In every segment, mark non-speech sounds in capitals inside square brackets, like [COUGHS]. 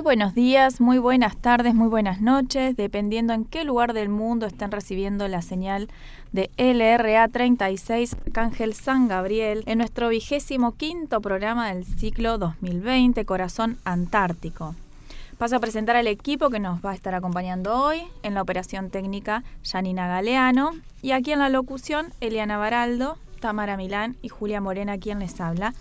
Muy buenos días, muy buenas tardes, muy buenas noches, dependiendo en qué lugar del mundo estén recibiendo la señal de LRA 36 Arcángel San Gabriel en nuestro vigésimo quinto programa del ciclo 2020 Corazón Antártico. Paso a presentar al equipo que nos va a estar acompañando hoy en la operación técnica Janina Galeano y aquí en la locución Eliana Baraldo, Tamara Milán y Julia Morena quien les habla.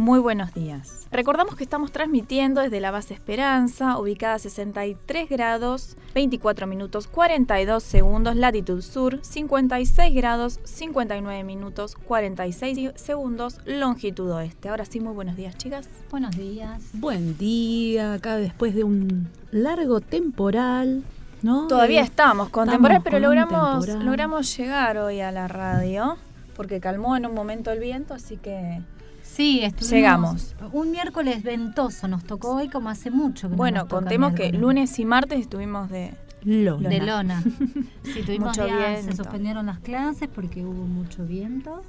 Muy buenos días. Recordamos que estamos transmitiendo desde la base Esperanza, ubicada a 63 grados, 24 minutos 42 segundos, latitud sur, 56 grados, 59 minutos 46 segundos, longitud oeste. Ahora sí, muy buenos días, chicas. Buenos días. Buen día, acá después de un largo temporal, ¿no? Todavía Eh, estamos con temporal, pero con logramos, temporal. logramos llegar hoy a la radio, porque calmó en un momento el viento, así que... Sí, estuvimos Llegamos. Un miércoles ventoso nos tocó hoy como hace mucho que Bueno, nos contemos que lunes y martes estuvimos de... Lona. de lona. [LAUGHS] Sí, tuvimos Mucho días, se suspendieron las clases porque hubo mucho viento.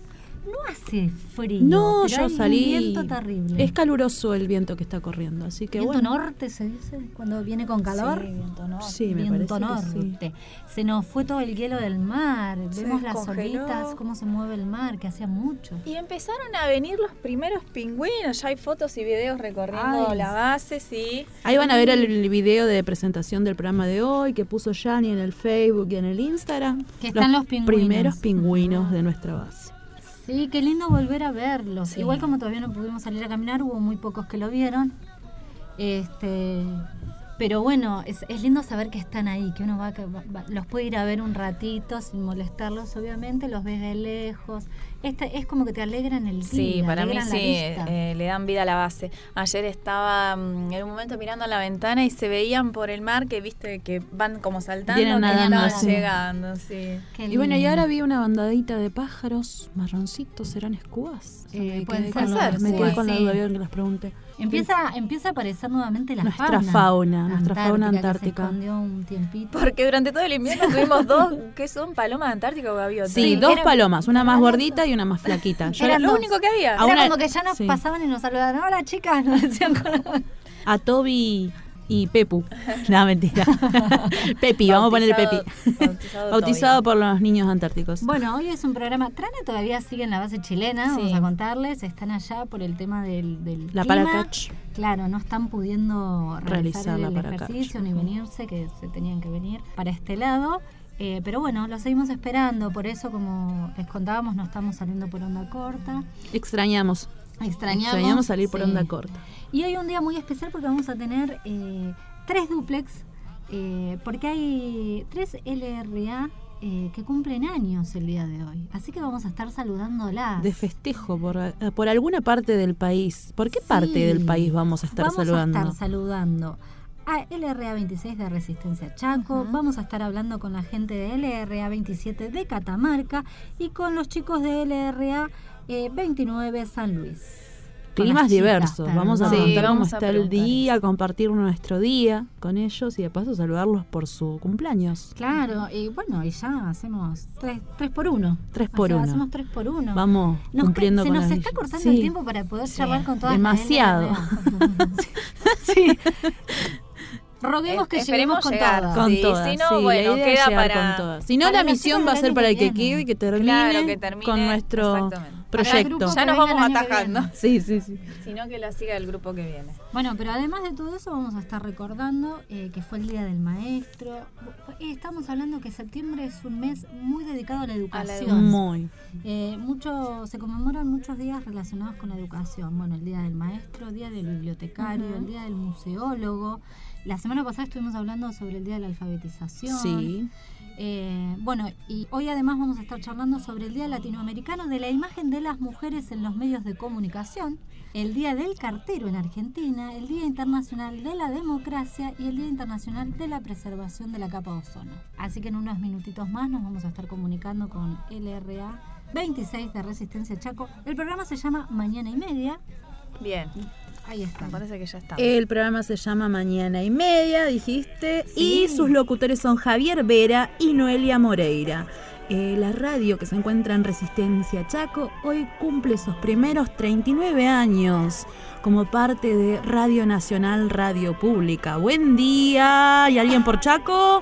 No hace frío. No, pero yo hay un salí. viento terrible. Es caluroso el viento que está corriendo, así que viento bueno. norte se dice cuando viene con calor. Sí, viento norte. Sí, me viento parece que sí. norte. Se nos fue todo el hielo del mar. Se Vemos las olitas, cómo se mueve el mar, que hacía mucho. Y empezaron a venir los primeros pingüinos, ya hay fotos y videos recorriendo Ay, la base, sí. Ahí van a ver el video de presentación del programa de hoy que puso Yani en el Facebook y en el Instagram. Que están los pingüinos. primeros pingüinos de nuestra base. Sí, qué lindo volver a verlos. Sí. Igual como todavía no pudimos salir a caminar, hubo muy pocos que lo vieron. Este, pero bueno, es, es lindo saber que están ahí, que uno va, que va- va- los puede ir a ver un ratito sin molestarlos, obviamente, los ves de lejos. Este, es como que te alegran el día. Sí, para mí sí, eh, le dan vida a la base. Ayer estaba mm, en un momento mirando a la ventana y se veían por el mar que viste que van como saltando, Vienen que nadando, estaban sí. llegando, sí. Qué Y bueno, y ahora vi una bandadita de pájaros marroncitos, ¿serán escúas? Eh, quedé ser, con la- sí, me quedé sí. con la duda que las pregunté. Empieza, empieza a aparecer nuevamente la Nuestra fauna. fauna, nuestra fauna antártica, que antártica. Se escondió un tiempito. Porque durante todo el invierno tuvimos dos, que son palomas antárticas o gaviotas. Sí, Sí, dos palomas, una más gordita y una más flaquita. [LAUGHS] Yo Era lo dos. único que había. Era una- como que ya nos sí. pasaban y nos saludaban. Hola chicas, nos decían con a Toby y Pepu. No, mentira. [LAUGHS] Pepi, vamos a ponerle Pepi. Bautizado, Bautizado por los niños antárticos. Bueno, hoy es un programa. Trane todavía sigue en la base chilena, Sí. vamos a contarles. Están allá por el tema del, del La clima. Paracach. Claro, no están pudiendo realizar Realizar la el ejercicio ni venirse, que se tenían que venir para este lado. Eh, pero bueno, lo seguimos esperando. Por eso, como les contábamos, no estamos saliendo por onda corta. Extrañamos. Extrañamos, Extrañamos salir por sí. onda corta. Y hoy un día muy especial porque vamos a tener eh, tres duplex, eh, porque hay tres LRA eh, que cumplen años el día de hoy. Así que vamos a estar saludándolas. De festejo por, eh, por alguna parte del país. ¿Por qué Sí. parte del país vamos a estar vamos saludando? a estar saludando a LRA 26 de Resistencia Chaco, vamos a estar hablando con la gente de LRA 27 de Catamarca y con los chicos de LRA eh, 29 San Luis. climas chicas diversos. Vamos a Sí, preguntar cómo a está el día, compartir nuestro día con ellos y de paso saludarlos por su cumpleaños. Claro, y bueno, y ya hacemos tres, tres por uno. Tres O por sea, uno. Hacemos tres por uno. Vamos Nos cumpliendo se con nos las está cortando Sí. el tiempo para poder charlar con todas las Demasiado. [LAUGHS] [LAUGHS] Sí. [LAUGHS] Roguemos que lleguemos esperemos con llegar. todas. Con Sí, todas, si no, sí, bueno, queda para- con todas. Si no, para la misión va a ser para el que quede y que termine, Claro, que termine, con nuestro proyecto. Ya nos vamos atajando. Sí, sí, sí. Sino que la siga el grupo que viene. Bueno, pero además de todo eso vamos a estar recordando eh, que fue el Día del Maestro. Eh, estamos hablando que septiembre es un mes muy dedicado a la educación. Muy. Eh, mucho, se conmemoran muchos días relacionados con la educación. Bueno, el Día del Maestro, el Día del Bibliotecario, el Día del Museólogo. La semana pasada estuvimos hablando sobre el Día de la Alfabetización. Sí. Eh, bueno, y hoy además vamos a estar charlando sobre el Día Latinoamericano de la imagen de las mujeres en los medios de comunicación, el Día del Cartero en Argentina, el Día Internacional de la Democracia y el Día Internacional de la Preservación de la Capa de Ozono. Así que en unos minutitos más nos vamos a estar comunicando con LRA 26 de Resistencia Chaco. El programa se llama Mañana y Media. Bien, Ahí está. me parece que ya está. El programa se llama Mañana y Media, dijiste, y sus locutores son Javier Vera y Noelia Moreira. Eh, la radio que se encuentra en Resistencia Chaco hoy cumple sus primeros 39 años como parte de Radio Nacional Radio Pública. Buen día. ¿Y alguien por Chaco?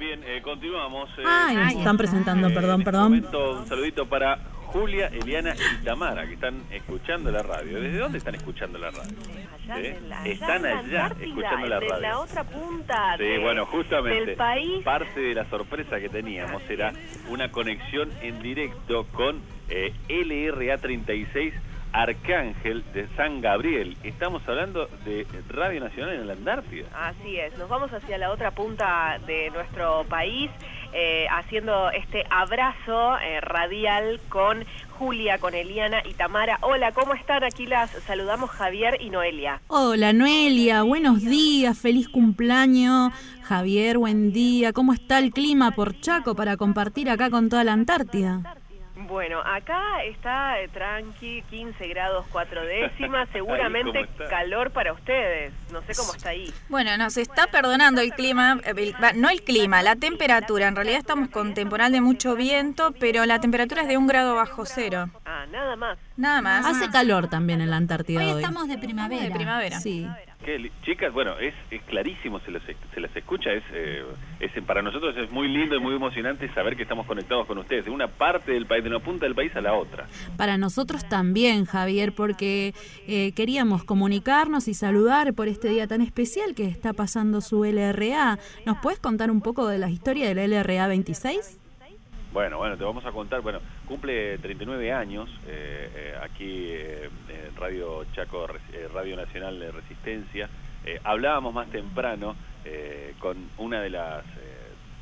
Bien, eh, continuamos. eh, Ay, nos están está. presentando, eh, perdón, este perdón. momento, un saludito para Julia, Eliana y Tamara, que están escuchando la radio. ¿Desde dónde están escuchando la radio? Allá ¿Sí? en la- Están allá la allá escuchando la de radio. la otra punta Sí, de- bueno, justamente del país. parte de la sorpresa que teníamos era una conexión en directo con eh, LRA36 Arcángel de San Gabriel. Estamos hablando de Radio Nacional en la Antártida. Así es, nos vamos hacia la otra punta de nuestro país eh, haciendo este abrazo eh, radial con Julia, con Eliana y Tamara. Hola, ¿cómo están? Aquí las saludamos Javier y Noelia. Hola Noelia, buenos días, feliz cumpleaños. Javier, buen día. ¿Cómo está el clima por Chaco para compartir acá con toda la Antártida? Bueno, acá está eh, tranqui, 15 grados 4 [LAUGHS] décimas, seguramente calor para ustedes. No sé cómo está ahí. Bueno, nos está perdonando el clima, eh, el- va, no el clima, la temperatura. En realidad estamos con temporal de mucho viento, pero la temperatura es de un grado bajo cero. Ah, nada más. Nada más. Hace calor también en la Antártida Hoy hoy. estamos de primavera. de primavera. Sí. Chicas, bueno, es, es clarísimo, se las, se las escucha, es, eh, es para nosotros es muy lindo y muy emocionante saber que estamos conectados con ustedes, de una parte del país, de una punta del país a la otra. Para nosotros también, Javier, porque eh, queríamos comunicarnos y saludar por este día tan especial que está pasando su LRA. ¿Nos puedes contar un poco de la historia del LRA 26? Bueno, bueno, te vamos a contar, bueno, cumple 39 años eh, eh, aquí eh, en Radio Chaco, eh, Radio Nacional de Resistencia. Eh, hablábamos más temprano con una de las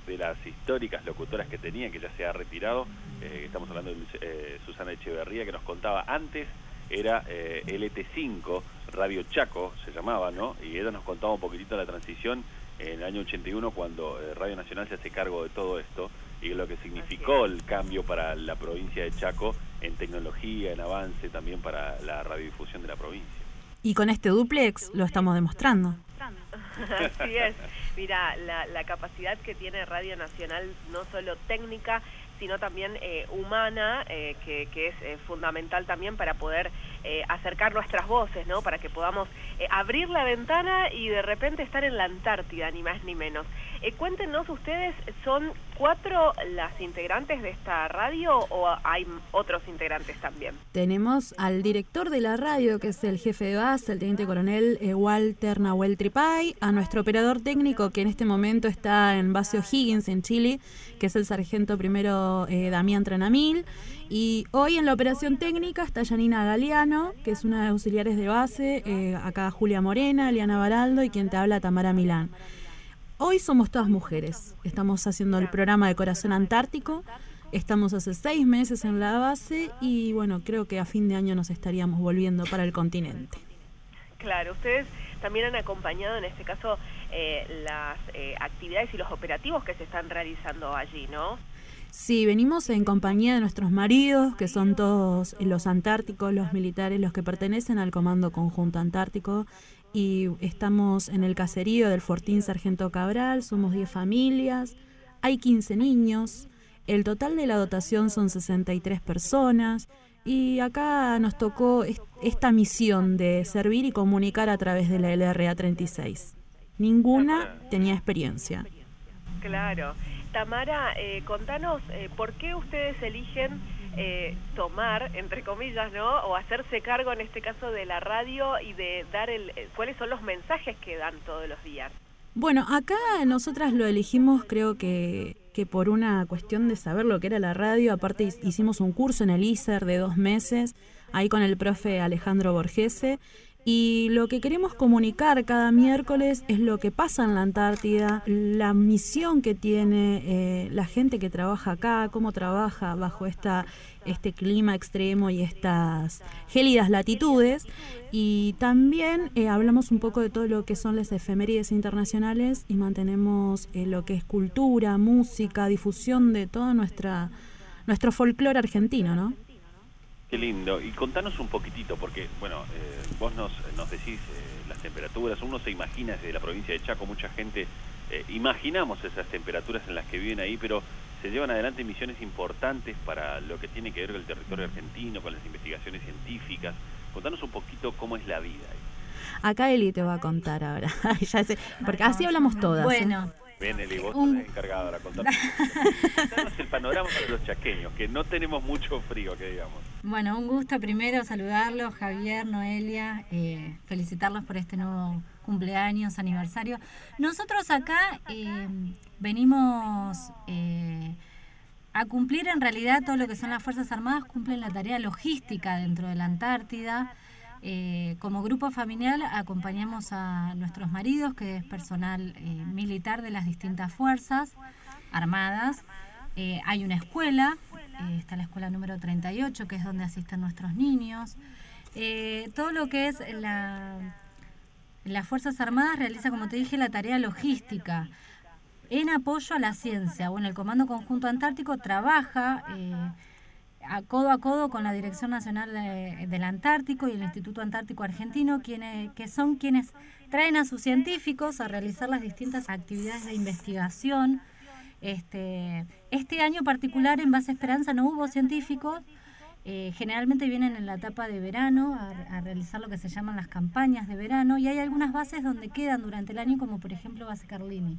de las históricas locutoras que tenía, que ya se ha retirado, estamos hablando de Susana Echeverría, que nos contaba antes, era eh, LT5, Radio Chaco se llamaba, ¿no? Y ella nos contaba un poquitito la transición en el año 81 cuando Radio Nacional se hace cargo de todo esto y lo que significó el cambio para la provincia de Chaco en tecnología, en avance también para la radiodifusión de la provincia. Y con este duplex lo estamos demostrando. [LAUGHS] Así es. Mira, la, la capacidad que tiene Radio Nacional, no solo técnica, sino también eh, humana, eh, que, que es eh, fundamental también para poder eh, acercar nuestras voces, ¿no? Para que podamos eh, abrir la ventana y de repente estar en la Antártida, ni más ni menos. Eh, cuéntenos ustedes, ¿son cuatro las integrantes de esta radio o hay otros integrantes también? Tenemos al director de la radio, que es el jefe de base, el teniente coronel eh, Walter Nahuel Tripay, a nuestro operador técnico, que en este momento está en base O'Higgins, en Chile, que es el sargento primero Damián Tranamil. Y hoy en la operación técnica está Janina Galeano, que es una de auxiliares de base, eh, acá Julia Morena, Eliana Baraldo y quien te habla Tamara Milán. Hoy somos todas mujeres. Estamos haciendo el programa de Corazón Antártico. Estamos hace seis meses en la base y bueno, creo que a fin de año nos estaríamos volviendo para el continente. Claro, ustedes también han acompañado en este caso eh, las eh, actividades y los operativos que se están realizando allí, ¿no? Sí, venimos en compañía de nuestros maridos, que son todos los antárticos, los militares, los que pertenecen al Comando Conjunto Antártico. Y estamos en el caserío del Fortín Sargento Cabral, somos 10 familias, hay 15 niños, el total de la dotación son 63 personas. Y acá nos tocó esta misión de servir y comunicar a través de la LRA 36. Ninguna tenía experiencia. Claro. Tamara, eh, contanos eh, por qué ustedes eligen eh, tomar, entre comillas, ¿no? O hacerse cargo en este caso de la radio y de dar el, cuáles son los mensajes que dan todos los días. Bueno, acá nosotras lo elegimos creo que, que por una cuestión de saber lo que era la radio, aparte hicimos un curso en el ISER de dos meses, ahí con el profe Alejandro Borgese, y lo que queremos comunicar cada miércoles es lo que pasa en la Antártida, la misión que tiene eh, la gente que trabaja acá, cómo trabaja bajo esta, este clima extremo y estas gélidas latitudes. Y también eh, hablamos un poco de todo lo que son las efemérides internacionales y mantenemos eh, lo que es cultura, música, difusión de todo nuestra, nuestro folclore argentino, ¿no? Qué lindo. Y contanos un poquitito, porque, bueno, eh, vos nos, nos decís eh, las temperaturas, uno se imagina desde la provincia de Chaco, mucha gente, eh, imaginamos esas temperaturas en las que viven ahí, pero se llevan adelante misiones importantes para lo que tiene que ver con el territorio argentino, con las investigaciones científicas. Contanos un poquito cómo es la vida ahí. Acá Eli te va a contar ahora, [LAUGHS] ya sé, porque así hablamos todas. Bueno, Ven, Eli, vos estás encargada ahora, contanos [LAUGHS] el panorama para los chaqueños, que no tenemos mucho frío, que digamos. Bueno, un gusto primero saludarlos, Javier, Noelia, eh, felicitarlos por este nuevo cumpleaños, aniversario. Nosotros acá eh, venimos eh, a cumplir en realidad todo lo que son las Fuerzas Armadas, cumplen la tarea logística dentro de la Antártida. Eh, como grupo familiar acompañamos a nuestros maridos, que es personal eh, militar de las distintas fuerzas armadas. Eh, hay una escuela, está la escuela número 38, que es donde asisten nuestros niños. todo lo que es la, las Fuerzas Armadas realiza, como te dije, la tarea logística en apoyo a la ciencia. Bueno, el Comando Conjunto Antártico trabaja a codo a codo con la Dirección Nacional del Antártico y el Instituto Antártico Argentino, quienes, que son quienes traen a sus científicos a realizar las distintas actividades de investigación. Este, este año particular en Base Esperanza no hubo científicos, eh, generalmente vienen en la etapa de verano a, realizar lo que se llaman las campañas de verano y hay algunas bases donde quedan durante el año, como por ejemplo Base Carlini.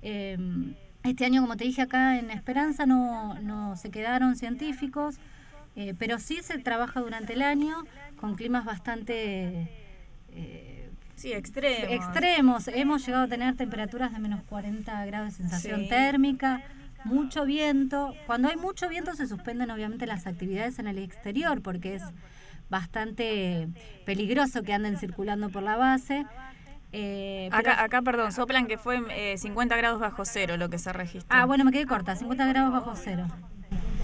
Em, este año, como te dije acá en Esperanza, no, no se quedaron científicos, eh, pero sí se trabaja durante el año con climas bastante... Eh, sí, extremos. Extremos. Hemos llegado a tener temperaturas de menos 40 grados de sensación térmica, mucho viento. Cuando hay mucho viento se suspenden obviamente las actividades en el exterior porque es bastante peligroso que anden circulando por la base. Eh, acá, acá, perdón, soplan que fue eh, 50 grados bajo cero lo que se registra. Ah, bueno, me quedé corta, 50 grados bajo cero.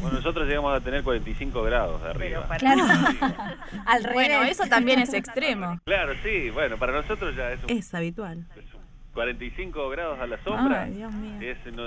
Bueno, nosotros llegamos a tener 45 grados de arriba. Claro. [LAUGHS] Al Bueno, eso también es [LAUGHS] extremo. Claro, sí, bueno, para nosotros ya es, es habitual. 45 grados a la sombra.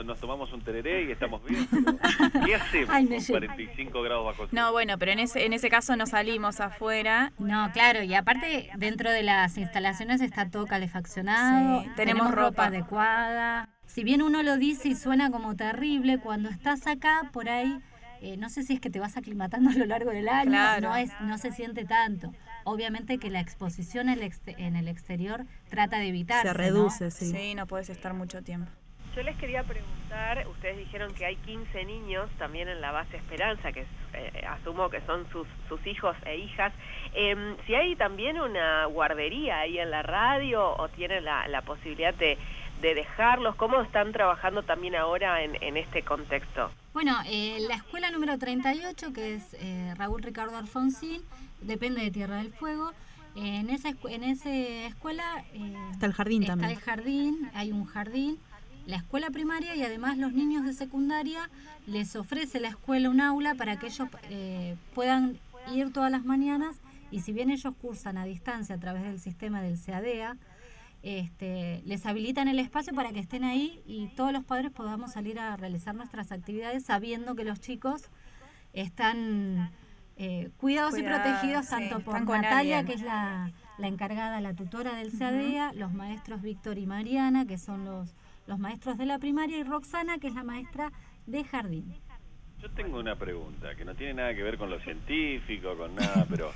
nos tomamos un tereré y estamos bien. [LAUGHS] ¿Qué hacemos con 45 grados bajo cero? No, bueno, pero en ese, en ese caso no salimos afuera. No, claro, y aparte dentro de las instalaciones está todo calefaccionado, tenemos, ropa adecuada. Si bien uno lo dice y suena como terrible, cuando estás acá, por ahí, eh, no sé si es que te vas aclimatando a lo largo del año, no, es, no se siente tanto obviamente que la exposición en el exterior trata de evitar. Se reduce, sí. Sí, no puedes estar mucho tiempo. Yo les quería preguntar, ustedes dijeron que hay 15 niños también en la base Esperanza, que eh, asumo que son sus, sus hijos e hijas. Em, si hay también una guardería ahí en la radio o tienen la, la posibilidad de, de, dejarlos, ¿cómo están trabajando también ahora en, en este contexto? Bueno, eh, la escuela número 38, que es eh, Raúl Ricardo Alfonsín, depende de Tierra del Fuego. en esa en esa escuela eh, está el jardín está también. el jardín, hay un jardín, la escuela primaria y además los niños de secundaria les ofrece la escuela un aula para que ellos eh, puedan ir todas las mañanas y si bien ellos cursan a distancia a través del sistema del CADEA, este, les habilitan el espacio para que estén ahí y todos los padres podamos salir a realizar nuestras actividades sabiendo que los chicos están eh, cuidados y protegidos sí, tanto por Natalia, alguien. que es la, la encargada, la tutora del CADEA, los maestros Víctor y Mariana, que son los, los maestros de la primaria, y Roxana, que es la maestra de jardín. Yo tengo una pregunta que no tiene nada que ver con lo científico, con nada, pero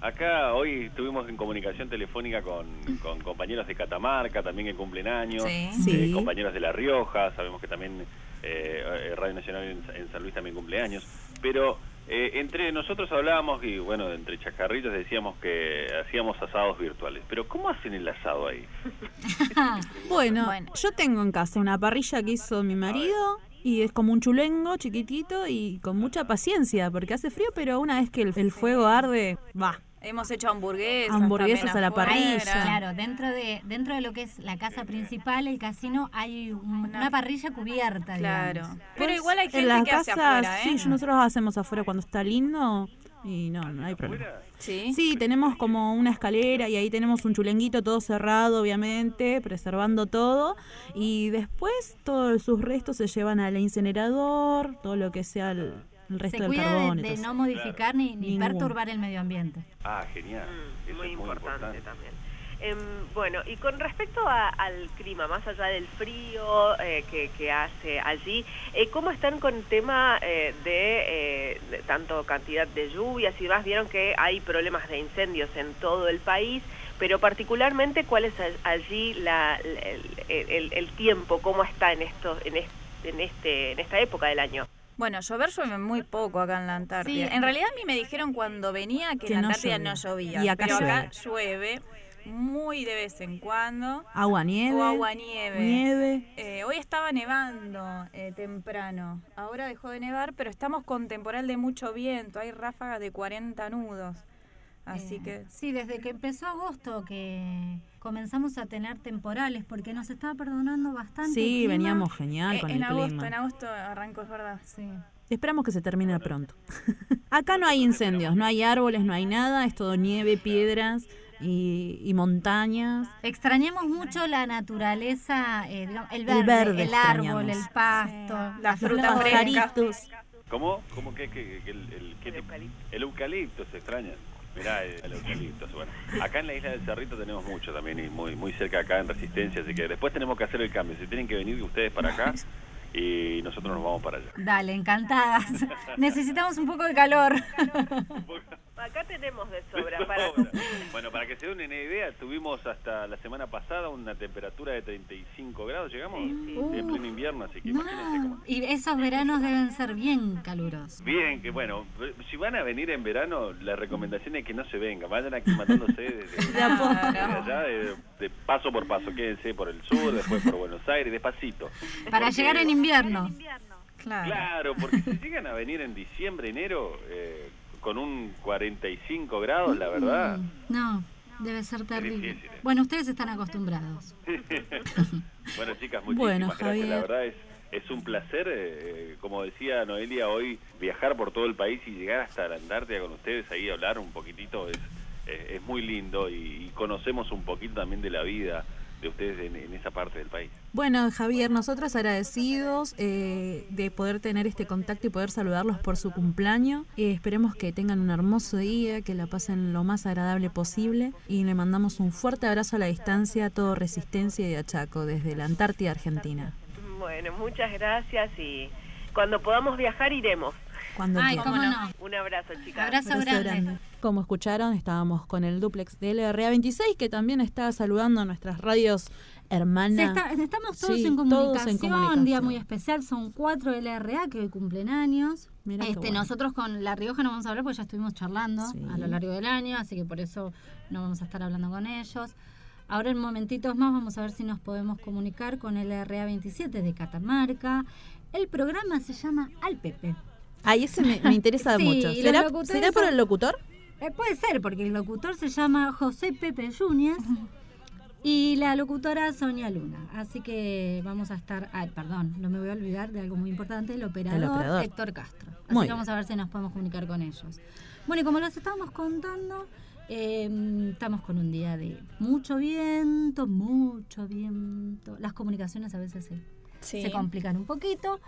acá hoy estuvimos en comunicación telefónica con, con compañeros de Catamarca, también que cumplen años, Sí. eh, Sí. compañeros de La Rioja, sabemos que también eh, Radio Nacional en, en San Luis también cumple años, pero eh, entre nosotros hablábamos y bueno, entre chascarritos decíamos que hacíamos asados virtuales, pero ¿cómo hacen el asado ahí? [LAUGHS] Bueno, Bueno. yo tengo en casa una parrilla que hizo mi marido y es como un chulengo chiquitito y con mucha paciencia porque hace frío, pero una vez que el, el fuego arde, va. Hemos hecho hamburguesas. Hamburguesas también a la parrilla. Claro, dentro de dentro de lo que es la casa principal, el casino, hay un- una parrilla cubierta, Claro. digamos. Pero igual hay En gente las que hace casas, afuera, ¿eh? sí, nosotros hacemos afuera cuando está lindo y no, no hay problema. Sí. Sí, tenemos como una escalera y ahí tenemos un chulenguito todo cerrado, obviamente, preservando todo. Y después todos sus restos se llevan al incinerador, todo lo que sea el, el resto Se del cuida carbón. de, no modificar ni, ni perturbar el medio ambiente. Ah, genial. Mm, Eso muy es muy importante importante. también. Em, bueno, y con respecto a- al clima, más allá del frío eh, que, que hace allí, eh, ¿cómo están con el tema eh, de, eh, de tanto cantidad de lluvias y demás? Vieron que hay problemas de incendios en todo el país, pero particularmente, ¿cuál es allí la, el, el- el tiempo? ¿Cómo está en, esto, en, es- en, este, en esta época del año? Bueno, llover llueve muy poco acá en la Antártida. Sí. En realidad a mí me dijeron cuando venía que, Que en la no Antártida llovía. no llovía. Y acá pero acá llueve muy de vez en cuando. Agua, nieve. O agua nieve. Nieve. Eh, hoy estaba nevando eh, temprano. Ahora dejó de nevar, pero estamos con temporal de mucho viento. Hay ráfagas de 40 nudos. Así Eh, que Sí, desde que empezó agosto que comenzamos a tener temporales, porque nos estaba perdonando bastante. el Sí, clima. veníamos genial Eh, con en el agosto, clima. en agosto arrancó, es verdad. Sí. Esperamos que se termine pronto. [LAUGHS] Acá no hay incendios, no hay árboles, no hay nada, es todo nieve, piedras y, y montañas. Extrañamos mucho la naturaleza, eh, digamos, el El verde, el, árbol, el pasto, Sí, las frutas frescas. ¿Cómo? ¿Cómo que, que- que el, el, el eucalipto se extraña? Mirá, el, el eucalipto. Bueno, acá en la isla del Cerrito tenemos mucho también y muy muy cerca acá en Resistencia, así que después tenemos que hacer el cambio. Si tienen que venir ustedes para acá y nosotros nos vamos para allá. Dale, encantadas. [LAUGHS] Necesitamos un poco de calor. Acá tenemos de sobra. [LAUGHS] Para... Bueno, para que se den una idea, tuvimos hasta la semana pasada una temperatura de 35 grados, llegamos en pleno invierno, así que imagínense cómo. Y esos veranos deben ser bien calurosos. Bien, que bueno, si van a venir en verano, la recomendación es que no se vengan, vayan aclimatándose desde, De allá, de, de paso por paso, quédense por el sur, después por Buenos Aires, despacito. Para Porque- llegar en invierno. Claro. Claro, porque si llegan a venir en diciembre, enero, eh, con un 45 grados, la verdad. Mm, No, debe ser terrible. difícil, ¿eh? Bueno, ustedes están acostumbrados. [LAUGHS] bueno, chicas, muchísimas Bueno, gracias. La verdad es, es un placer, eh, como decía Noelia, hoy viajar por todo el país y llegar hasta la Antártida con ustedes ahí, hablar un poquitito, es, es, es muy lindo y, y conocemos un poquito también de la vida de ustedes en, en esa parte del país. Bueno, Javier, nosotros agradecidos eh, de poder tener este contacto y poder saludarlos por su cumpleaños. Eh, esperemos que tengan un hermoso día, que la pasen lo más agradable posible y le mandamos un fuerte abrazo a la distancia a todo Resistencia y de Achaco desde la Antártida Argentina. Bueno, muchas gracias y cuando podamos viajar iremos. Cuando Ay, cómo no. Un abrazo, chicas. Abrazo Abrazo grande. grande. Como escucharon, estábamos con el duplex de LRA26 que también está saludando a nuestras radios hermanas. estamos todos, Sí, en todos comunicación, en comunicación. día muy especial, son cuatro LRA que hoy cumplen años. Mirá Este, bueno. Nosotros con La Rioja no vamos a hablar porque ya estuvimos charlando Sí. a lo largo del año, así que por eso no vamos a estar hablando con ellos. Ahora en momentitos más vamos a ver si nos podemos comunicar con el LRA27 de Catamarca. El programa se llama Al Pepe. Ay, ese me, me interesa [LAUGHS] Sí, mucho. ¿Será, ¿será por el locutor? Eh, puede ser, porque el locutor se llama José Pepe Núñez y la locutora Sonia Luna. Así que vamos a estar. Ay, perdón, no me voy a olvidar de algo muy importante: el operador, operador. Héctor Castro. Así Muy que vamos a ver si nos podemos comunicar con ellos. Bueno, y como los estábamos contando, Eh, estamos con un día de mucho viento, mucho viento. Las comunicaciones a veces se, Sí. se complican un poquito,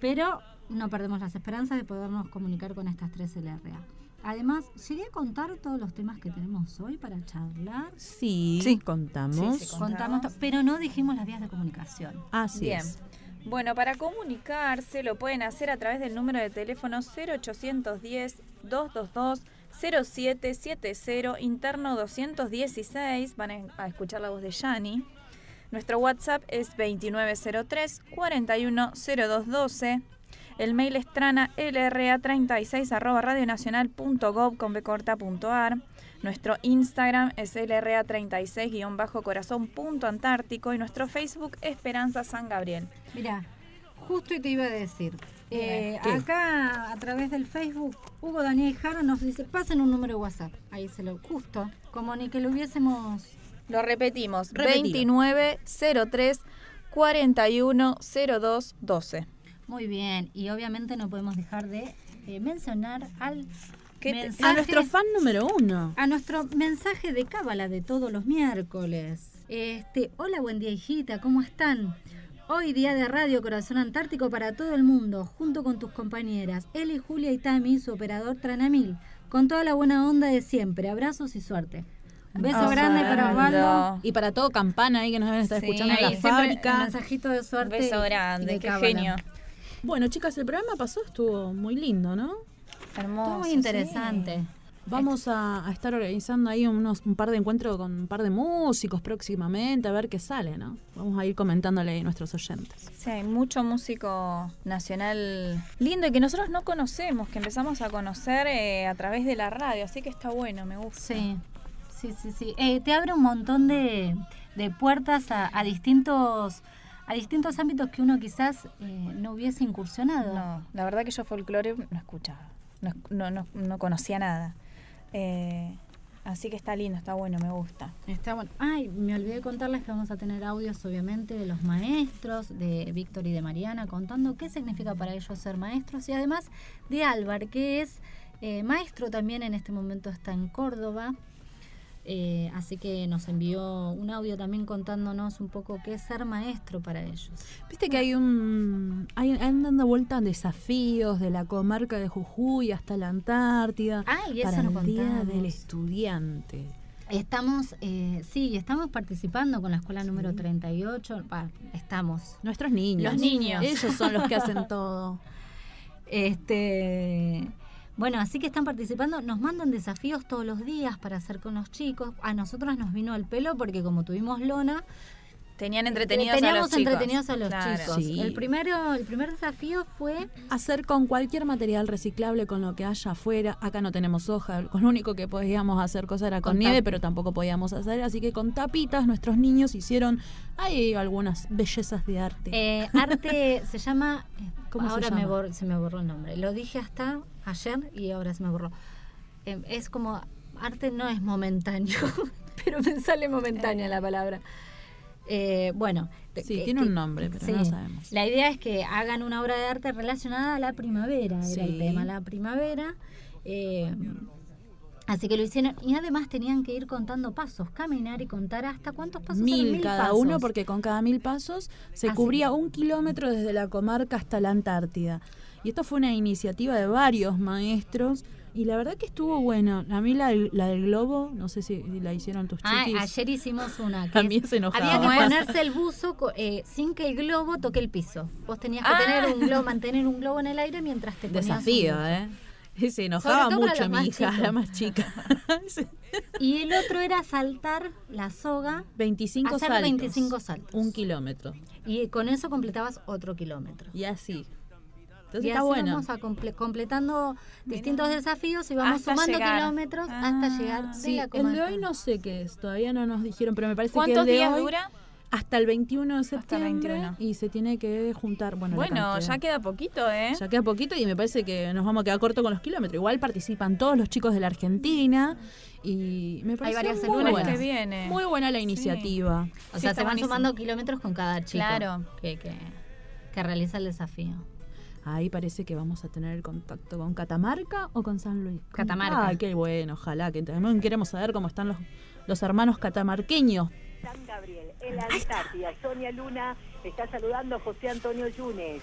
pero no perdemos las esperanzas de podernos comunicar con estas tres LRA. Además, llegué a contar todos los temas que tenemos hoy para charlar. Sí, contamos. Contamos, to- pero no dijimos las vías de comunicación. Así Bien. es. Bueno, para comunicarse lo pueden hacer a través del número de teléfono 0810-222-0770, interno 216. Van a- a escuchar la voz de Yani. Nuestro WhatsApp es 2903-410212. El mail es trana lra36 arroba radionacional.gov con bcorta.ar. Nuestro Instagram es lra36-corazón.antártico y nuestro Facebook Esperanza San Gabriel. Mira, justo te iba a decir. eh, acá a través del Facebook, Hugo Daniel Jara nos dice, pasen un número de WhatsApp. Ahí se lo, justo, como ni que lo hubiésemos... Lo repetimos, Repetido. 2903 410212. Muy bien, y obviamente no podemos dejar de eh, mencionar al ¿Qué te- mensaje- A nuestro fan número uno. a nuestro mensaje de cábala de todos los miércoles. Este, hola, buen día, hijita, ¿cómo están? Hoy día de Radio Corazón Antártico para todo el mundo, junto con tus compañeras Eli, Julia y Tami, su operador Tranamil, con toda la buena onda de siempre. Abrazos y suerte. Un beso grande para Osvaldo. Y para todo Campana ahí que nos deben estar Sí, escuchando en la siempre fábrica. Un mensajito de suerte. Un beso grande, de qué cábala. genio. Bueno, chicas, el programa pasado estuvo muy lindo, ¿no? Hermoso. Estuvo muy interesante. Vamos a, a estar organizando ahí unos, un par de encuentros con un par de músicos próximamente, a ver qué sale, ¿no? Vamos a ir comentándole a nuestros oyentes. Sí, hay mucho músico nacional lindo y que nosotros no conocemos, que empezamos a conocer eh, a través de la radio, así que está bueno, me gusta. Sí, sí, sí, sí. Eh, te abre un montón de, de puertas a, a distintos a distintos ámbitos que uno quizás eh, no hubiese incursionado. No, la verdad que yo folclore no escuchaba, no, no, no, no conocía nada. Eh, así que está lindo, está bueno, me gusta. Está bueno. Ay, me olvidé contarles que vamos a tener audios, obviamente, de los maestros, de Víctor y de Mariana, contando qué significa para ellos ser maestros y además de Álvar, que es eh, maestro también en este momento está en Córdoba. Eh, así que nos envió un audio también contándonos un poco qué es ser maestro para ellos. Viste que hay un. Hay, han dando vuelta desafíos de la comarca de Jujuy hasta la Antártida. Ay, eso para no el Día del Estudiante. Estamos, eh, sí, estamos participando con la escuela número 38. Va, estamos. Nuestros niños. Los niños. Ellos son los que hacen [LAUGHS] todo. Este, bueno, así que están participando, nos mandan desafíos todos los días para hacer con los chicos. A nosotros nos vino el pelo porque como tuvimos lona, Tenían entretenidos teníamos a los chicos. entretenidos a los Claro. chicos. Sí. El primero, el primer desafío fue Hacer con cualquier material reciclable, con lo que haya afuera. Acá no tenemos hoja, con lo único que podíamos hacer cosas era con, Con nieve, pero tampoco podíamos hacer. Así que con tapitas nuestros niños hicieron hay algunas bellezas de arte. eh, arte, se llama, eh, ¿Cómo se ahora Me llama? borr- se me borró el nombre. Lo dije hasta ayer y ahora se me borró. Eh, es como, arte no es momentáneo, [LAUGHS] pero me sale momentánea la palabra. Eh, bueno, Sí, tiene que- un nombre, pero sí. no sabemos. La idea es que hagan una obra de arte relacionada a la primavera, era el Sí. tema, la primavera. eh, así que lo hicieron y además tenían que ir contando pasos, caminar y contar hasta cuántos pasos. eran Mil cada pasos. uno, porque con cada mil pasos se Así. cubría un kilómetro desde la comarca hasta la Antártida. Y esto fue una iniciativa de varios maestros. Y la verdad que estuvo bueno. A mí la, la del globo, no sé si la hicieron tus Ah, chiquis. ayer hicimos una. [LAUGHS] que También se enojaba. Había que ponerse el buzo eh, sin que el globo toque el piso. Vos tenías que Ah. tener un globo, mantener un globo en el aire mientras te ponías Desafío. ¿eh? Y se enojaba mucho mi hija, chicos. la más chica. [LAUGHS] Y el otro era saltar la soga. 25 hacer saltos. 25 saltos. Un kilómetro. Y con eso completabas otro kilómetro. Y así. Entonces y está así bueno. vamos a comple- completando distintos desafíos y vamos Hasta sumando llegar. kilómetros Ah. hasta llegar de Sí, la el de hoy no sé qué es, todavía no nos dijeron, pero me parece que ¿Cuántos el de días hoy dura? hasta el 21 de septiembre 21. y se tiene que juntar, bueno, ya queda poquito, ¿eh? Ya queda poquito y me parece que nos vamos a quedar corto con los kilómetros. Igual participan todos los chicos de la Argentina y me parece varias muy buena. que viene. Muy buena la iniciativa. O Sí, sea, se van buenísimo. sumando kilómetros con cada chico Claro. que, que, que realiza el desafío. Ahí parece que vamos a tener el contacto con Catamarca o con San Luis. Catamarca. Ay, qué bueno, ojalá. Que también queremos saber cómo están los, los hermanos catamarqueños. San Gabriel, en la Antártida. Sonia Luna está saludando a José Antonio Yunes.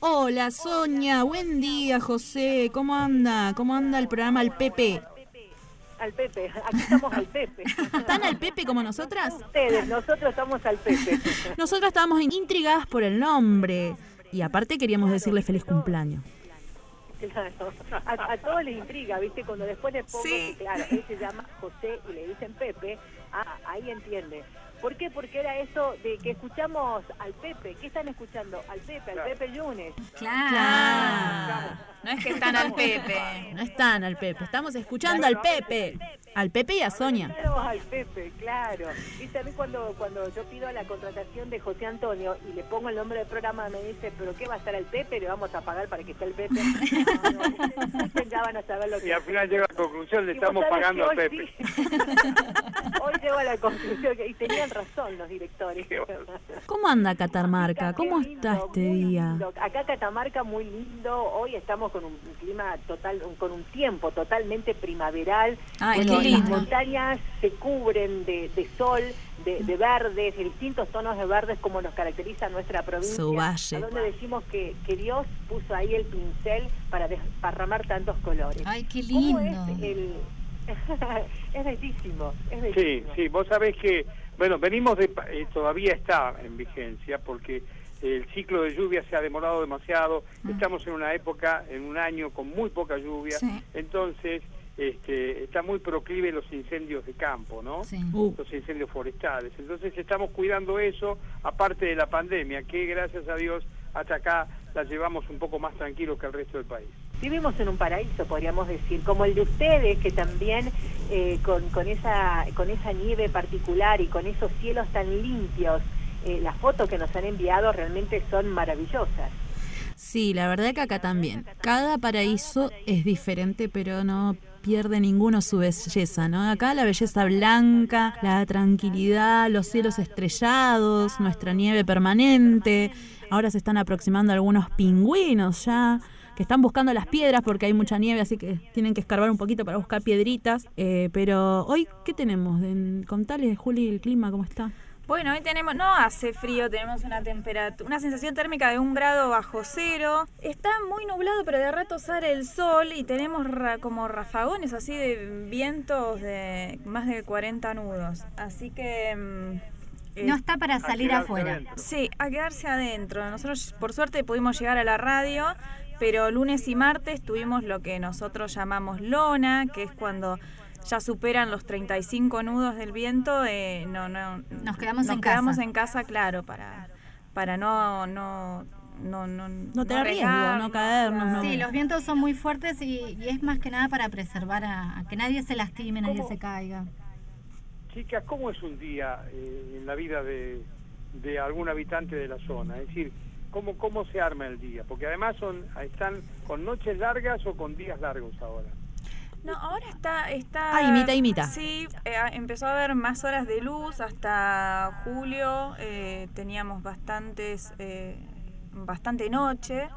Hola, Sonia. Buen día, José. ¿Cómo anda? ¿Cómo anda el programa El Pepe? Al Pepe, aquí estamos al Pepe. ¿Están al Pepe como nosotras? Ustedes, nosotros estamos al Pepe. Nosotras estábamos intrigadas por el nombre. Y aparte queríamos decirle feliz cumpleaños. Claro. [LAUGHS] A, a todos les intriga, ¿viste? Cuando después les pongo Sí. claro, él se llama José y le dicen Pepe, ah, ahí entiende. ¿Por qué? Porque era eso de que escuchamos al Pepe. ¿Qué están escuchando? Al Pepe, al Pepe Yunes. Claro. No es que están al Pepe. No están al Pepe. Estamos escuchando al Pepe. Al Pepe y a Sonia. Claro, al Pepe, claro. Viste, a mí cuando, cuando yo pido la contratación de José Antonio y le pongo el nombre del programa, me dice, ¿pero qué va a estar el Pepe? Le vamos a pagar para que esté el Pepe. No, [LAUGHS] ya van a saber lo que Y al final llega a la conclusión, le Y estamos pagando a que hoy Pepe. [LAUGHS] Hoy llego a la conclusión que, y tenían razón los directores. ¿Cómo anda Catamarca? ¿Cómo está este día? Acá Catamarca muy lindo, hoy estamos con un clima total, un- con un tiempo totalmente primaveral. Ay, Bueno, qué lindo. Las montañas se cubren de, de sol, de, de verdes, de distintos tonos de verdes como nos caracteriza nuestra provincia. Su valle. A donde decimos que, que Dios puso ahí el pincel para desparramar tantos colores. Ay, qué ¿Cómo lindo. es el... [LAUGHS] es bellísimo, es Sí, bellísimo. sí, vos sabés que, bueno, venimos de, pa- eh, todavía está en vigencia porque el ciclo de lluvia se ha demorado demasiado, estamos en una época, en un año con muy poca lluvia, Sí. entonces este, está muy proclive los incendios de campo, ¿no? Sí. Uh. Los incendios forestales. Entonces estamos cuidando eso, aparte de la pandemia, que gracias a Dios hasta acá la llevamos un poco más tranquilo que el resto del país. Vivimos en un paraíso, podríamos decir, como el de ustedes, que también eh, con, con, esa, con esa nieve particular y con esos cielos tan limpios, eh, las fotos que nos han enviado realmente son maravillosas. Sí, la verdad que acá también. Cada paraíso es diferente, pero no pierde ninguno su belleza, ¿no? Acá la belleza blanca, la tranquilidad, los cielos estrellados, nuestra nieve permanente. Ahora se están aproximando algunos pingüinos ya que están buscando las piedras porque hay mucha nieve, así que tienen que escarbar un poquito para buscar piedritas. Eh, pero hoy, ¿qué tenemos? En- Contale, Juli, el clima, ¿cómo está? Bueno, hoy tenemos, no hace frío, tenemos una temperatura, una sensación térmica de un grado bajo cero. Está muy nublado, pero de rato sale el sol y tenemos ra- como rafagones así de vientos de más de 40 nudos. Así que... mm, eh, No está para salir afuera. adentro. Sí, a quedarse adentro. Nosotros, por suerte, pudimos llegar a la radio, pero lunes y martes tuvimos lo que nosotros llamamos lona, que es cuando ya superan los 35 nudos del viento. eh, no, no, Nos quedamos en quedamos casa. en casa, claro, para, para no, no, no, no, No tener riesgo, no caernos, no. Sí, los vientos son muy fuertes y, y es más que nada para preservar a, a que nadie se lastime, nadie se caiga. Chicas, ¿cómo es un día eh, en la vida de, de algún habitante de la zona? Es decir, ¿cómo, ¿cómo se arma el día? Porque además son están con noches largas o con días largos ahora. No, ahora está... está Ah, imita, imita. Sí, eh, empezó a haber más horas de luz hasta julio. eh, teníamos bastantes, eh, bastante noche.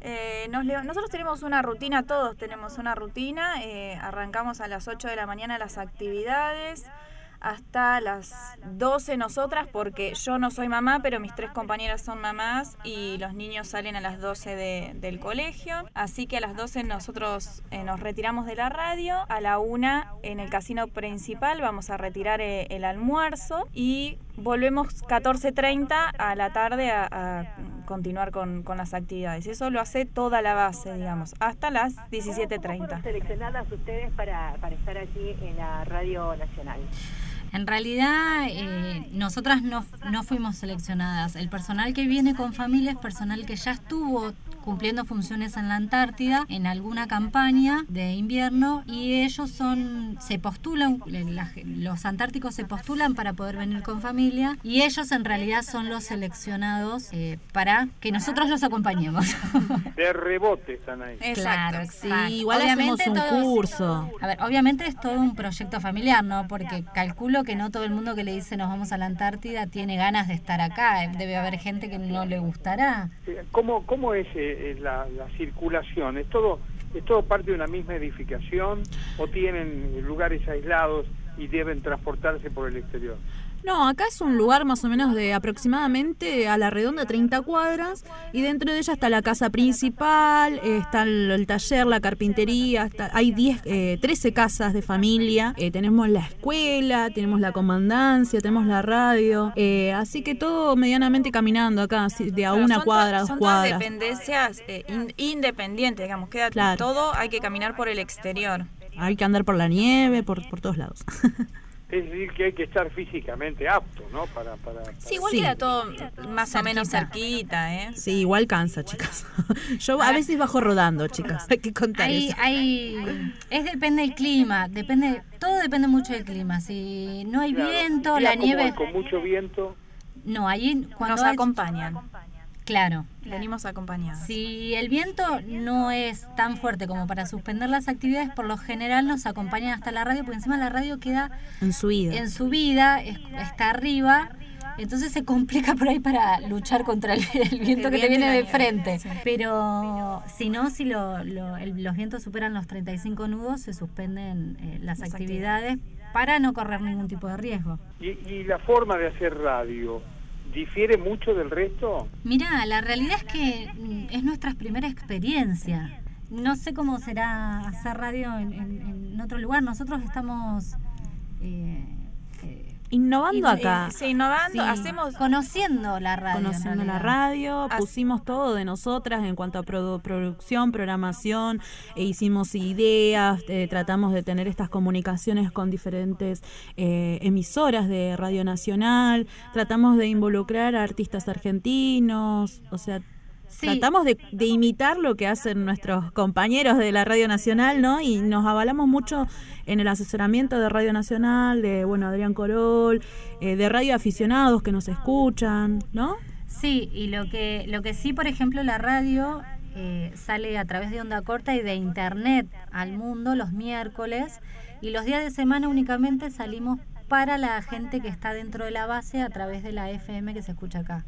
Eh, nos nosotros tenemos una rutina, todos tenemos una rutina. eh, arrancamos a las 8 de la mañana las actividades hasta las 12 nosotras porque yo no soy mamá, pero mis tres compañeras son mamás y los niños salen a las 12 de- del colegio. Así que a las 12 nosotros eh, nos retiramos de la radio. A la 1 en el casino principal vamos a retirar eh, el almuerzo y volvemos 14.30 a la tarde a, a continuar con, con las actividades. Eso lo hace toda la base, digamos, hasta las ¿Cómo 17.30. fueron seleccionadas ustedes para, para estar allí en la Radio Nacional? En realidad, eh, nosotras no, no fuimos seleccionadas. El personal que viene con familia es personal que ya estuvo cumpliendo funciones en la Antártida en alguna campaña de invierno y ellos son se postulan la- los antárticos se postulan para poder venir con familia y ellos en realidad son los seleccionados eh, para que nosotros los acompañemos [LAUGHS] De rebote están ahí. Claro, Sí, exacto. igual hacemos un curso. A ver, obviamente es todo un proyecto familiar, ¿no? Porque calculo que no todo el mundo que le dice nos vamos a la Antártida tiene ganas de estar acá. Debe haber gente que no le gustará. Eh, ¿Cómo, cómo es eh, la, la circulación? ¿Es todo, ¿Es todo parte de una misma edificación o tienen lugares aislados y deben transportarse por el exterior? No, acá es un lugar más o menos de aproximadamente a la redonda 30 cuadras y dentro de ella está la casa principal, eh, está el, el taller, la carpintería, está- hay 10, eh, 13 casas de familia, eh, tenemos la escuela, tenemos la comandancia, tenemos la radio, eh, así que todo medianamente caminando acá, de a una son cuadra, dos son cuadras. dependencias eh, in- independientes, digamos, queda Claro. todo, hay que caminar por el exterior. Hay que andar por la nieve, por, por todos lados. [LAUGHS] Es decir, que hay que estar físicamente apto, ¿no? Para, para, para- Sí, igual queda todo más o menos cerquita, ¿eh? Sí, igual cansa, chicas. [LAUGHS] Yo a veces bajo rodando, chicas. [LAUGHS] Hay que contar Hay, eso. hay, es depende del clima, depende, todo depende mucho del clima. Si no hay Claro, viento, la nieve, Con mucho viento. no, ahí cuando Nos hay- acompañan. Claro. Venimos acompañados. Si el viento no es tan fuerte como para suspender las actividades, por lo general nos acompañan hasta la radio, porque encima la radio queda En su vida. en subida, es- está arriba, entonces se complica por ahí para luchar contra el, el viento El que te viento viene de frente. sí. Pero si no, si lo- lo- el- los vientos superan los 35 nudos, se suspenden eh, las, Las actividades para no correr ningún tipo de riesgo. ¿Y, y la forma de hacer radio difiere mucho del resto? Mira, la realidad es que mm, es nuestra primera experiencia. No sé cómo será hacer radio en, en- en otro lugar. Nosotros estamos eh, Innovando acá. Sí, innovando, sí, hacemos conociendo la radio. en Conociendo la radio, pusimos todo de nosotras en cuanto a produ- producción, programación, e hicimos ideas, eh, tratamos de tener estas comunicaciones con diferentes eh, emisoras de Radio Nacional, tratamos de involucrar a artistas argentinos, o sea, Sí. tratamos de, de imitar lo que hacen nuestros compañeros de la Radio Nacional, ¿no? Y nos avalamos mucho en el asesoramiento de Radio Nacional, de, bueno, Adrián Corol, eh, de radio aficionados que nos escuchan, ¿no? Sí, y lo que, lo que sí, por ejemplo, la radio eh, sale a través de onda corta y de internet al mundo los miércoles y los días de semana únicamente salimos para la gente que está dentro de la base a través de la FM que se escucha acá.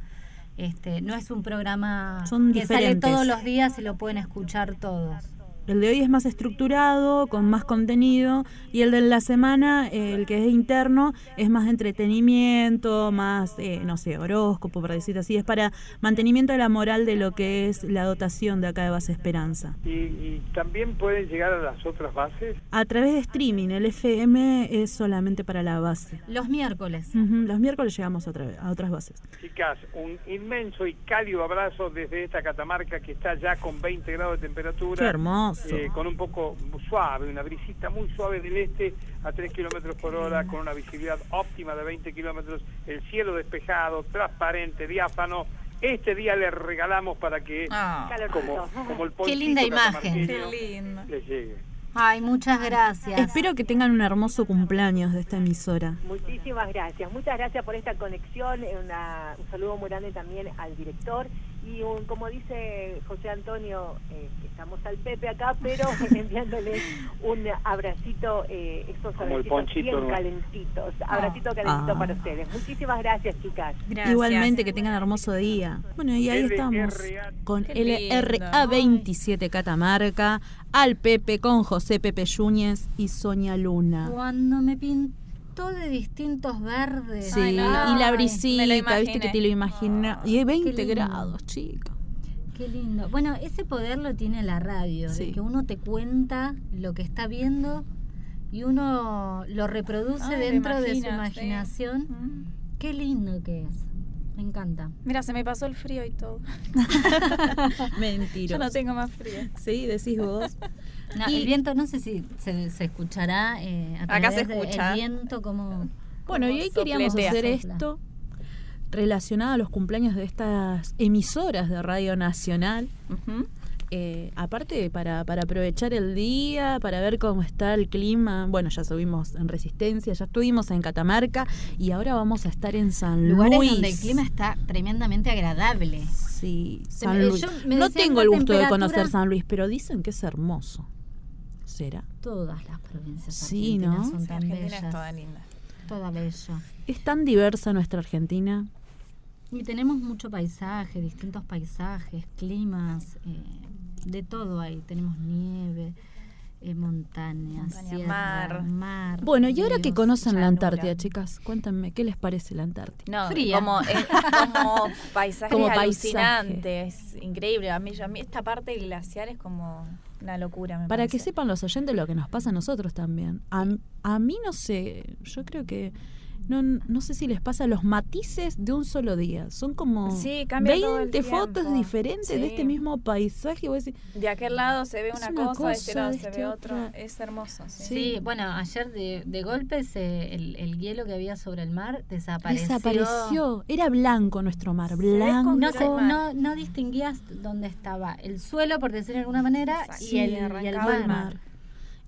Este, no es un programa Son que sale todos los días y lo pueden escuchar todos. El de hoy es más estructurado, con más contenido, y el de la semana, eh, el que es interno, es más entretenimiento, más, eh, no sé, horóscopo, para decir así, es para mantenimiento de la moral de lo que es la dotación de acá de Base Esperanza. ¿Y, y también pueden llegar a las otras bases? A través de streaming, el FM es solamente para la base. Los miércoles. Los miércoles llegamos a, otra- a otras bases. Chicas, un inmenso y cálido abrazo desde esta Catamarca que está ya con 20 grados de temperatura. Qué hermoso. Eh, con un poco suave, una brisita muy suave del este a 3 kilómetros por hora, con una visibilidad óptima de 20 kilómetros, el cielo despejado, transparente, diáfano. Este día le regalamos para que, Ah. como, como el Qué linda imagen. Qué lindo. le llegue. Ay, muchas gracias. Espero que tengan un hermoso cumpleaños de esta emisora. Muchísimas gracias. Muchas gracias por esta conexión. eh, una- un saludo muy grande también al director. Y un, como dice José Antonio, eh, estamos al Pepe acá, pero [LAUGHS] enviándole un abracito, eh, estos Como el abracitos ponchito, bien ¿no? calentitos. Abracito calentito Ah. para ustedes. Muchísimas gracias, chicas. Gracias. Igualmente, que tengan hermoso día. Bueno, y ahí estamos con Qué lindo. LRA27 Catamarca, al Pepe con José Pepe Yúñez y Sonia Luna. Cuando me de distintos verdes. Sí, Ay, no. y la brisita, viste que te lo imaginas. Y hay 20 lindo. grados, chica. Qué lindo. Bueno, ese poder lo tiene la radio, Sí. de que uno te cuenta lo que está viendo y uno lo reproduce Ay, dentro de su imagina, sí. imaginación. Mm. Qué lindo que es. Me encanta. Mira, se me pasó el frío y todo. [LAUGHS] [LAUGHS] Mentira. Yo no tengo más frío. Sí, decís vos. [LAUGHS] No, Y- El viento, no sé si se, se escuchará. eh, a Acá se de- escucha. El viento como... Bueno, y hoy queríamos hacer Sopla. esto relacionado a los cumpleaños de estas emisoras de Radio Nacional. Eh, aparte para, para aprovechar el día, para ver cómo está el clima. Bueno, ya subimos en Resistencia, ya estuvimos en Catamarca y ahora vamos a estar en San Lugares Luis. donde el clima está tremendamente agradable. Sí, San Luis. No tengo el gusto de conocer San Luis, pero dicen que es hermoso. ¿Será? Todas las provincias Sí, argentinas ¿no? son Sí, tan Argentina bellas. es toda linda. Toda bella. Es tan diversa nuestra Argentina. Y tenemos mucho paisaje, distintos paisajes, climas, eh, de todo ahí. Tenemos nieve, eh, montañas, Montaña, sierra, mar. mar. Bueno, y ahora que conocen la. Antártida, chicas, cuéntenme, ¿qué les parece la Antártida? No, Fría. como, eh, como paisaje [LAUGHS] Como paisaje. alucinante, es increíble. A mí, a mí esta parte glaciar es como una locura. Me Para que sepan los oyentes lo que nos pasa a nosotros también. A, a mí no sé, yo creo que no, no sé si les pasa los matices de un solo día. Son como Sí, cambia todo el 20 fotos diferentes de este mismo paisaje. De aquel lado se ve una, una cosa, de este lado de se este ve otro. otra. Es hermoso. Sí. Sí, bueno, ayer de, de golpe se- el, el hielo que había sobre el mar desapareció. desapareció. Era blanco nuestro mar, blanco. No, se- no, no distinguías dónde estaba el suelo, por decirlo de alguna manera, Sí, y, el, y el arrancaba el mar.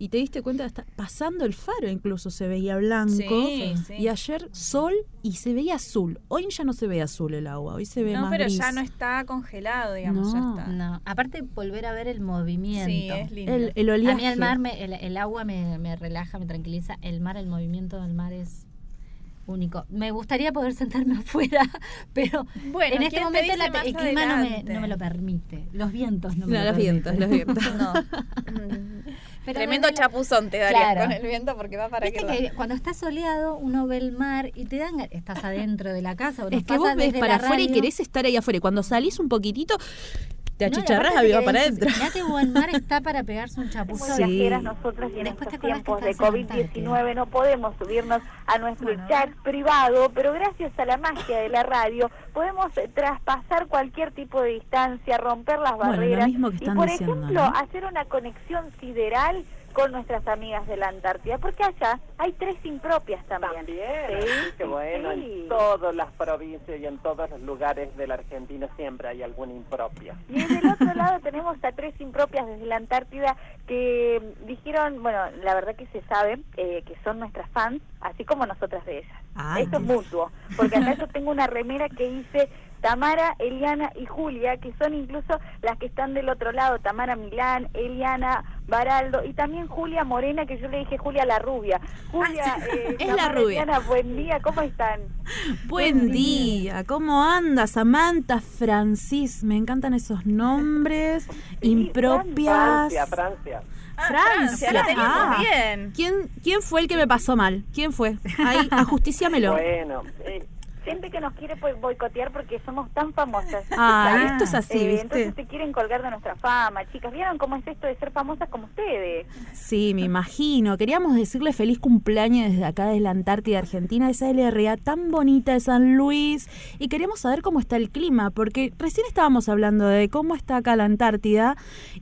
Y te diste cuenta, hasta pasando el faro incluso se veía blanco. Sí, sí. Y ayer sol y se veía azul. Hoy ya no se ve azul el agua, hoy se ve No, más pero gris. ya no está congelado, digamos, No. ya está. No, aparte volver a ver el movimiento. Sí, es lindo. El, el A oleaje. mí el mar, me- el, el agua me, me relaja, me tranquiliza. El mar, el movimiento del mar es único. Me gustaría poder sentarme [LAUGHS] afuera, pero Bueno, en este ¿quién te momento la- el clima no me, no me lo permite. Los vientos no me No, lo los vientos, los vientos. [LAUGHS] No. [LAUGHS] Pero Tremendo chapuzón te daría Claro. con el viento porque va para Viste que cuando está soleado uno ve el mar y te dan, estás adentro de la casa. o Es que vos ves para afuera y querés estar ahí afuera. Y cuando salís un poquitito, te No, y achicharrás aparte y va te para adentro. Mirá qué buen mar está para pegarse un [LAUGHS] chapuzón. Viajeras nosotras y en Después estos tiempos de estás en COVID-19 no podemos subirnos a nuestro chat privado, pero gracias a la magia de la radio podemos eh, traspasar cualquier tipo de distancia, romper las Bueno, lo barreras mismo que y por diciendo, ejemplo ¿no? hacer una conexión sideral con nuestras amigas de la Antártida, porque allá hay tres impropias también. También, ¿Sí? qué bueno, Sí. en todas las provincias y en todos los lugares de la Argentina siempre hay alguna impropia. Y del otro lado tenemos a tres impropias desde la Antártida que dijeron, bueno, la verdad que se sabe eh, que son nuestras fans, así como nosotras de ellas. Ah, Esto es mutuo, porque acá yo tengo una remera que dice Tamara, Eliana y Julia, que son incluso las que están del otro lado, Tamara Milán, Eliana Baraldo y también Julia Morena, que yo le dije Julia la rubia. Julia, eh, [LAUGHS] Es la rubia. Eliana, buen día, ¿cómo están? Buen día, ¿cómo andas, Samantha, Francis? Me encantan esos nombres [LAUGHS] impropias. Francia, Francia. Francia, la teníamos ah. bien. ¿Quién, ¿Quién fue el que me pasó mal? ¿Quién fue? Ahí, [LAUGHS] ajustíciamelo. Bueno, eh, Gente que nos quiere boi- boicotear porque somos tan famosas. Ah, esto es así, Eh, ¿viste? Entonces se quieren colgar de nuestra fama, chicas. ¿Vieron cómo es esto de ser famosas como ustedes? Sí, me imagino. Queríamos decirle feliz cumpleaños desde acá, desde la Antártida Argentina, esa LRA tan bonita de San Luis. Y queremos saber cómo está el clima, porque recién estábamos hablando de cómo está acá la Antártida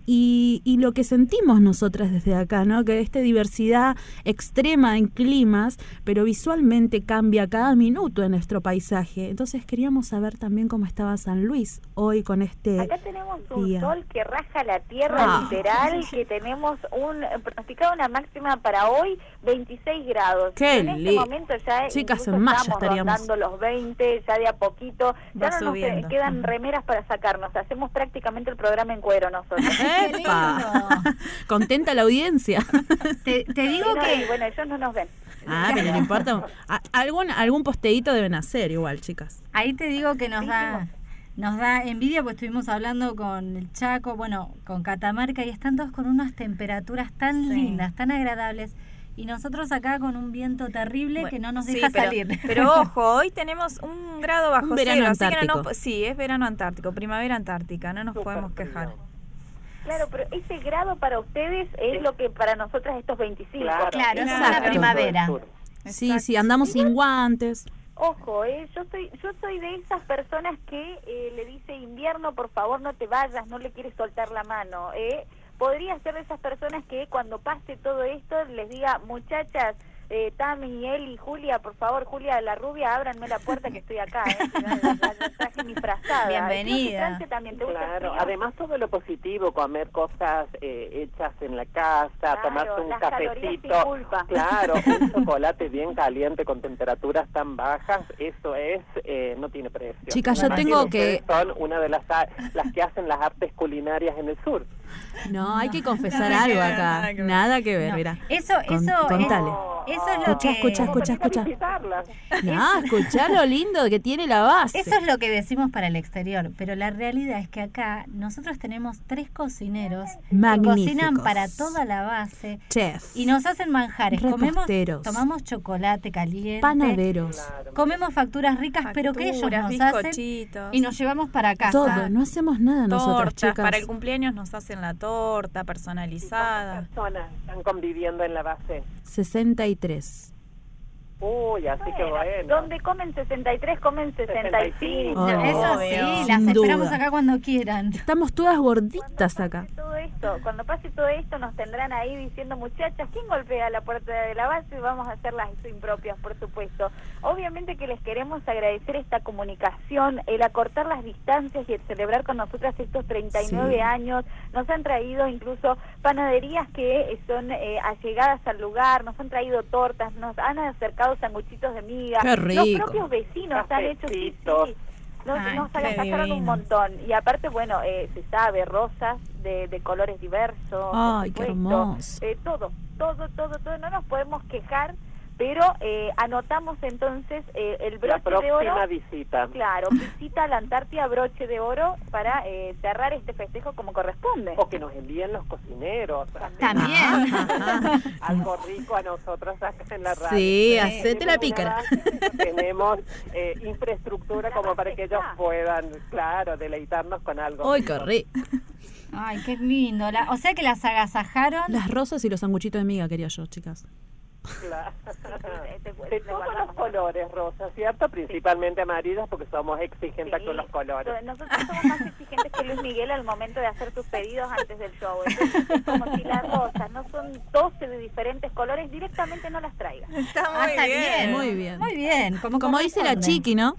y, y lo que sentimos nosotras desde acá, ¿no? Que esta diversidad extrema en climas, pero visualmente cambia cada minuto en nuestro paisaje. Entonces queríamos saber también cómo estaba San Luis hoy con este Acá tenemos un día. sol que raja la tierra Ah. literal, que tenemos un pronosticado una máxima para hoy 26 grados. Qué en este momento ya Chicas, incluso en mayo estamos estaríamos. los 20, ya de a poquito, ya Va no nos subiendo. eh, quedan remeras para sacarnos, hacemos prácticamente el programa en cuero nosotros. [LAUGHS] ¡Epa! Contenta la audiencia. Te, te digo Sí, no, que y bueno, ellos no nos ven. Ah, pero no importa. Algún, algún posteíto deben hacer igual, chicas. Ahí te digo que nos da nos da envidia porque estuvimos hablando con el Chaco, bueno, con Catamarca y están todos con unas temperaturas tan Sí. lindas, tan agradables y nosotros acá con un viento terrible que no nos Sí, deja pero, salir. Pero [LAUGHS] ojo, hoy tenemos un grado bajo Un verano cero, así que no antártico. nos, sí, es verano antártico, primavera antártica, no nos podemos quejar. Claro, pero ese grado para ustedes es lo que para nosotras estos 25. Claro, es el primavera. Sí, sí, andamos sin guantes. Ojo, eh, yo soy yo soy de esas personas que eh, le dice invierno, por favor no te vayas, no le quieres soltar la mano. Eh. Podría ser de esas personas que cuando pase todo esto les diga, muchachas, eh, Tami, Eli, Julia, por favor, Julia, la rubia, ábranme la puerta que estoy acá. Eh, traje mi frazada. Bienvenida. También te gusta el Claro, además todo lo positivo, comer cosas eh, hechas en la casa, tomarse un cafecito, claro, [LAUGHS] un chocolate bien caliente con temperaturas tan bajas, eso es, eh, no tiene precio. Chicas, yo tengo que- Son una de las, las que hacen las artes culinarias en el sur. No, hay que confesar Nada que algo ver, acá. nada que ver. Nada que ver, No, mira. Eso, Con- eso, contale. es- Eso es lo Escucha, que... escucha, escucha, escucha. visitarla. No, escuchá lo lindo que tiene la base. Eso es lo que decimos para el exterior, pero la realidad es que acá nosotros tenemos tres cocineros que cocinan para toda la base Chef. y nos hacen manjares. Comemos, Reposteros. tomamos chocolate caliente, Panaderos. comemos facturas ricas, pero que ellos nos hacen bizcochitos. y nos llevamos para casa. Todo, no hacemos nada Tortas, chicas. para el cumpleaños nos hacen la torta personalizada. personas están conviviendo en la base? 63. Uy, así que bueno. Donde comen 63, comen 65. Oh, Eso sí, las esperamos duda. acá cuando quieran. Estamos todas gorditas acá. todo esto, cuando pase todo esto nos tendrán ahí diciendo muchachas, ¿quién golpea la puerta de la base? Vamos a hacer las impropias, por supuesto. Obviamente que les queremos agradecer esta comunicación, el acortar las distancias y el celebrar con nosotras estos 39 Sí. años. Nos han traído incluso panaderías que son eh, allegadas al lugar, nos han traído tortas, nos han acercado sanguchitos de miga. Qué Los propios vecinos han hecho sí. Nos, Ay, nos agasajaron un montón. Y aparte, bueno, eh, se sabe, rosas de, de colores diversos. por Ay, qué supuesto. hermoso. Eh, todo, todo, todo, todo. No nos podemos quejar, pero eh, anotamos entonces eh, el La broche de oro. próxima visita. Claro, visita a la Antártida broche de oro para eh, cerrar este festejo como corresponde. O que nos envíen los cocineros. También. [LAUGHS] Algo rico a nosotros acá en la radio. Sí, hacete la pícara. Tenemos eh, infraestructura como para que ellos puedan, claro, deleitarnos con algo. Ay, qué rico. Ay, qué lindo. La- o sea que las agasajaron. Las rosas y los sanguchitos de miga quería yo, chicas. Claro. De todos los colores, Rosa, ¿cierto? Principalmente amarillas porque somos exigentes Sí, con los colores. Nosotros somos más exigentes que Luis Miguel al momento de hacer sus pedidos antes del show. Entonces, es como si las rosas no son 12 de diferentes colores, directamente no las traiga. Está Ah, está bien. Muy bien. Muy bien. Como, Como dice la chiqui, ¿no?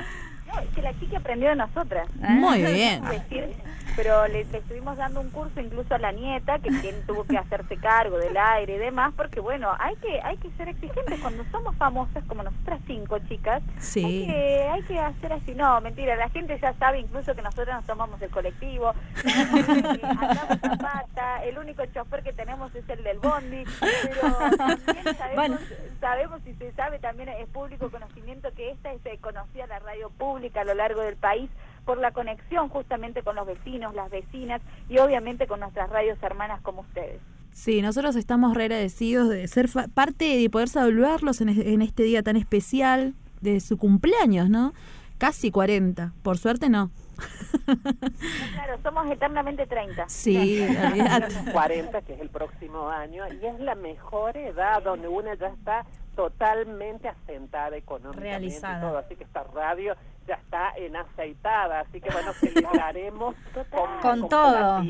No, es que la chica aprendió de nosotras. Muy bien. Decir, pero le, le estuvimos dando un curso incluso a la nieta que quien tuvo que hacerse cargo del aire y demás porque bueno hay que hay que ser exigentes cuando somos famosas como nosotras cinco chicas Sí. hay que hay que hacer así no mentira la gente ya sabe incluso que nosotros nos tomamos el colectivo andamos a pata el único chofer que tenemos es el del bondi pero también sabemos, Bueno. sabemos y se sabe también es público conocimiento que esta es conocida la radio pública a lo largo del país por la conexión justamente con los vecinos, las vecinas y obviamente con nuestras radios hermanas como ustedes. Sí, nosotros estamos re agradecidos de ser fa- parte y poder saludarlos en, es- en este día tan especial de su cumpleaños, ¿no? Casi 40. Por suerte no. [LAUGHS] Claro, somos eternamente 30. Sí, [LAUGHS] olvídate. 40, que es el próximo año, y es la mejor edad donde una ya está totalmente asentada económicamente Realizada. y todo, así que esta radio ya está en aceitada, así que bueno, [LAUGHS] celebraremos con, Con todo.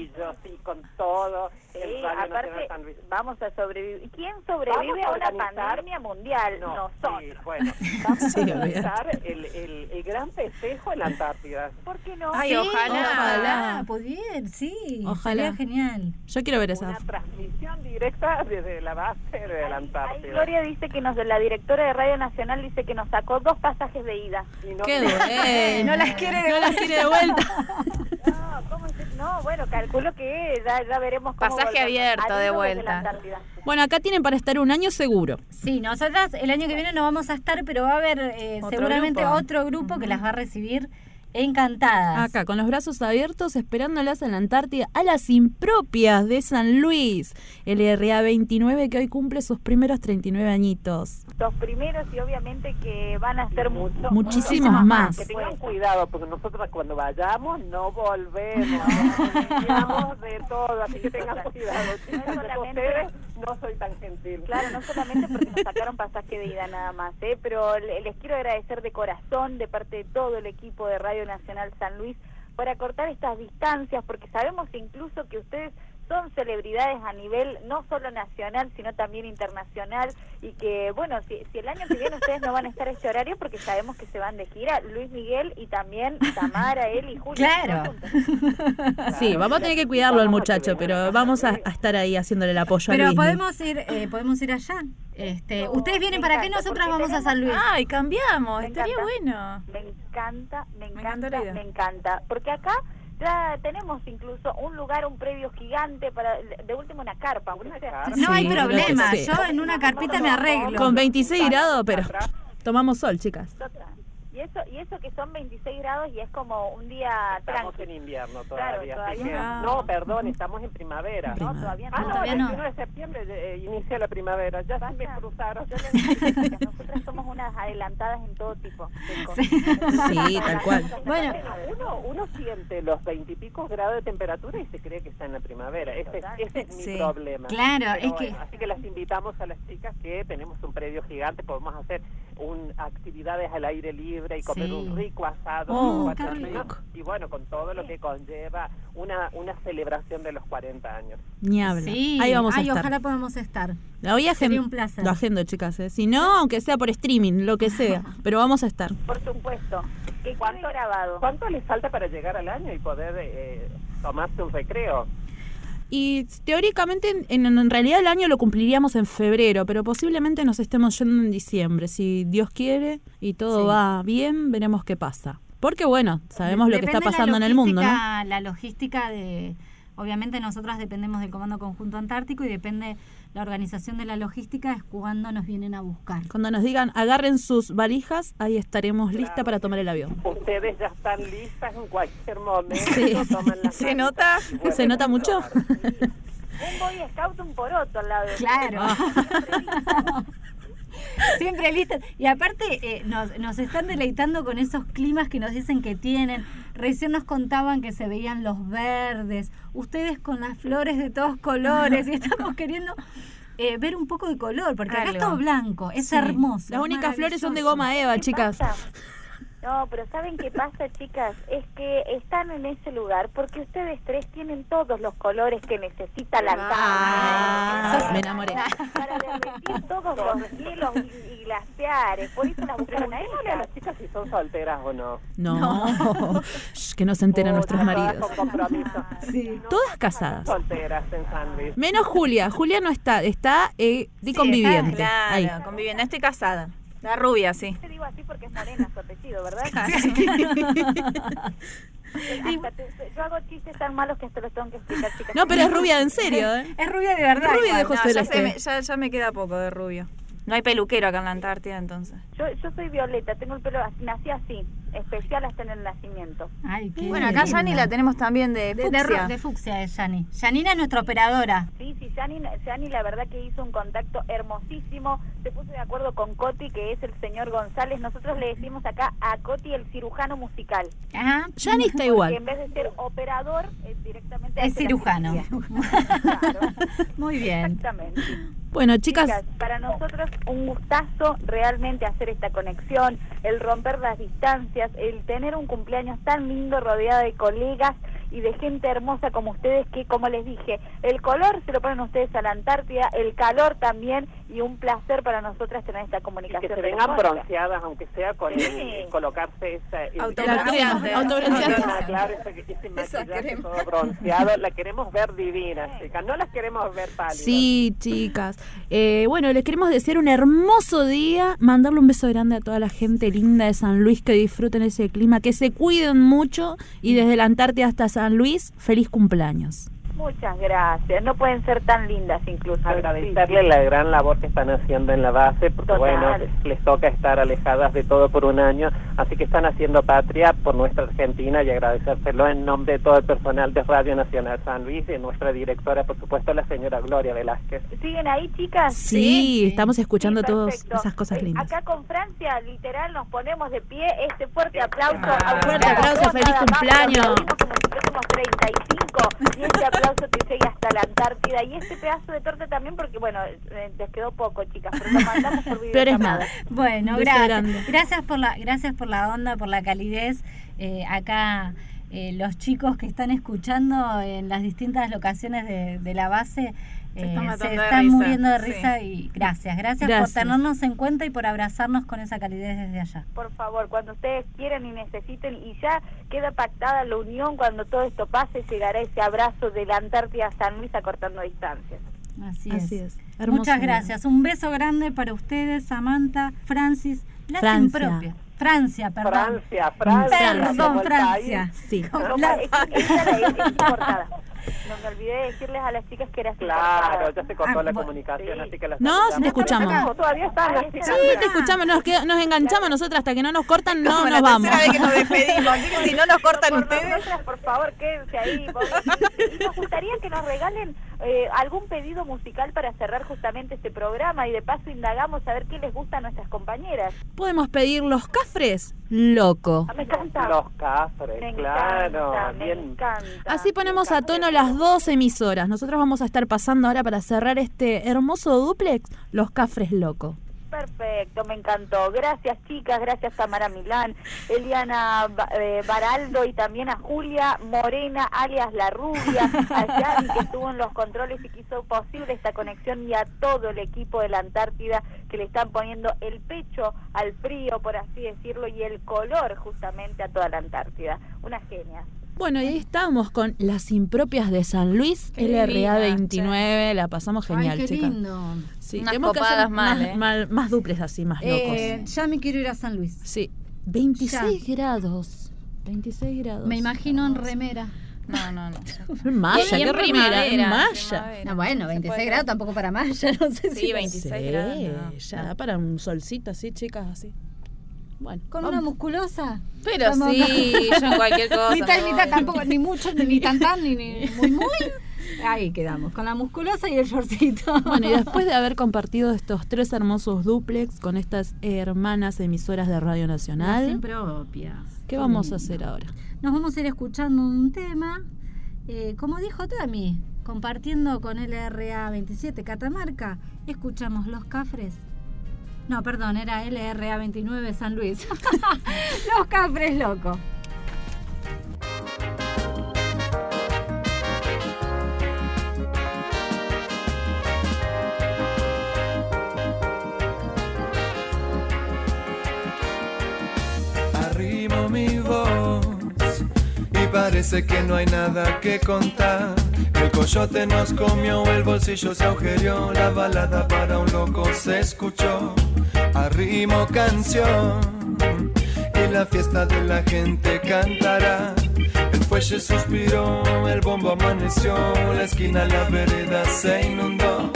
con todo. Sí, el Radio aparte Nacional San Luis. vamos a sobrevivir. ¿Quién sobrevive a a una pandemia mundial? No, Nosotros. sí, bueno, vamos [LAUGHS] Sí, a organizar el, el, el gran festejo en la Antártida. ¿Por qué no? Ay, Sí, ojalá. Ojalá, pudiera, sí. Ojalá. Sería genial. Yo quiero ver esa. Una transmisión directa desde la base de la Antártida. Gloria dice que nos, la directora de Radio Nacional dice que nos sacó dos pasajes de ida. Y no- Qué bueno. No las quiere de No las quiere de vuelta. No, ¿cómo es? no, bueno, calculo que ya, ya veremos cómo Pasaje volvemos. abierto de vuelta. Bueno, acá tienen para estar un año seguro. Sí, nosotras el año que viene no vamos a estar, pero va a haber eh, Otro seguramente grupo. otro grupo que las va a recibir encantadas. Acá, con los brazos abiertos, esperándolas en la Antártida a las impropias de San Luis. LRA 29, que hoy cumple sus primeros 39 añitos. Los primeros y obviamente que van a ser mucho, Muchísimos más. Que tengan cuidado, porque nosotros cuando vayamos no volvemos. [LAUGHS] Nos de todo, así que tengan cuidado. chicas, solamente- Ustedes no soy tan gentil. Claro, no solamente porque nos sacaron pasaje de ida nada más, ¿eh? pero le- les quiero agradecer de corazón, de parte de todo el equipo de Radio Nacional San Luis, por acortar estas distancias, porque sabemos incluso que ustedes son celebridades a nivel no solo nacional, sino también internacional, y que, bueno, si, si el año que viene ustedes no van a estar a este horario, porque sabemos que se van de gira, Luis Miguel y también Tamara, él y Julio. Claro. [LAUGHS] Sí, vamos a tener que cuidarlo al muchacho, pero vamos a, a estar ahí haciéndole el apoyo a Pero podemos ir, eh, podemos ir allá. Este, ustedes vienen para acá, encanta, nosotras vamos a San Luis. Ay, cambiamos, Me estaría encanta. bueno. Me encanta, me encanta me encanta. Porque acá Ya tenemos incluso un lugar, un previo gigante, para de último una carpa. Una No hay Sí, problema, yo en una carpita me arreglo. Con 26 grados, pero tomamos sol, chicas. Y eso, y eso que son 26 grados y es como un día Estamos tranquilo. en invierno todavía. así todavía que- no. no, perdón, estamos en primavera. No, todavía no. Ah, no, Todavía el no. 21 de septiembre eh, inicia la primavera. Ya se me cruzaron. Nosotras somos [LAUGHS] unas adelantadas en todo tipo de cosas. Sí, tal cual. Bueno, uno, uno siente los veintipico grados de temperatura y se cree que está en la primavera. Ese, ese es mi Sí. problema. Claro, Pero es que- Así que las invitamos a las chicas que tenemos un predio gigante, podemos hacer un, actividades al aire libre y comer Sí. un rico asado. Oh, con qué rico. Y bueno, con todo lo que conlleva una, una celebración de los 40 años. Ni habla. Sí, Ahí vamos a ay, estar. ojalá podamos estar. La voy a Sería un placer. Lo agendo, chicas. ¿eh? Si no, aunque sea por streaming, lo que sea. [LAUGHS] Pero vamos a estar. Por supuesto. ¿Cuánto, grabado. ¿Cuánto les falta para llegar al año y poder eh, tomarse un recreo? Y teóricamente, en, en realidad el año lo cumpliríamos en febrero, pero posiblemente nos estemos yendo en diciembre. Si Dios quiere y todo Sí. va bien, veremos qué pasa. Porque bueno, sabemos lo que está pasando en el mundo, La logística de... Obviamente nosotras dependemos del Comando Conjunto Antártico y depende la organización de la logística es cuando nos vienen a buscar. Cuando nos digan agarren sus valijas, ahí estaremos listas para tomar el avión. Ustedes ya están listas en cualquier momento. Sí. toman las [LAUGHS] ¿Se nota? ¿Se nota mucho? Un boy scout, un poroto al lado de Claro. [LAUGHS] Siempre listas. Y aparte eh, nos, nos están deleitando con esos climas que nos dicen que tienen. Recién nos contaban que se veían los verdes, ustedes con las flores de todos colores y estamos queriendo eh, ver un poco de color, porque acá es Algo. todo blanco, es Sí. hermoso. Las únicas flores son de goma eva, chicas. No, pero ¿saben qué pasa, chicas? Es que están en ese lugar porque ustedes tres tienen todos los colores que necesita la Ah, me enamoré. Para derretir todos los hielos y, y glaciares. Por eso las buscaron a a las chicas si son solteras o no. No, Shh, que no se enteren nuestros Todas maridos. Con compromiso. Todas casadas. Solteras en San Luis. Menos Julia. Julia no está, está eh, de conviviente. Claro, Ahí. conviviendo. Estoy casada. La rubia, sí. Te digo así porque es morena su apellido, ¿verdad? [LAUGHS] Hasta te- yo hago chistes tan malos que hasta los tengo que explicar, chicas. No, pero es rubia en serio, ¿eh? Es rubia de verdad. Rubia de igual. José No, ya, se me, ya, ya me queda poco de rubio. No hay peluquero acá en la Antártida, entonces. Yo, yo soy Violeta, tengo el pelo, así- nací así, especial hasta en el nacimiento. Ay, qué Bueno, acá. Yani la tenemos también de de, de, fucsia. de fucsia es Yani. Yanina es nuestra operadora. Sí, sí, Yani la verdad que hizo un contacto hermosísimo, se puso de acuerdo con Coti, que es el señor González, nosotros le decimos acá a Coti el cirujano musical. Ajá. Yani está Porque igual. en vez de ser operador, eh, directamente Es cirujano. cirugía. [LAUGHS] Muy bien. Exactamente. Bueno, chicas, para nosotros un gustazo realmente hacer esta conexión, el romper las distancias, el tener un cumpleaños tan lindo rodeada de colegas y de gente hermosa como ustedes que, como les dije, el color se lo ponen ustedes a la Antártida, el calor también y un placer para nosotras tener esta Que comunicación. se vengan bronceadas, aunque sea con Sí. el- colocarse esa... Autobronceante. Autobronceante. Claro, ese, ese maquillaje queremos. todo bronceado, la queremos ver divina, chicas, no las queremos ver pálidas. Sí, chicas. Eh, bueno, les queremos desear un hermoso día, mandarle un beso grande a toda la gente linda de San Luis, que disfruten ese clima, que se cuiden mucho y desde la Antártida hasta San Luis, feliz cumpleaños. Muchas gracias, no pueden ser tan lindas incluso. Agradecerle la gran labor que están haciendo en la base, porque Total. bueno, les toca estar alejadas de todo por un año, así que están haciendo patria por nuestra Argentina y agradecérselo en nombre de todo el personal de Radio Nacional San Luis y de nuestra directora, por supuesto, la señora Gloria Velázquez. ¿Siguen ahí, chicas? Sí, estamos escuchando Sí, todas esas cosas lindas. Acá con Francia, literal, nos ponemos de pie. Este fuerte aplauso. Ah, a fuerte aplauso, feliz más, cumpleaños. como si fuésemos 35 y este aplauso que llegue hasta la Antártida y este pedazo de torta también porque, bueno, eh, les quedó poco, chicas, pero lo mandamos por [LAUGHS] Pero es nada. Bueno, gracias. Gracias por la, gracias por la onda, por la calidez. Eh, acá eh, los chicos que están escuchando en las distintas locaciones de, de la base Se eh, están risa, muriendo de sí. risa y gracias, gracias, Gracias. por tenernos en cuenta y por abrazarnos con esa calidez desde allá. Por favor, cuando ustedes quieran y necesiten y ya queda pactada la unión, cuando todo esto pase, llegará ese abrazo de la Antártida a San Luis acortando distancias. Así, Así es. es. Muchas gracias. Un beso grande para ustedes, Samantha, Francis, la Francia. impropia. Francia, perdón. Francia, Francia. Perdón, Francia. país. Sí. No, No me olvidé de decirles a las chicas que era Claro, ya se cortó Ah, la bueno, comunicación, así que las No, sí te escuchamos. No, Todavía están las chicas. Sí, te escuchamos, nos, queda- nos enganchamos nosotras hasta que no nos cortan, no Como nos la vamos. vez que nos despedimos, así que si no nos cortan Por ustedes. nosotras, por favor, quédense ahí. porque- [LAUGHS] Nos gustaría que nos regalen eh, algún pedido musical para cerrar justamente este programa y de paso indagamos a ver qué les gusta a nuestras compañeras. Podemos pedir los cafres loco. Ah, Me encanta. Los cafres, Me claro. encanta, me encanta. Así ponemos a tono las dos emisoras. Nosotros vamos a estar pasando ahora para cerrar este hermoso duplex, los cafres loco. Perfecto, me encantó. Gracias chicas, gracias Tamara Milán, Eliana eh, Baraldo y también a Julia Morena, alias La Rubia, a [LAUGHS] Yanni que estuvo en los controles y que hizo posible esta conexión y a todo el equipo de la Antártida que le están poniendo el pecho al frío, por así decirlo, y el color justamente a toda la Antártida. Una genia. Bueno, y ahí estamos con las impropias de San Luis, Qué LRA divina, 29. La pasamos genial, Ay, qué chicas. lindo. Sí, Unas tenemos que copadas hacer mal, más, ¿eh? mal- más duples así, más locos. Eh, ya me quiero ir a San Luis. Sí, 26 grados. 26 grados. Me imagino en remera. No, no, no. Maya, [LAUGHS] qué remera, Maya. No, bueno, Se 26 puede. grados tampoco para Maya, [LAUGHS] no sé Sí, si... 26 Sí, grados. no. ya da para un solcito así, chicas, así. Bueno, ¿Con vamos. una musculosa? Pero Vamos, sí, yo en cualquier [LAUGHS] cosa. Ni tal, ni tal, tampoco, ni mucho, ni, ni tan tan, ni, ni [LAUGHS] muy muy. Ahí quedamos, con la musculosa y el shortcito. Bueno, y después de haber compartido estos tres hermosos duplex con estas hermanas emisoras de Radio Las Nacional, impropias. ¿qué vamos a hacer ahora? Nos vamos a ir escuchando un tema, eh, como dijo Tami, compartiendo con LRA 27 Catamarca, escuchamos Los Cafres. No, perdón, era LRA 29 San Luis. [LAUGHS] Los Cafres Loco. Arrimo mi voz y parece que no hay nada que contar. El coyote nos comió, el bolsillo se agujereó, la balada para un loco se escuchó. Arrimo canción y la fiesta de la gente cantará. El fuelle suspiró, el bombo amaneció, la esquina, la vereda se inundó.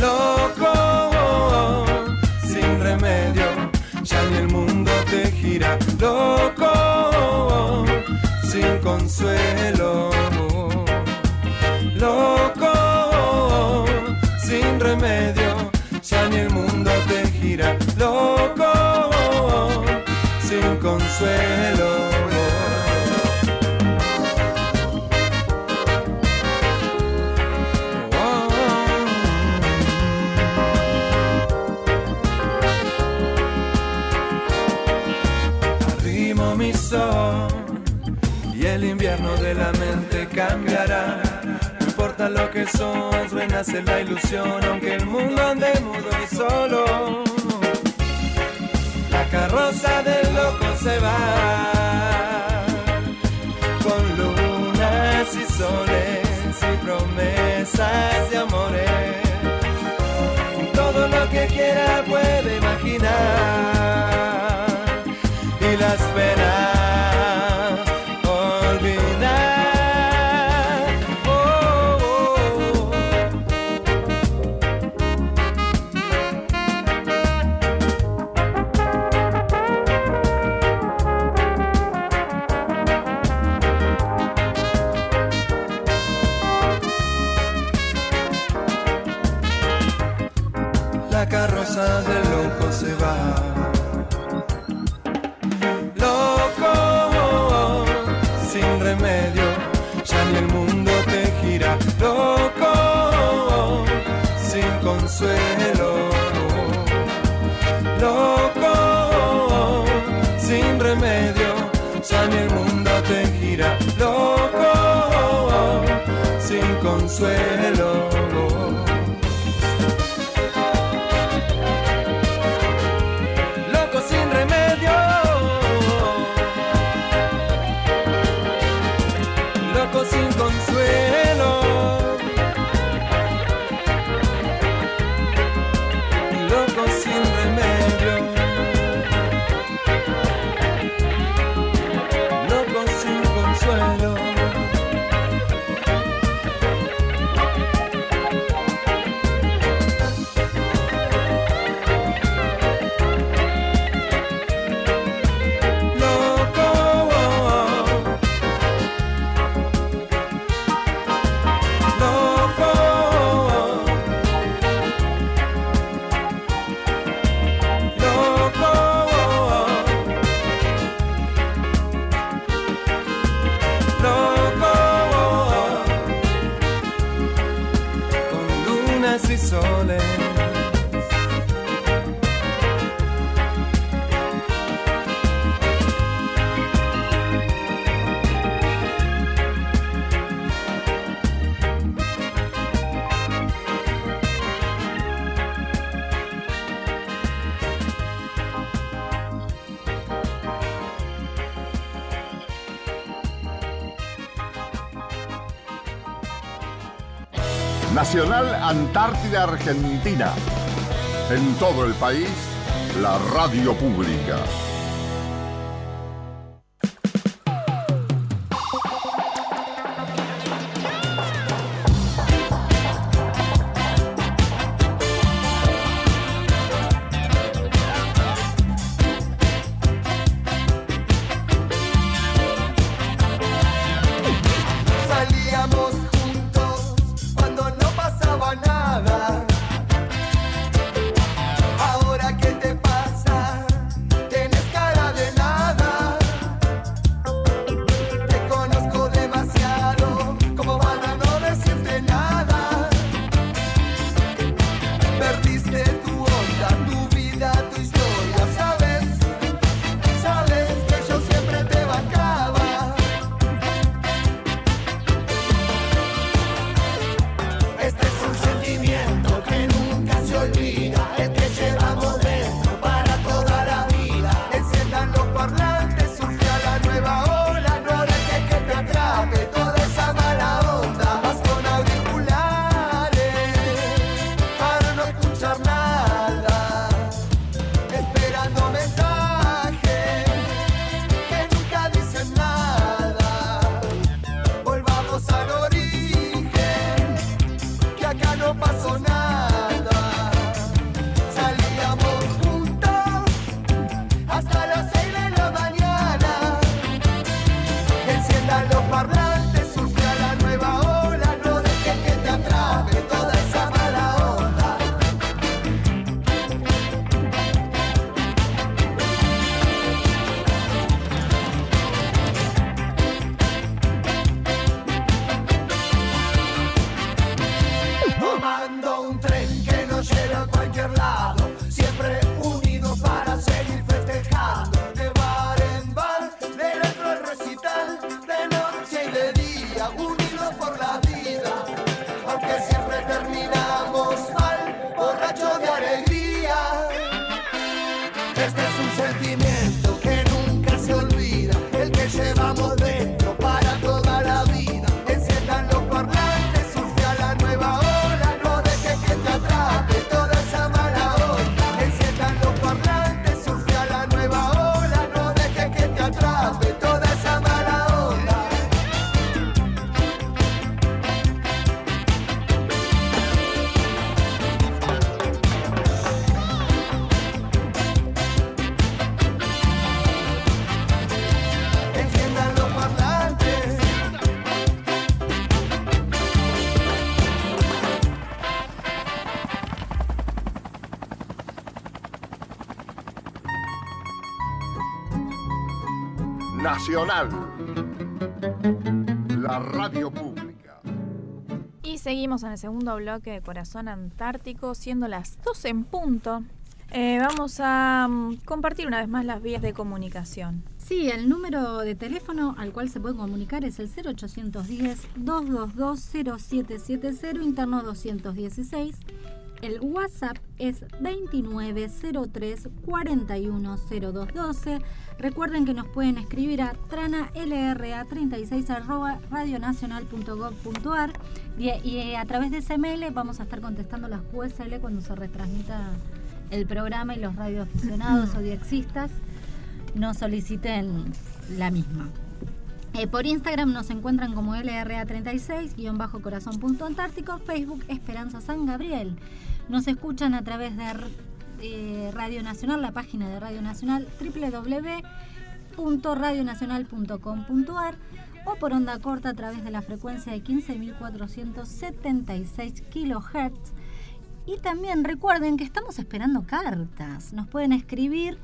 Loco, sin remedio, ya ni el mundo te gira. Loco, sin consuelo. Consuelo. Y el invierno de la mente cambiará. No importa lo que sos, renace la ilusión, aunque el mundo ande mudo y solo. La carroza del se va con lunas y soles y promesas de amores. Todo lo que quiera puede imaginar y las penas Nacional Antártida Argentina. En todo el país, la radio pública. Nacional. La radio pública. Y seguimos en el segundo bloque de Corazón Antártico, siendo las 12 en punto. Eh, vamos a mm, compartir una vez más las vías de comunicación. Sí, el número de teléfono al cual se puede comunicar es el 0810-222-0770, interno 216. El WhatsApp es 2903-410212. Recuerden que nos pueden escribir a tranalra36 arroba radionacional.gov.ar y, y a través de mail vamos a estar contestando las QSL cuando se retransmita el programa y los radioaficionados [CLEARS THROAT] o diexistas nos soliciten la misma. Eh, por Instagram nos encuentran como LRA36-corazón.antártico, Facebook Esperanza San Gabriel. Nos escuchan a través de eh, Radio Nacional, la página de Radio Nacional, www.radionacional.com.ar o por onda corta a través de la frecuencia de 15.476 kHz. Y también recuerden que estamos esperando cartas. Nos pueden escribir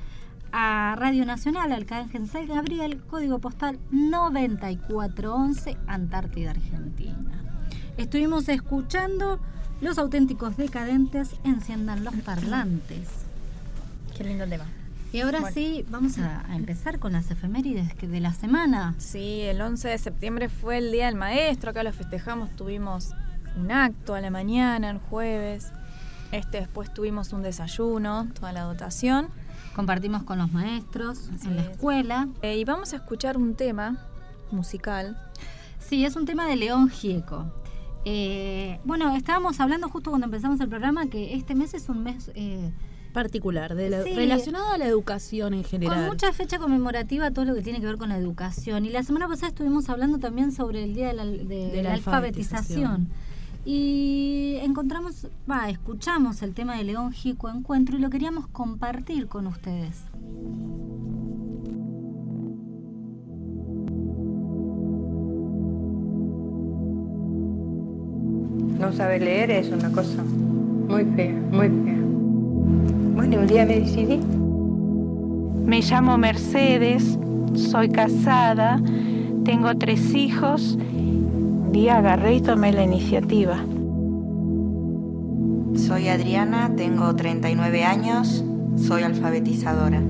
a Radio Nacional, Arcángel San Gabriel, código postal 9411, Antártida, Argentina. Estuvimos escuchando Los auténticos decadentes enciendan los parlantes. Qué lindo tema. Y ahora Bueno. sí, vamos a, a empezar con las efemérides que- de la semana. Sí, el 11 de septiembre fue el Día del Maestro, acá lo festejamos, tuvimos un acto a la mañana, el jueves. Este después tuvimos un desayuno, toda la dotación. Compartimos con los maestros en la escuela. Eh, y vamos a escuchar un tema musical. Sí, es un tema de León Gieco. Eh, bueno, estábamos hablando justo cuando empezamos el programa que este mes es un mes eh, particular, de la- Sí. relacionado a la educación en con general. mucha fecha conmemorativa todo lo que tiene que ver con la educación. Y la semana pasada estuvimos hablando también sobre el día de la, de- De la la alfabetización. alfabetización. Y encontramos, va, escuchamos el tema de León Jico Encuentro y lo queríamos compartir con ustedes. No saber leer es una cosa muy fea, muy fea. Bueno, un día me decidí. Me llamo Mercedes, soy casada, tengo tres hijos. Un día agarré y tomé la iniciativa. Soy Adriana, tengo 39 años, soy alfabetizadora.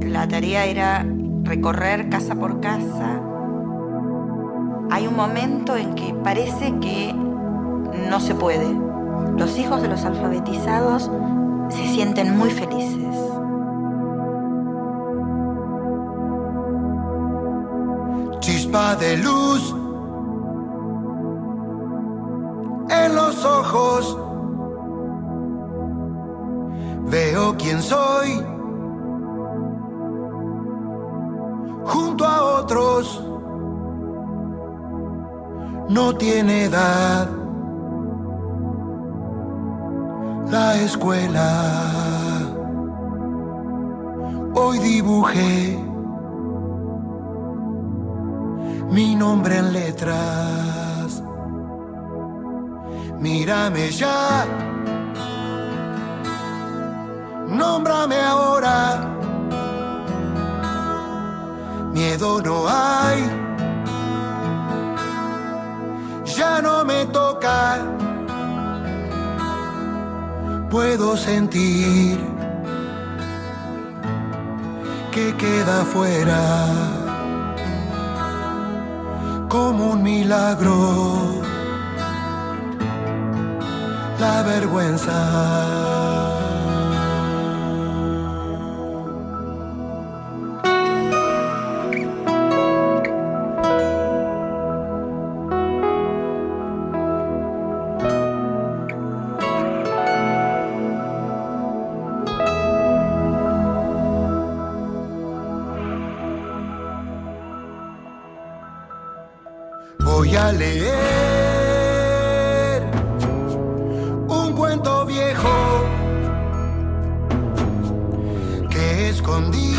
La tarea era recorrer casa por casa. Hay un momento en que parece que no se puede. Los hijos de los alfabetizados se sienten muy felices. chispa de luz en los ojos. Veo quién soy junto a otros. No tiene edad la escuela. Hoy dibujé mi nombre en letras. Mírame ya, nómbrame ahora. Miedo no hay, ya no me toca. Puedo sentir que queda fuera como un milagro. La vergüenza. Leer un cuento viejo que escondí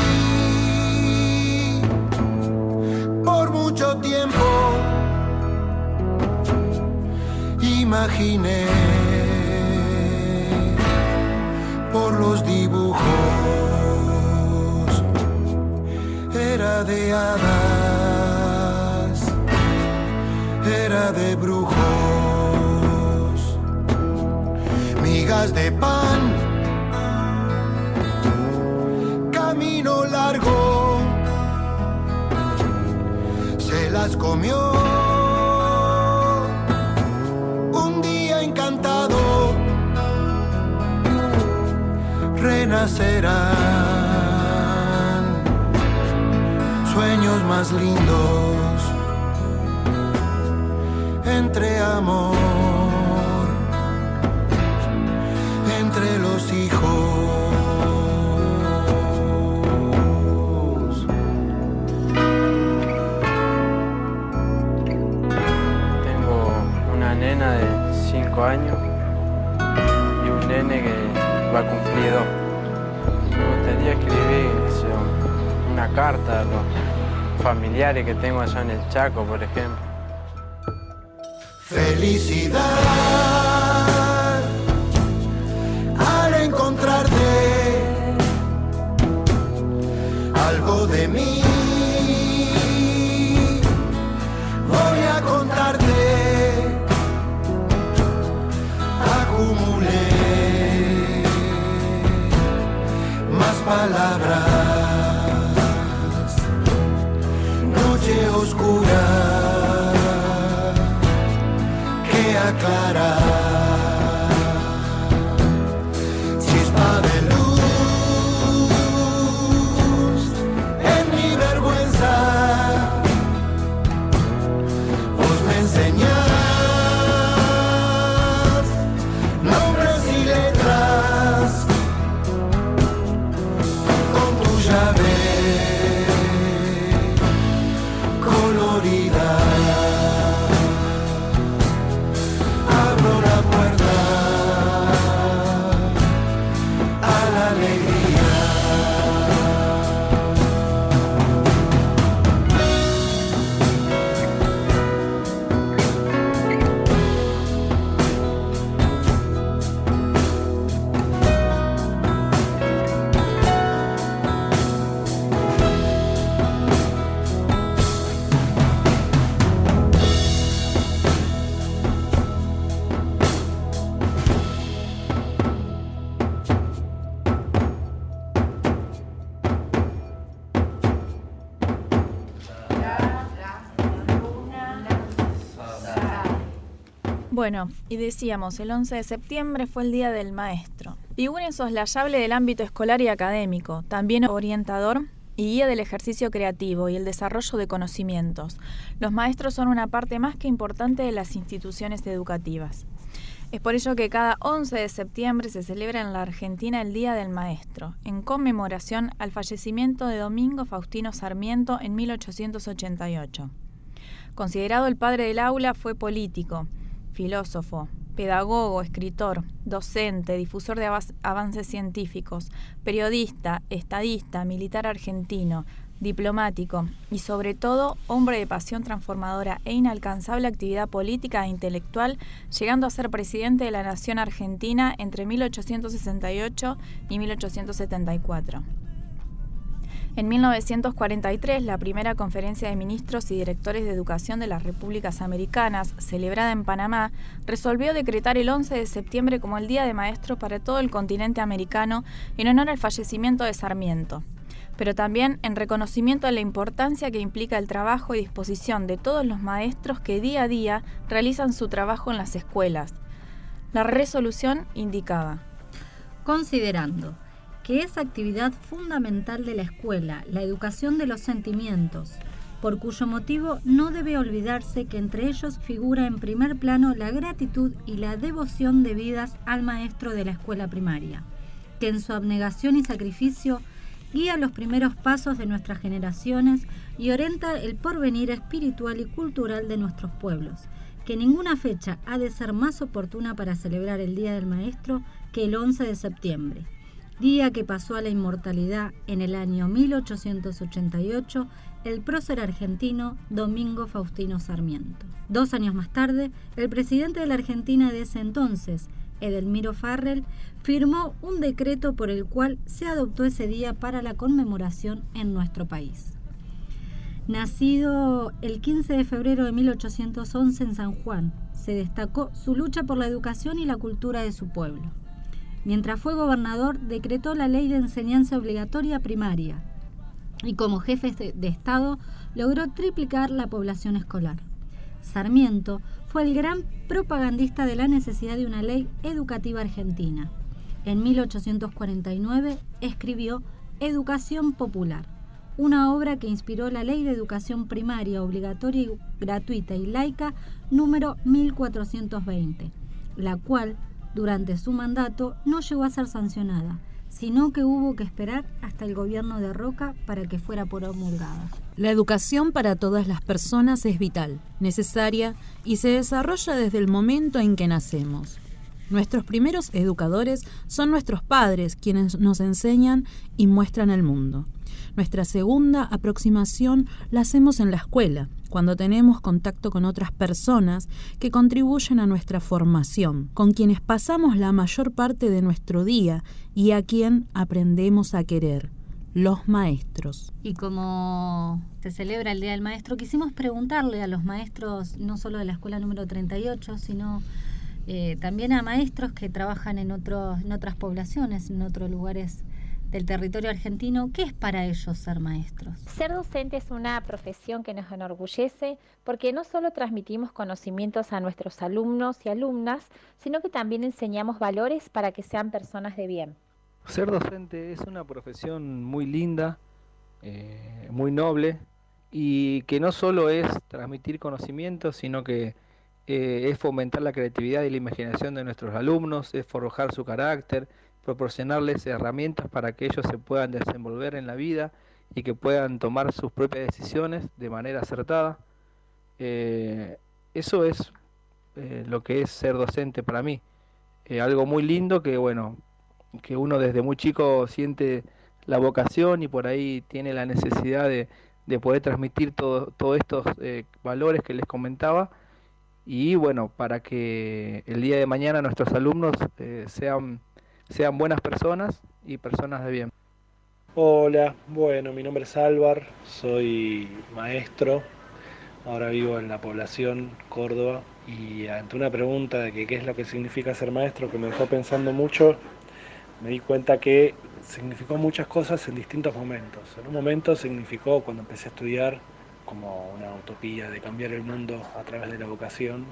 por mucho tiempo. Imaginé por los dibujos, era de hadas de brujos, migas de pan, camino largo, se las comió. Un día encantado, renacerán sueños más lindos entre amor, entre los hijos. Tengo una nena de 5 años y un nene que va dos. Me gustaría escribir una carta a los familiares que tengo allá en el Chaco, por ejemplo. Felicidad al encontrarte algo de mí. Voy a contarte, acumulé más palabras, Bueno, y decíamos, el 11 de septiembre fue el Día del Maestro. Figura insoslayable del ámbito escolar y académico, también orientador y guía del ejercicio creativo y el desarrollo de conocimientos. Los maestros son una parte más que importante de las instituciones educativas. Es por ello que cada 11 de septiembre se celebra en la Argentina el Día del Maestro, en conmemoración al fallecimiento de Domingo Faustino Sarmiento en 1888. Considerado el padre del aula, fue político, filósofo, pedagogo, escritor, docente, difusor de avances científicos, periodista, estadista, militar argentino, diplomático y sobre todo hombre de pasión transformadora e inalcanzable actividad política e intelectual, llegando a ser presidente de la Nación Argentina entre 1868 y 1874. En 1943, la primera conferencia de ministros y directores de educación de las repúblicas americanas, celebrada en Panamá, resolvió decretar el 11 de septiembre como el Día de Maestros para todo el continente americano en honor al fallecimiento de Sarmiento, pero también en reconocimiento a la importancia que implica el trabajo y disposición de todos los maestros que día a día realizan su trabajo en las escuelas. La resolución indicaba. Considerando que es actividad fundamental de la escuela, la educación de los sentimientos, por cuyo motivo no debe olvidarse que entre ellos figura en primer plano la gratitud y la devoción debidas al maestro de la escuela primaria, que en su abnegación y sacrificio guía los primeros pasos de nuestras generaciones y orienta el porvenir espiritual y cultural de nuestros pueblos, que ninguna fecha ha de ser más oportuna para celebrar el Día del Maestro que el 11 de septiembre día que pasó a la inmortalidad en el año 1888 el prócer argentino Domingo Faustino Sarmiento. Dos años más tarde, el presidente de la Argentina de ese entonces, Edelmiro Farrell, firmó un decreto por el cual se adoptó ese día para la conmemoración en nuestro país. Nacido el 15 de febrero de 1811 en San Juan, se destacó su lucha por la educación y la cultura de su pueblo. Mientras fue gobernador, decretó la ley de enseñanza obligatoria primaria y como jefe de Estado logró triplicar la población escolar. Sarmiento fue el gran propagandista de la necesidad de una ley educativa argentina. En 1849 escribió Educación Popular, una obra que inspiró la Ley de Educación Primaria Obligatoria, Gratuita y Laica número 1420, la cual durante su mandato no llegó a ser sancionada, sino que hubo que esperar hasta el gobierno de Roca para que fuera promulgada. La educación para todas las personas es vital, necesaria y se desarrolla desde el momento en que nacemos. Nuestros primeros educadores son nuestros padres quienes nos enseñan y muestran el mundo. Nuestra segunda aproximación la hacemos en la escuela, cuando tenemos contacto con otras personas que contribuyen a nuestra formación, con quienes pasamos la mayor parte de nuestro día y a quien aprendemos a querer, los maestros. Y como se celebra el Día del Maestro, quisimos preguntarle a los maestros, no solo de la escuela número 38, sino eh, también a maestros que trabajan en, en otras poblaciones, en otros lugares del territorio argentino, ¿qué es para ellos ser maestros? Ser docente es una profesión que nos enorgullece porque no solo transmitimos conocimientos a nuestros alumnos y alumnas, sino que también enseñamos valores para que sean personas de bien. Ser docente es una profesión muy linda, eh, muy noble y que no solo es transmitir conocimientos, sino que eh, es fomentar la creatividad y la imaginación de nuestros alumnos, es forjar su carácter, proporcionarles herramientas para que ellos se puedan desenvolver en la vida y que puedan tomar sus propias decisiones de manera acertada. Eh, eso es eh, lo que es ser docente para mí. Eh, algo muy lindo que, bueno, que uno desde muy chico siente la vocación y por ahí tiene la necesidad de, de poder transmitir todos estos valores que les comentaba y bueno, para que el día de mañana nuestros alumnos sean sean buenas personas y personas de bien. Hola, bueno, mi nombre es Álvar, soy maestro, ahora vivo en la población Córdoba y ante una pregunta de qué es lo que significa ser maestro que me dejó pensando mucho, me di cuenta que significó muchas cosas en distintos momentos. En un momento significó cuando empecé a estudiar como una utopía de cambiar el mundo a través de la educación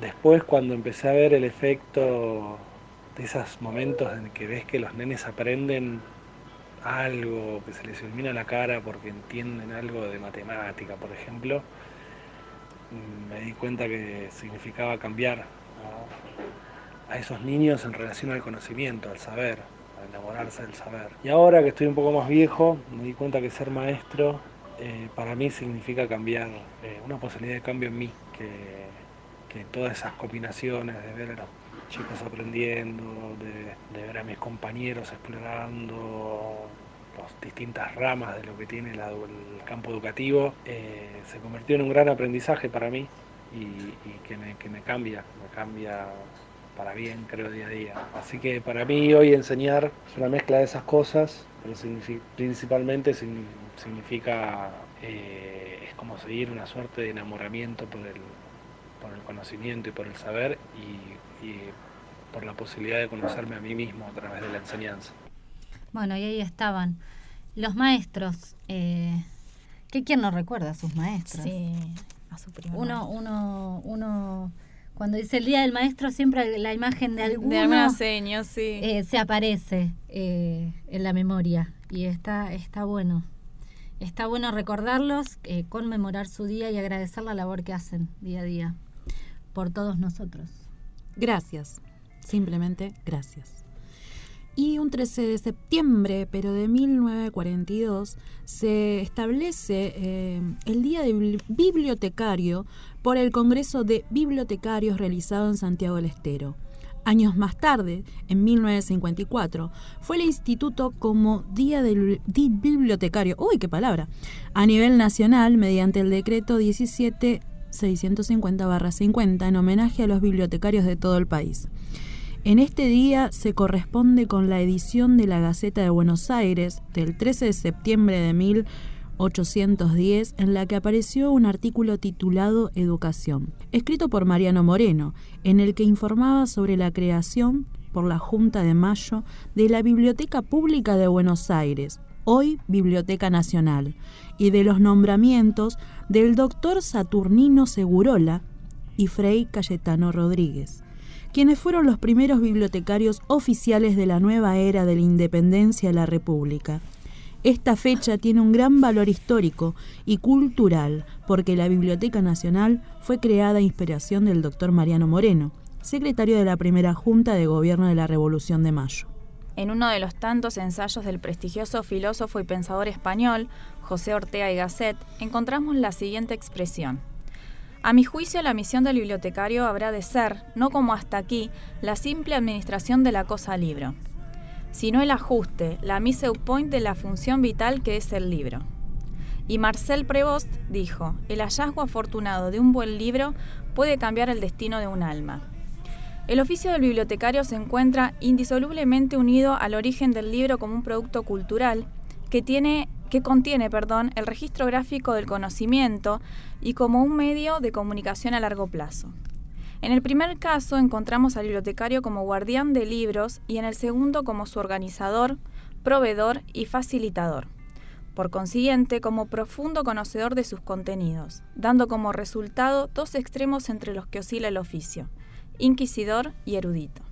después cuando empecé a ver el efecto de esos momentos en que ves que los nenes aprenden algo, que se les ilumina la cara porque entienden algo de matemática, por ejemplo, mm, me di cuenta que significaba cambiar a esos niños en relación al conocimiento, al saber, a enamorarse del saber. Y ahora que estoy un poco más viejo, me di cuenta que ser maestro eh, para mí significa cambiar, eh, una posibilidad de cambio en mí, que, que todas esas combinaciones de ver a los chicos aprendiendo, de, ver a mis compañeros explorando las distintas ramas de lo que tiene el campo educativo, eh, se convirtió en un gran aprendizaje para mí y, que, me, que me cambia, me cambia para bien, creo, día a día. Así que para mí hoy enseñar es una mezcla de esas cosas, pero principalmente signi- significa, eh, es como seguir una suerte de enamoramiento por el, por el conocimiento y por el saber y, y por la posibilidad de conocerme a mí mismo a través de la enseñanza. Bueno, y ahí estaban los maestros. Eh, ¿qué, ¿Quién no recuerda a sus maestros? Sí, a su primer Uno, uno, uno, cuando dice el día del maestro, siempre la imagen de alguno De alguna seña, sí. eh, se aparece eh, en la memoria y está, está bueno. Está bueno recordarlos, eh, conmemorar su día y agradecer la labor que hacen día a día por todos nosotros. Gracias, simplemente gracias. Y un 13 de septiembre, pero de 1942, se establece eh, el Día del Bibli- Bibliotecario por el Congreso de Bibliotecarios realizado en Santiago del Estero. Años más tarde, en 1954, fue el instituto como Día del Bibliotecario, uy, qué palabra, a nivel nacional mediante el decreto 17650-50 en homenaje a los bibliotecarios de todo el país. En este día se corresponde con la edición de la Gaceta de Buenos Aires del 13 de septiembre de 1810 en la que apareció un artículo titulado Educación, escrito por Mariano Moreno, en el que informaba sobre la creación por la Junta de Mayo de la Biblioteca Pública de Buenos Aires, hoy Biblioteca Nacional, y de los nombramientos del doctor Saturnino Segurola y Frei Cayetano Rodríguez quienes fueron los primeros bibliotecarios oficiales de la nueva era de la independencia de la República. Esta fecha tiene un gran valor histórico y cultural porque la Biblioteca Nacional fue creada a inspiración del doctor Mariano Moreno, secretario de la primera Junta de Gobierno de la Revolución de Mayo. En uno de los tantos ensayos del prestigioso filósofo y pensador español, José Ortega y Gasset, encontramos la siguiente expresión. A mi juicio, la misión del bibliotecario habrá de ser, no como hasta aquí, la simple administración de la cosa libro, sino el ajuste, la mise au point de la función vital que es el libro. Y Marcel Prevost dijo, el hallazgo afortunado de un buen libro puede cambiar el destino de un alma. El oficio del bibliotecario se encuentra indisolublemente unido al origen del libro como un producto cultural que, tiene, que contiene perdón, el registro gráfico del conocimiento y como un medio de comunicación a largo plazo. En el primer caso encontramos al bibliotecario como guardián de libros y en el segundo como su organizador, proveedor y facilitador. Por consiguiente, como profundo conocedor de sus contenidos, dando como resultado dos extremos entre los que oscila el oficio, inquisidor y erudito.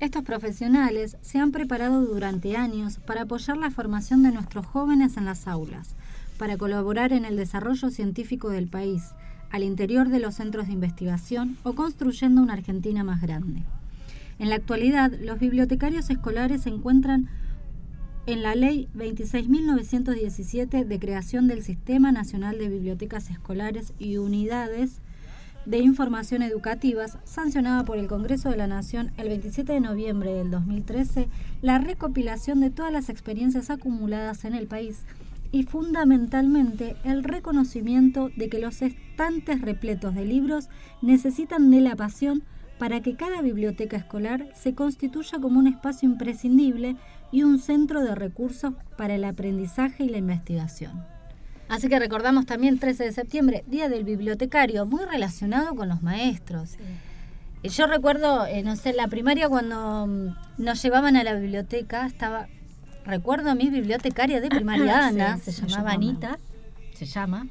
Estos profesionales se han preparado durante años para apoyar la formación de nuestros jóvenes en las aulas, para colaborar en el desarrollo científico del país, al interior de los centros de investigación o construyendo una Argentina más grande. En la actualidad, los bibliotecarios escolares se encuentran en la Ley 26.917 de creación del Sistema Nacional de Bibliotecas Escolares y Unidades de Información Educativas, sancionada por el Congreso de la Nación el 27 de noviembre del 2013, la recopilación de todas las experiencias acumuladas en el país y fundamentalmente el reconocimiento de que los estantes repletos de libros necesitan de la pasión para que cada biblioteca escolar se constituya como un espacio imprescindible y un centro de recursos para el aprendizaje y la investigación. Así que recordamos también 13 de septiembre, Día del Bibliotecario, muy relacionado con los maestros. Y Yo recuerdo, eh, no sé, la primaria cuando mm, nos llevaban a la biblioteca, estaba, recuerdo a mi bibliotecaria de primaria, [COUGHS] Ana, sí, se llamaba. Anita, se llama,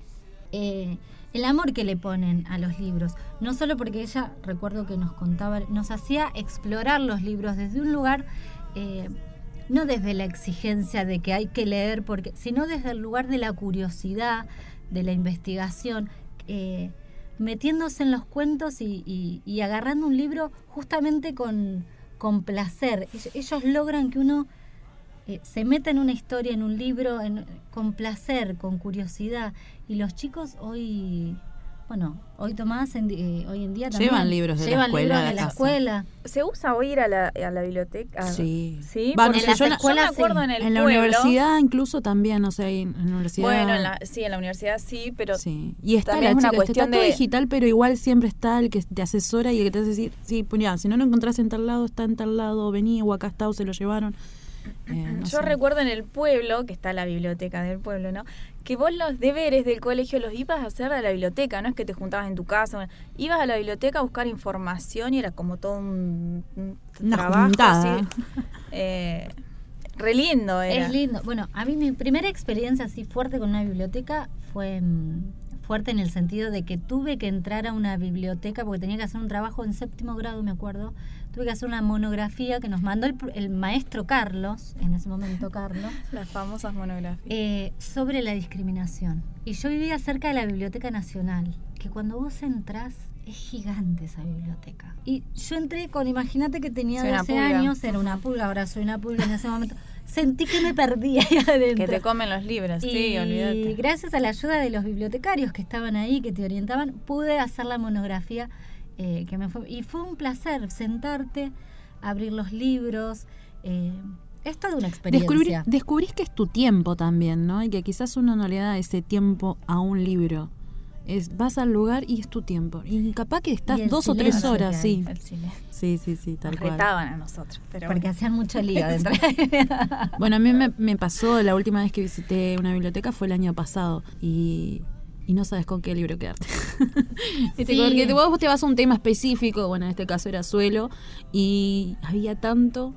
eh, el amor que le ponen a los libros. No solo porque ella, recuerdo que nos contaba, nos hacía explorar los libros desde un lugar, eh, no desde la exigencia de que hay que leer, porque, sino desde el lugar de la curiosidad, de la investigación. Eh, metiéndose en los cuentos y, agarrando un libro justamente con, con placer. Ellos logran que uno eh, se meta en una historia, en un libro, con placer, con curiosidad. Y los chicos hoy, bueno, hoy Tomás, eh, hoy en día también. Llevan libros de la escuela. Libros de la escuela. ¿Se usa hoy ir a la, a la biblioteca? Sí. ¿Sí? en la me acuerdo en el En la universidad incluso también, o sea, en la universidad. Bueno, sí, en la universidad sí, pero. Sí. Y está la una cuestión está todo digital, pero igual siempre está el que te asesora y el que te hace decir, sí, pues si no lo encontrás en tal lado, está en tal lado, vení o acá está o se lo llevaron. Eh, Yo recuerdo en el pueblo, que está la biblioteca del pueblo, ¿no? Que vos los deberes del colegio los ibas a hacer a la biblioteca, no es que te juntabas en tu casa, ibas a la biblioteca a buscar información y era como todo un, trabajo así. Eh, re lindo era. Es lindo. Bueno, a mí mi primera experiencia así fuerte con una biblioteca fue mm, fuerte en el sentido de que tuve que entrar a una biblioteca porque tenía que hacer un trabajo en séptimo grado, me acuerdo. Tuve que hacer una monografía que nos mandó el, maestro Carlos, en ese momento Carlos. [LAUGHS] Las famosas monografías. Eh, sobre la discriminación. Y yo vivía cerca de la Biblioteca Nacional, que cuando vos entrás es gigante esa biblioteca. Y yo entré con, imagínate que tenía 12 años, era una pulga, ahora soy una pulga en ese momento sentí que me perdí ahí [LAUGHS] adentro. Que te comen los libros, sí, olvídate. Y gracias a la ayuda de los bibliotecarios que estaban ahí, que te orientaban, pude hacer la monografía eh, que me fue. Y fue un placer sentarte, abrir los libros. Eh, es toda una experiencia. descubrís que es tu tiempo también, ¿no? Y que quizás uno no le da ese tiempo a un libro es vas al lugar y es tu tiempo. Y capaz que estás dos o tres horas, sí. Sí, sí, sí, tal cual. a nosotros. Porque hacían mucho lío [LAUGHS] dentro. bueno, a mí me, me pasó la última vez que visité una biblioteca fue el año pasado y y no sabes con qué libro quedarte. [LAUGHS] Este, porque vos te vas a un tema específico, bueno, en este caso era suelo, y había tanto,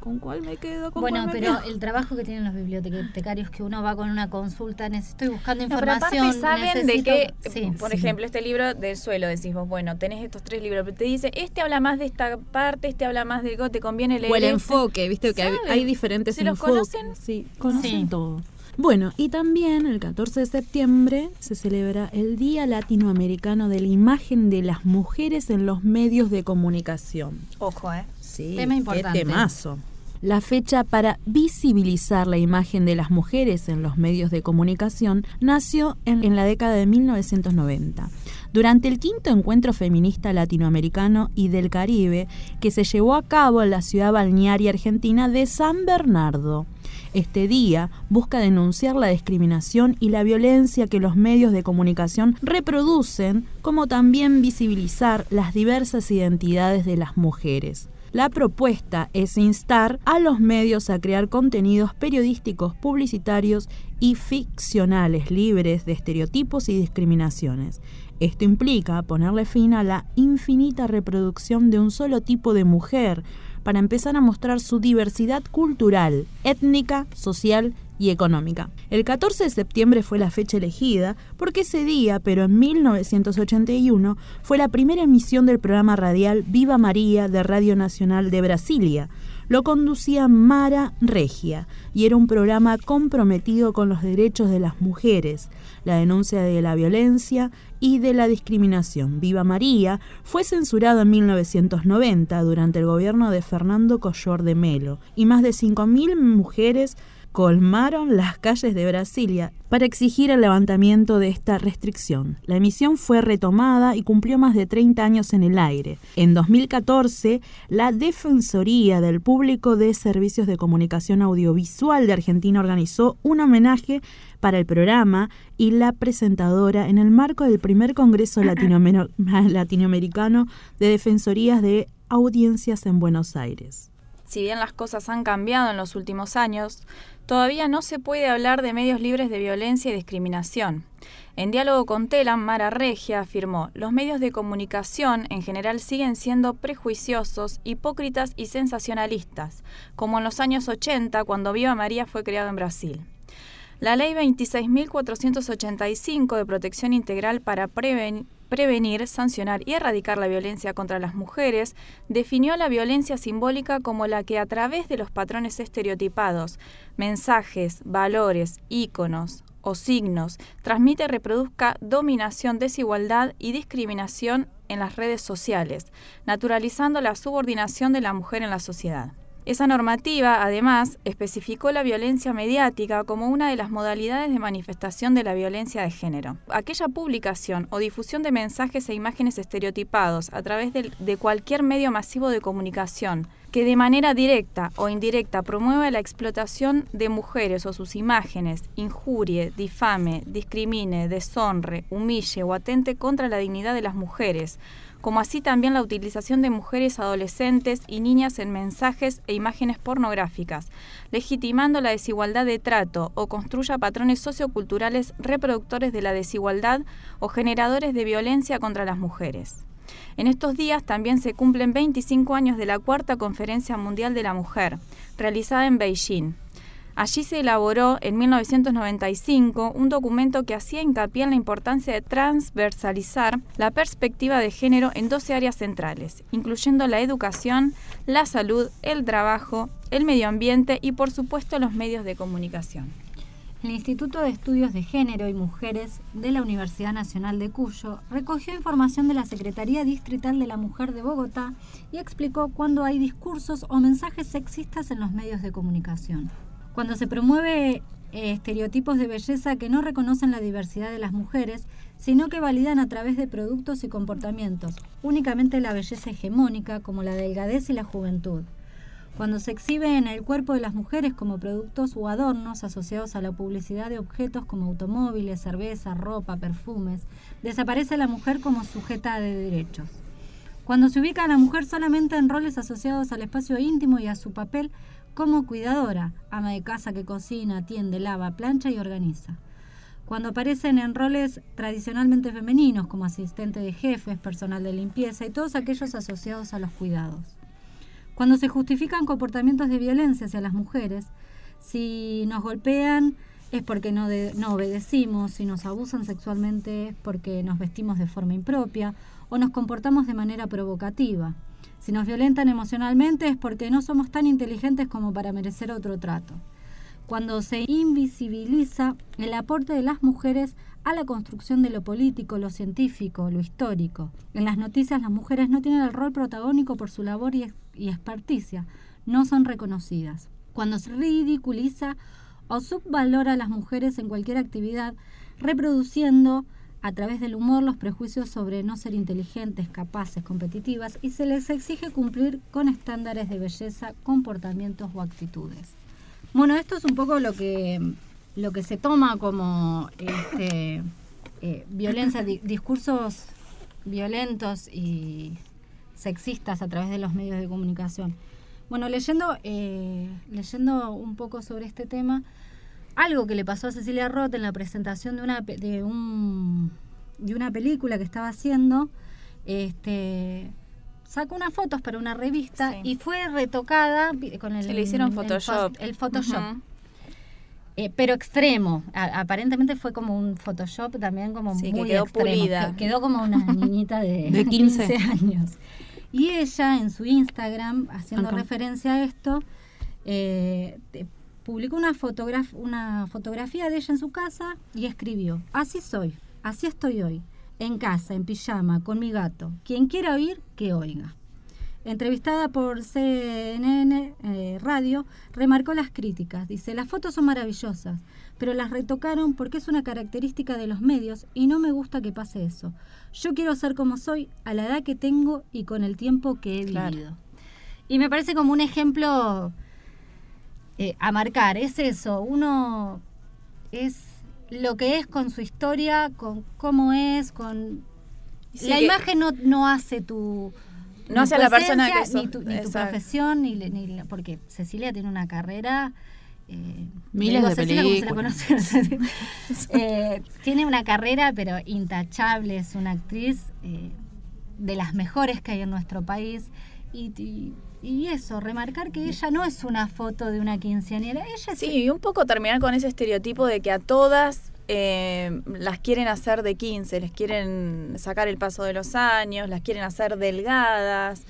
¿con cuál me quedo? bueno, pero el trabajo que tienen los bibliotecarios, que uno va con una consulta, estoy buscando información. pero saben de que, por ejemplo, este libro del suelo, decís vos, bueno, tenés estos tres libros, pero te dice, este habla más de esta parte, este habla más de te conviene leer. O el este". enfoque, viste que hay, diferentes ¿Se los conocen? Sí, conocen todo. Bueno, y también el 14 de septiembre se celebra el Día Latinoamericano de la Imagen de las Mujeres en los Medios de Comunicación. Ojo, ¿eh? Sí, Tema importante. Qué temazo. La fecha para visibilizar la imagen de las mujeres en los medios de comunicación nació en, en, la década de 1990, durante el quinto encuentro feminista latinoamericano y del Caribe que se llevó a cabo en la ciudad balnearia argentina de San Bernardo. Este día busca denunciar la discriminación y la violencia que los medios de comunicación reproducen, como también visibilizar las diversas identidades de las mujeres. La propuesta es instar a los medios a crear contenidos periodísticos, publicitarios y ficcionales libres de estereotipos y discriminaciones. Esto implica ponerle fin a la infinita reproducción de un solo tipo de mujer, para empezar a mostrar su diversidad cultural, étnica, social y económica. El 14 de septiembre fue la fecha elegida porque ese día, pero en 1981, fue la primera emisión del programa radial Viva María de Radio Nacional de Brasilia. Lo conducía Mara Regia y era un programa comprometido con los derechos de las mujeres, la denuncia de la violencia y de la discriminación. Viva María fue censurado en 1990 durante el gobierno de Fernando Collor de Melo y más de 5.000 mujeres colmaron las calles de Brasilia para exigir el levantamiento de esta restricción. La emisión fue retomada y cumplió más de 30 años en el aire. En 2014, la Defensoría del Público de Servicios de Comunicación Audiovisual de Argentina organizó un homenaje para el programa y la presentadora en el marco del primer Congreso [CLEARS THROAT] Latinoamericano de Defensorías de Audiencias en Buenos Aires. Si bien las cosas han cambiado en los últimos años, todavía no se puede hablar de medios libres de violencia y discriminación. En diálogo con Telam, Mara Regia afirmó, los medios de comunicación en general siguen siendo prejuiciosos, hipócritas y sensacionalistas, como en los años 80 cuando Viva María fue creado en Brasil. La Ley 26.485 de Protección Integral para prevenir, sancionar y erradicar la violencia contra las mujeres definió la violencia simbólica como la que a través de los patrones estereotipados, mensajes, valores, íconos o signos transmite y reproduzca dominación, desigualdad y discriminación en las redes sociales, naturalizando la subordinación de la mujer en la sociedad. Esa normativa, además, especificó la violencia mediática como una de las modalidades de manifestación de la violencia de género. Aquella publicación o difusión de mensajes e imágenes estereotipados a través de, cualquier medio masivo de comunicación que de manera directa o indirecta promueva la explotación de mujeres o sus imágenes, injurie, difame, discrimine, deshonre, humille o atente contra la dignidad de las mujeres, como así también la utilización de mujeres adolescentes y niñas en mensajes e imágenes pornográficas, legitimando la desigualdad de trato o construya patrones socioculturales reproductores de la desigualdad o generadores de violencia contra las mujeres. En estos días también se cumplen 25 años de la Cuarta Conferencia Mundial de la Mujer, realizada en Beijing. Allí se elaboró en 1995 un documento que hacía hincapié en la importancia de transversalizar la perspectiva de género en 12 áreas centrales, incluyendo la educación, la salud, el trabajo, el medio ambiente y por supuesto los medios de comunicación. El Instituto de Estudios de Género y Mujeres de la Universidad Nacional de Cuyo recogió información de la Secretaría Distrital de la Mujer de Bogotá y explicó cuándo hay discursos o mensajes sexistas en los medios de comunicación. Cuando se promueve eh, estereotipos de belleza que no reconocen la diversidad de las mujeres, sino que validan a través de productos y comportamientos únicamente la belleza hegemónica como la delgadez y la juventud. Cuando se exhibe en el cuerpo de las mujeres como productos o adornos asociados a la publicidad de objetos como automóviles, cerveza, ropa, perfumes, desaparece la mujer como sujeta de derechos. Cuando se ubica a la mujer solamente en roles asociados al espacio íntimo y a su papel como cuidadora, ama de casa que cocina, atiende, lava, plancha y organiza. Cuando aparecen en roles tradicionalmente femeninos como asistente de jefes, personal de limpieza y todos aquellos asociados a los cuidados. Cuando se justifican comportamientos de violencia hacia las mujeres, si nos golpean es porque no, no obedecimos, si nos abusan sexualmente es porque nos vestimos de forma impropia o nos comportamos de manera provocativa. Si nos violentan emocionalmente es porque no somos tan inteligentes como para merecer otro trato. Cuando se invisibiliza el aporte de las mujeres a la construcción de lo político, lo científico, lo histórico. En las noticias las mujeres no tienen el rol protagónico por su labor y, y experticia, no son reconocidas. Cuando se ridiculiza o subvalora a las mujeres en cualquier actividad, reproduciendo a través del humor los prejuicios sobre no ser inteligentes, capaces, competitivas y se les exige cumplir con estándares de belleza, comportamientos o actitudes. Bueno, esto es un poco lo que, lo que se toma como este, eh, violencia, discursos violentos y sexistas a través de los medios de comunicación. Bueno, leyendo, eh, leyendo un poco sobre este tema, algo que le pasó a Cecilia Roth en la presentación de una, de un, de una película que estaba haciendo. Este, sacó unas fotos para una revista y fue retocada con el. Se le hicieron Photoshop. El, Photoshop. Eh, pero extremo. aparentemente fue como un Photoshop también como muy que quedó Pulida. quedó como una [LAUGHS] niñita de, de 15. años. Y ella en su Instagram, haciendo referencia a esto, eh, publicó una, una fotografía de ella en su casa y escribió, así soy, así estoy hoy, en casa, en pijama, con mi gato. Quien quiera oír, que oiga. Entrevistada por CNN eh, Radio, remarcó las críticas. Dice, las fotos son maravillosas, pero las retocaron porque es una característica de los medios y no me gusta que pase eso. Yo quiero ser como soy, a la edad que tengo y con el tiempo que he vivido. Y me parece como un ejemplo eh, a marcar. Es eso, uno es lo que es con su historia, con cómo es, con... la imagen no, no hace tu... No hace la persona que Ni tu, ni tu profesión, ni, ni, porque Cecilia tiene una carrera... Eh, Miles de películas. [LAUGHS] [LAUGHS] eh, tiene una carrera, pero intachable. Es una actriz eh, de las mejores que hay en nuestro país. Y, y, y eso, remarcar que ella no es una foto de una quinceañera, ella es... Sí, y un poco terminar con ese estereotipo de que a todas eh, las quieren hacer de 15, les quieren sacar el paso de los años, las quieren hacer delgadas.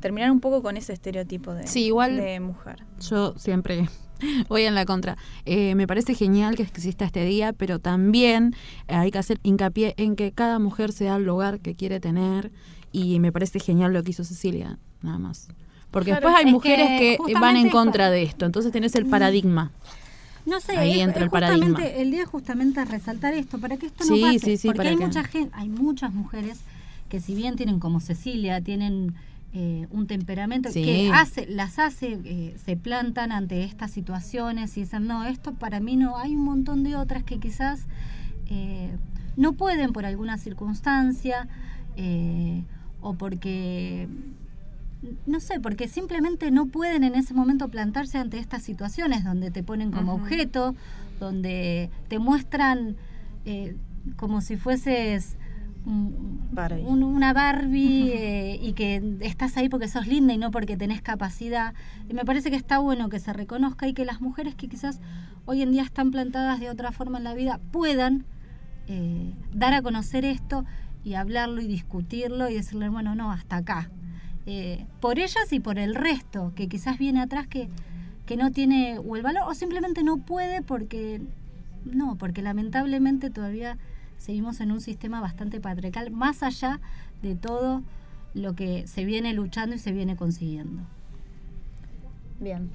Terminar un poco con ese estereotipo de, Sí, igual- de mujer. Yo siempre [LAUGHS] voy en la contra. Eh, me parece genial que exista este día, pero también hay que hacer hincapié en que cada mujer se da el lugar que quiere tener y me parece genial lo que hizo Cecilia, nada más. Porque Claro, después hay es mujeres que van en contra de esto, entonces tenés el paradigma. No sé, Ahí es- entra es el paradigma. El día es justamente resaltar esto, para que esto no Sí, pase. sí, sí, porque para hay que- mucha gente, hay muchas mujeres que si bien tienen como Cecilia, tienen eh, un temperamento Sí. que hace, las hace, eh, se plantan ante estas situaciones y dicen, no, esto para mí no, hay un montón de otras que quizás eh, no pueden por alguna circunstancia o porque no sé, porque simplemente no pueden en ese momento plantarse ante estas situaciones donde te ponen como objeto, donde te muestran eh, como si fueses un- un- una Barbie eh, y que estás ahí porque sos linda y no porque tenés capacidad. Y me parece que está bueno que se reconozca y que las mujeres que quizás hoy en día están plantadas de otra forma en la vida puedan eh, dar a conocer esto y hablarlo y discutirlo y decirle, bueno, no, hasta acá. Eh, por ellas y por el resto, que quizás viene atrás que, que no tiene o el valor o simplemente no puede porque, no, porque lamentablemente todavía seguimos en un sistema bastante patriarcal, más allá de todo lo que se viene luchando y se viene consiguiendo. Bien.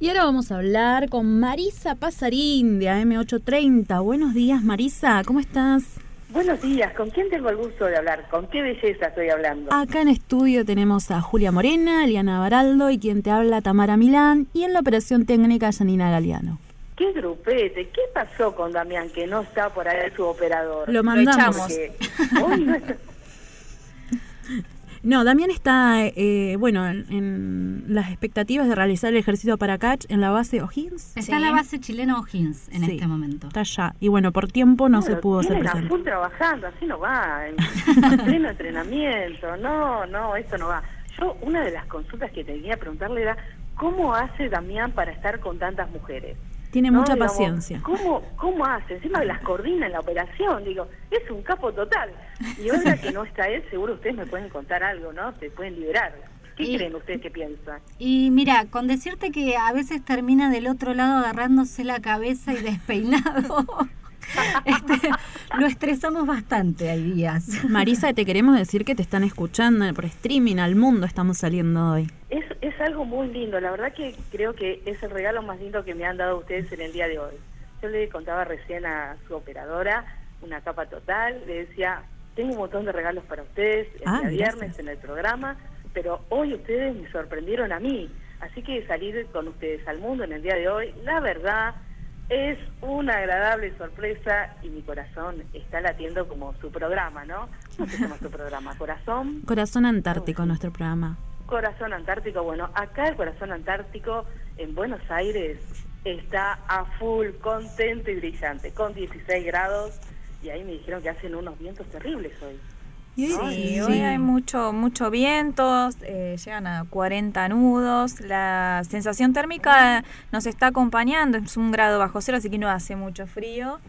Y ahora vamos a hablar con Marisa Pasarín de AM830. Buenos días, Marisa, ¿cómo estás? Buenos días, ¿con quién tengo el gusto de hablar? ¿Con qué belleza estoy hablando? Acá en estudio tenemos a Julia Morena, Eliana Baraldo y quien te habla Tamara Milán y en la operación técnica Janina Galeano. ¿Qué grupete? ¿Qué pasó con Damián que no está por ahí su operador? Lo mandamos. Porque [LAUGHS] hoy no está- No, Damián está, eh, bueno, en, en las expectativas de realizar el ejercicio para catch en la base O'Higgins. Está en la base chilena O'Higgins en Sí, este momento. Está allá. Y bueno, por tiempo no se pudo a presente. full trabajando, así no va, en [LAUGHS] pleno entrenamiento, no, no, esto no va. Yo, una de las consultas que tenía que preguntarle era, ¿cómo hace Damián para estar con tantas mujeres? Tiene ¿No? mucha Digamos, paciencia. ¿cómo, ¿Cómo hace? Encima las coordina en la operación, digo, es un capo total. Y ahora que no está él, seguro ustedes me pueden contar algo, ¿no? Se pueden liberar. ¿Qué Y- creen ustedes que piensan? Y mira, con decirte que a veces termina del otro lado agarrándose la cabeza y despeinado. [LAUGHS] Este, lo estresamos bastante, hay días. Marisa, te queremos decir que te están escuchando por streaming, al mundo estamos saliendo hoy. Es, es algo muy lindo, la verdad que creo que es el regalo más lindo que me han dado ustedes en el día de hoy. Yo le contaba recién a su operadora, una capa total, le decía, tengo un montón de regalos para ustedes el Ah, día gracias. viernes en el programa, pero hoy ustedes me sorprendieron a mí, así que salir con ustedes al mundo en el día de hoy, la verdad es una agradable sorpresa y mi corazón está latiendo como su programa, ¿no? ¿Cómo se llama su programa? [LAUGHS] ¿Corazón? Corazón Antártico, nuestro programa. Corazón Antártico, bueno, acá el Corazón Antártico en Buenos Aires está a full, contento y brillante, con 16 grados, y ahí me dijeron que hacen unos vientos terribles hoy. ¿no? Sí, hoy hay mucho, mucho viento, eh, llegan a 40 nudos, la sensación térmica nos está acompañando, es un grado bajo cero, así que no hace mucho frío.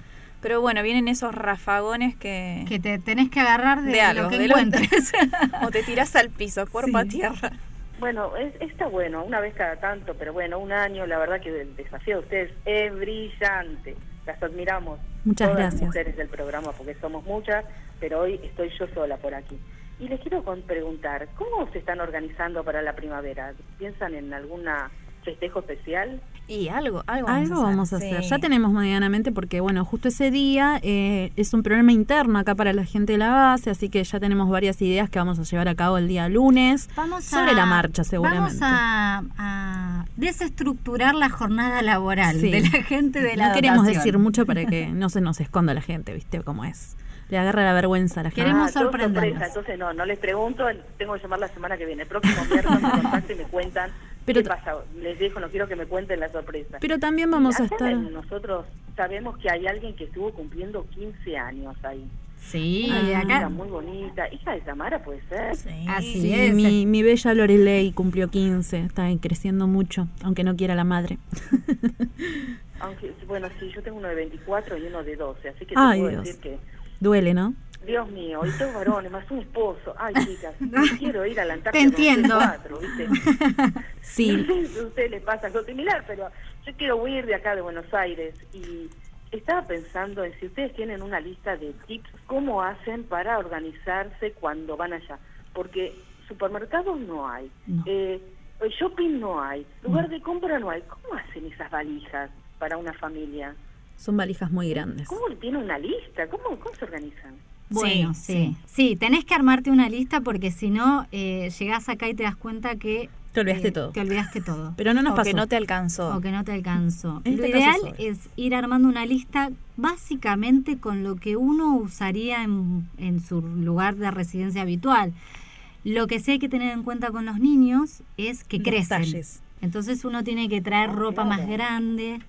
Pero bueno, vienen esos rafagones que... Que te tenés que agarrar de, algo, lo que de lo- encuentres. [LAUGHS] o te tirás al piso, cuerpo a tierra. Bueno, es- está bueno, una vez cada tanto, pero bueno, un año, la verdad que el desafío de ustedes es brillante. Las admiramos. Muchas todas gracias. las mujeres del programa, porque somos muchas, pero hoy estoy yo sola por aquí. Y les quiero con- preguntar, ¿cómo se están organizando para la primavera? ¿Piensan en alguna festejo especial? Y algo, algo Algo vamos a hacer. sí. Ya tenemos medianamente porque, bueno, justo ese día eh, es un programa interno acá para la gente de la base, así que ya tenemos varias ideas que vamos a llevar a cabo el día lunes. Vamos sobre a- la marcha, seguramente. Vamos a, a desestructurar la jornada laboral Sí. de la gente de la No queremos dotación. decir mucho para que no se nos esconda la gente, ¿viste cómo es? Le agarra la vergüenza a la gente. Ah, todo sorpresa, entonces no, no les pregunto, tengo que llamar la semana que viene. El próximo viernes me y me cuentan Pero qué pasa. Les dejo, no quiero que me cuenten la sorpresa. Pero también vamos a estar- Nosotros sabemos que hay alguien que estuvo cumpliendo 15 años ahí. Sí, acá. chica muy bonita. Hija de Tamara puede ser. Así Sí, es. mi, mi bella Lorelei cumplió 15, está creciendo mucho, aunque no quiera la madre. Aunque, bueno, sí, yo tengo uno de 24 y uno de 12, así que te Ay, puedo Dios. decir que, Duele, ¿no? Dios mío, y dos varones, más un esposo. Ay, chicas, [LAUGHS] no quiero ir a la Antártida Te entiendo. cuatro, ¿viste? [LAUGHS] Sí. No sé si a ustedes les pasa algo similar, pero yo quiero huir de acá de Buenos Aires y estaba pensando en si ustedes tienen una lista de tips, cómo hacen para organizarse cuando van allá. Porque supermercados no hay, eh, shopping no hay, lugar de compra no hay. ¿Cómo hacen esas valijas para una familia? Son valijas muy grandes. ¿Cómo tienen una lista? ¿Cómo, cómo se organizan? Bueno, sí, sí. tenés que armarte una lista porque si no, eh, llegás acá y te das cuenta que... Te olvidaste eh, todo. Te olvidaste todo. [LAUGHS] Pero no nos o pasó. que no te alcanzó. O que no te alcanzó. Lo este ideal es ir armando una lista básicamente con lo que uno usaría en, en su lugar de residencia habitual. Lo que sí hay que tener en cuenta con los niños es que Los crecen. talles. Entonces uno tiene que traer ropa más grande,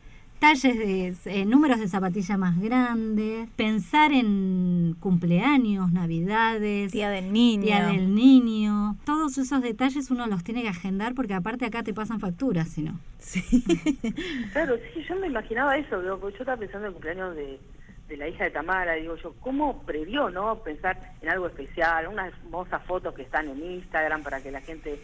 talles de eh, números de zapatilla más grandes, pensar en cumpleaños, navidades, Día del niño. día del niño. Todos esos detalles uno los tiene que agendar porque aparte acá te pasan facturas, si no. [LAUGHS] Claro, sí, yo me imaginaba eso, porque yo estaba pensando en el cumpleaños de, de la hija de Tamara, digo yo, ¿cómo previó, no? Pensar en algo especial, unas hermosas fotos que están en Instagram para que la gente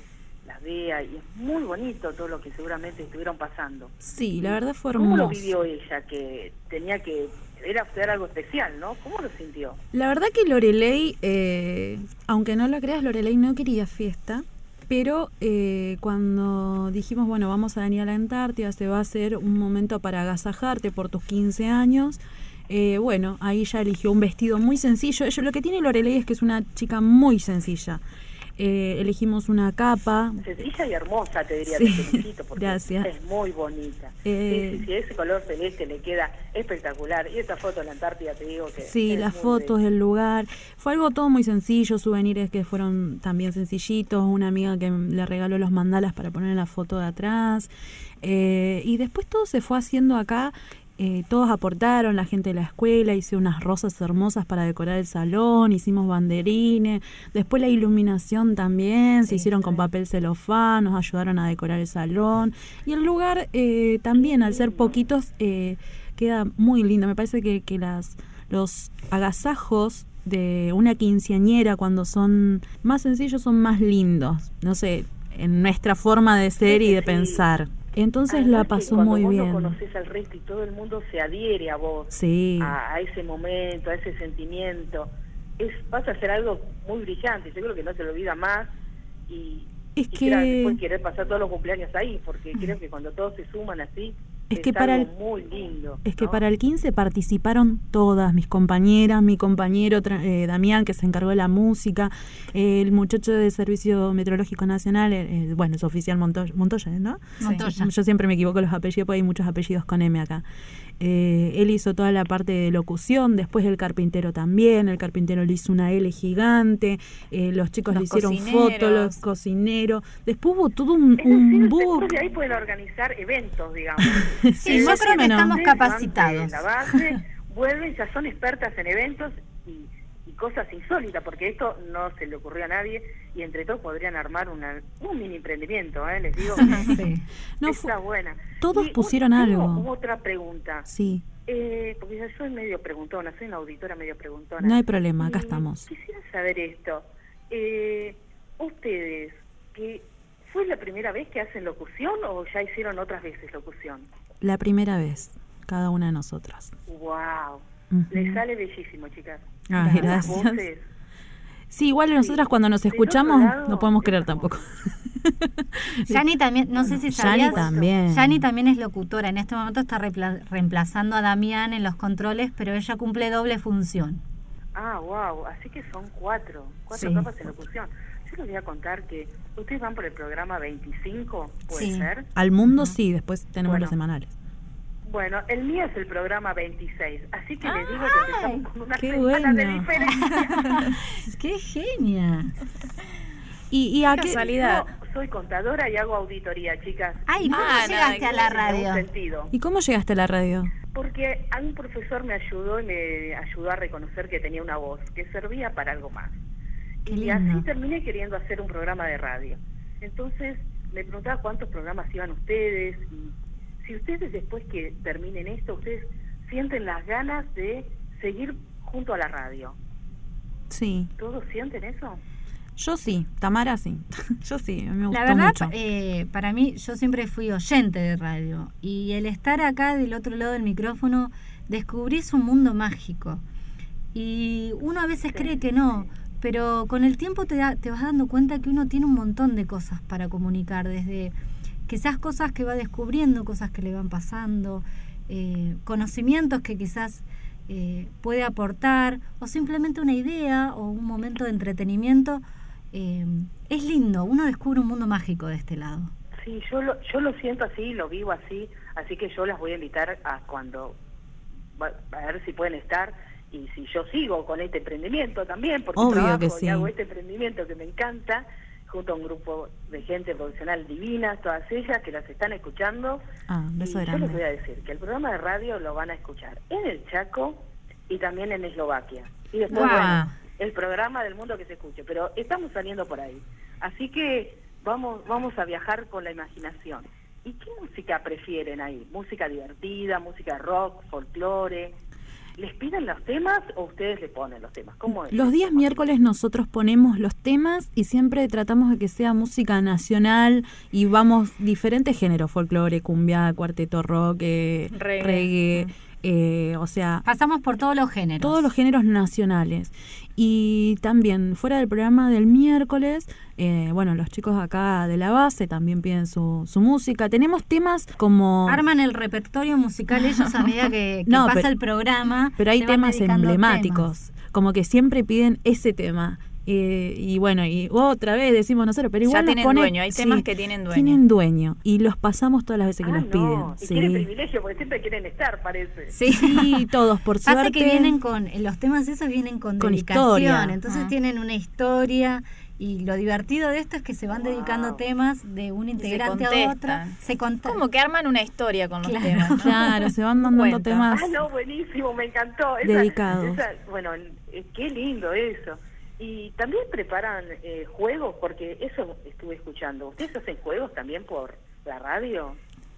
las vea, y es muy bonito todo lo que seguramente estuvieron pasando. Sí, la verdad fue ¿Cómo lo hermoso. vivió ella? Que tenía que, era hacer algo especial, ¿no? ¿Cómo lo sintió? La verdad que Lorelei, eh, aunque no lo creas, Lorelei no quería fiesta. Pero eh, cuando dijimos, bueno, vamos a venir a la Antártida, se va a hacer un momento para agasajarte por tus 15 años. eh, bueno, ahí ya eligió un vestido muy sencillo. Ella, lo que tiene Lorelei es que es una chica muy sencilla. Eh, elegimos una capa. Sencilla y hermosa, te diría, Sí, te felicito, porque gracias. es muy bonita. Eh, sí, sí, sí, ese color celeste le queda espectacular. Y esta foto de la Antártida, te digo que... Sí, las fotos del lugar. Fue algo todo muy sencillo, souvenirs que fueron también sencillitos. Una amiga que le regaló los mandalas para poner en la foto de atrás. Eh, y después todo se fue haciendo acá. Eh, todos aportaron, la gente de la escuela, hice unas rosas hermosas para decorar el salón, hicimos banderines, después la iluminación también, se hicieron con papel celofán, nos ayudaron a decorar el salón y el lugar eh, también, al ser poquitos, eh, queda muy lindo. Me parece que, que las los agasajos de una quinceañera cuando son más sencillos son más lindos, no sé, en nuestra forma de ser y de pensar. Entonces la Además que pasó cuando muy vos bien. no conoces al resto y todo el mundo se adhiere a vos, Sí. a, a ese momento, a ese sentimiento, es pasa a ser algo muy brillante. Yo creo que no se lo olvida más y, Es y que- después querer pasar todos los cumpleaños ahí, porque creo que cuando todos se suman así, Es que para algo el- muy lindo. Es que para el 15 participaron todas mis compañeras, mi compañero tra- eh, Damián, que se encargó de la música, eh, el muchacho de Servicio Meteorológico Nacional, eh, eh, bueno, es oficial Montoya, Montoya ¿no? Montoya. Yo siempre me equivoco los apellidos, porque hay muchos apellidos con M acá. Eh, él hizo toda la parte de locución, después el carpintero también, el carpintero le hizo una L gigante, eh, los chicos Los le hicieron fotos, los cocineros, después hubo todo un, un de ahí pueden organizar eventos, digamos. [LAUGHS] Sí, más o menos. estamos Ustedes van capacitados. La base, vuelven, ya son expertas en eventos y cosas insólitas, porque esto no se le ocurrió a nadie y entre todos podrían armar una, un mini emprendimiento, ¿eh? les digo. [LAUGHS] que No, Está buena. todos Y pusieron algo. otra pregunta. Sí, Eh, porque yo soy medio preguntona, soy una auditora medio preguntona. no hay problema, acá Y estamos. Quisiera saber esto. Eh, ustedes, que ¿fue la primera vez que hacen locución o ya hicieron otras veces locución? La primera vez, cada una de nosotras. ¡Wow! Les sale bellísimo, chicas. Ah, Las gracias. voces. Sí, igual nosotras cuando nos escuchamos lado, no podemos creer tampoco. [LAUGHS] Yani también, no sé si Yani sabías. también. Yani también es locutora. En este momento está reemplazando a Damián en los controles, pero ella cumple doble función. Ah, wow. Así que son cuatro. Cuatro Sí. capas en locución. Yo les voy a contar que ustedes van por el programa 25, ¿puede Sí. ser? Al mundo sí, después tenemos Bueno. los semanales. Bueno, el mío es el programa 26, así que les digo que empezamos con una qué semana de diferencia. [LAUGHS] ¡Qué genia! ¿Y, y a qué? Casualidad. Yo soy contadora y hago auditoría, chicas. Ay, ¿cómo Ah, llegaste a la radio? sentido. ¿Y cómo llegaste a la radio? Porque a un profesor me ayudó y me ayudó a reconocer que tenía una voz que servía para algo más. Qué y lindo. así terminé queriendo hacer un programa de radio. Entonces me preguntaba cuántos programas iban ustedes y si ustedes después que terminen esto, ustedes sienten las ganas de seguir junto a la radio. Sí, ¿Todos sienten eso? yo sí, Tamara sí. [LAUGHS] yo sí, me gustó La verdad, mucho. eh, para mí, yo siempre fui oyente de radio y el estar acá del otro lado del micrófono, descubrís un mundo mágico. Y uno a veces cree que no, pero con el tiempo te, da- te vas dando cuenta que uno tiene un montón de cosas para comunicar, desde quizás cosas que va descubriendo, cosas que le van pasando, eh, conocimientos que quizás eh, puede aportar, o simplemente una idea o un momento de entretenimiento. Eh, es lindo, uno descubre un mundo mágico de este lado. Sí, yo lo, yo lo siento así, lo vivo así, así que yo las voy a invitar a cuando, a ver si pueden estar y si yo sigo con este emprendimiento también, porque Obvio trabajo que y sí. hago este emprendimiento que me encanta, junto a un grupo de gente profesional divina, todas ellas que las están escuchando. Ah, Y yo les voy a decir que el programa de radio lo van a escuchar en el Chaco y también en Eslovaquia. Y después, bueno, el programa del mundo que se escuche, pero estamos saliendo por ahí. Así que vamos vamos a viajar con la imaginación. ¿Y qué música prefieren ahí? ¿Música divertida, música rock, folclore? ¿Les piden los temas o ustedes le ponen los temas? ¿Cómo es? Los días miércoles nosotros ponemos los temas y siempre tratamos de que sea música nacional y vamos diferentes géneros, folclore, cumbia, cuarteto rock, eh, Reggae. reggae, eh, o sea... Pasamos por todos los géneros. Todos los géneros nacionales. Y también fuera del programa del miércoles, eh, bueno, los chicos acá de la base también piden su, su música. Tenemos temas como... Arman el repertorio musical ellos a medida que, [LAUGHS] que No, pasa pero- el programa. Pero hay temas emblemáticos, como que siempre piden ese tema. Eh, y bueno, y otra vez decimos nosotros, pero Ya igual nos tienen pone- dueño, hay temas que tienen dueño. Tienen dueño y los pasamos todas las veces que Ah, los no, piden. y Sí. tienen privilegio porque siempre quieren estar, parece. Sí, Sí, [LAUGHS] todos, por Pasa suerte. que vienen con, eh, los temas esos vienen con, Con dedicación, historia. entonces Ah. tienen una historia y lo divertido de esto es que se van dedicando temas de un integrante a otro. Se Como que arman una historia con los Claro. temas. ¿no? Claro, se van mandando temas. Ah, no, buenísimo, me encantó. Dedicados. bueno, eh, qué lindo eso. Y también preparan eh, juegos, porque eso estuve escuchando. ¿Ustedes hacen juegos también por la radio?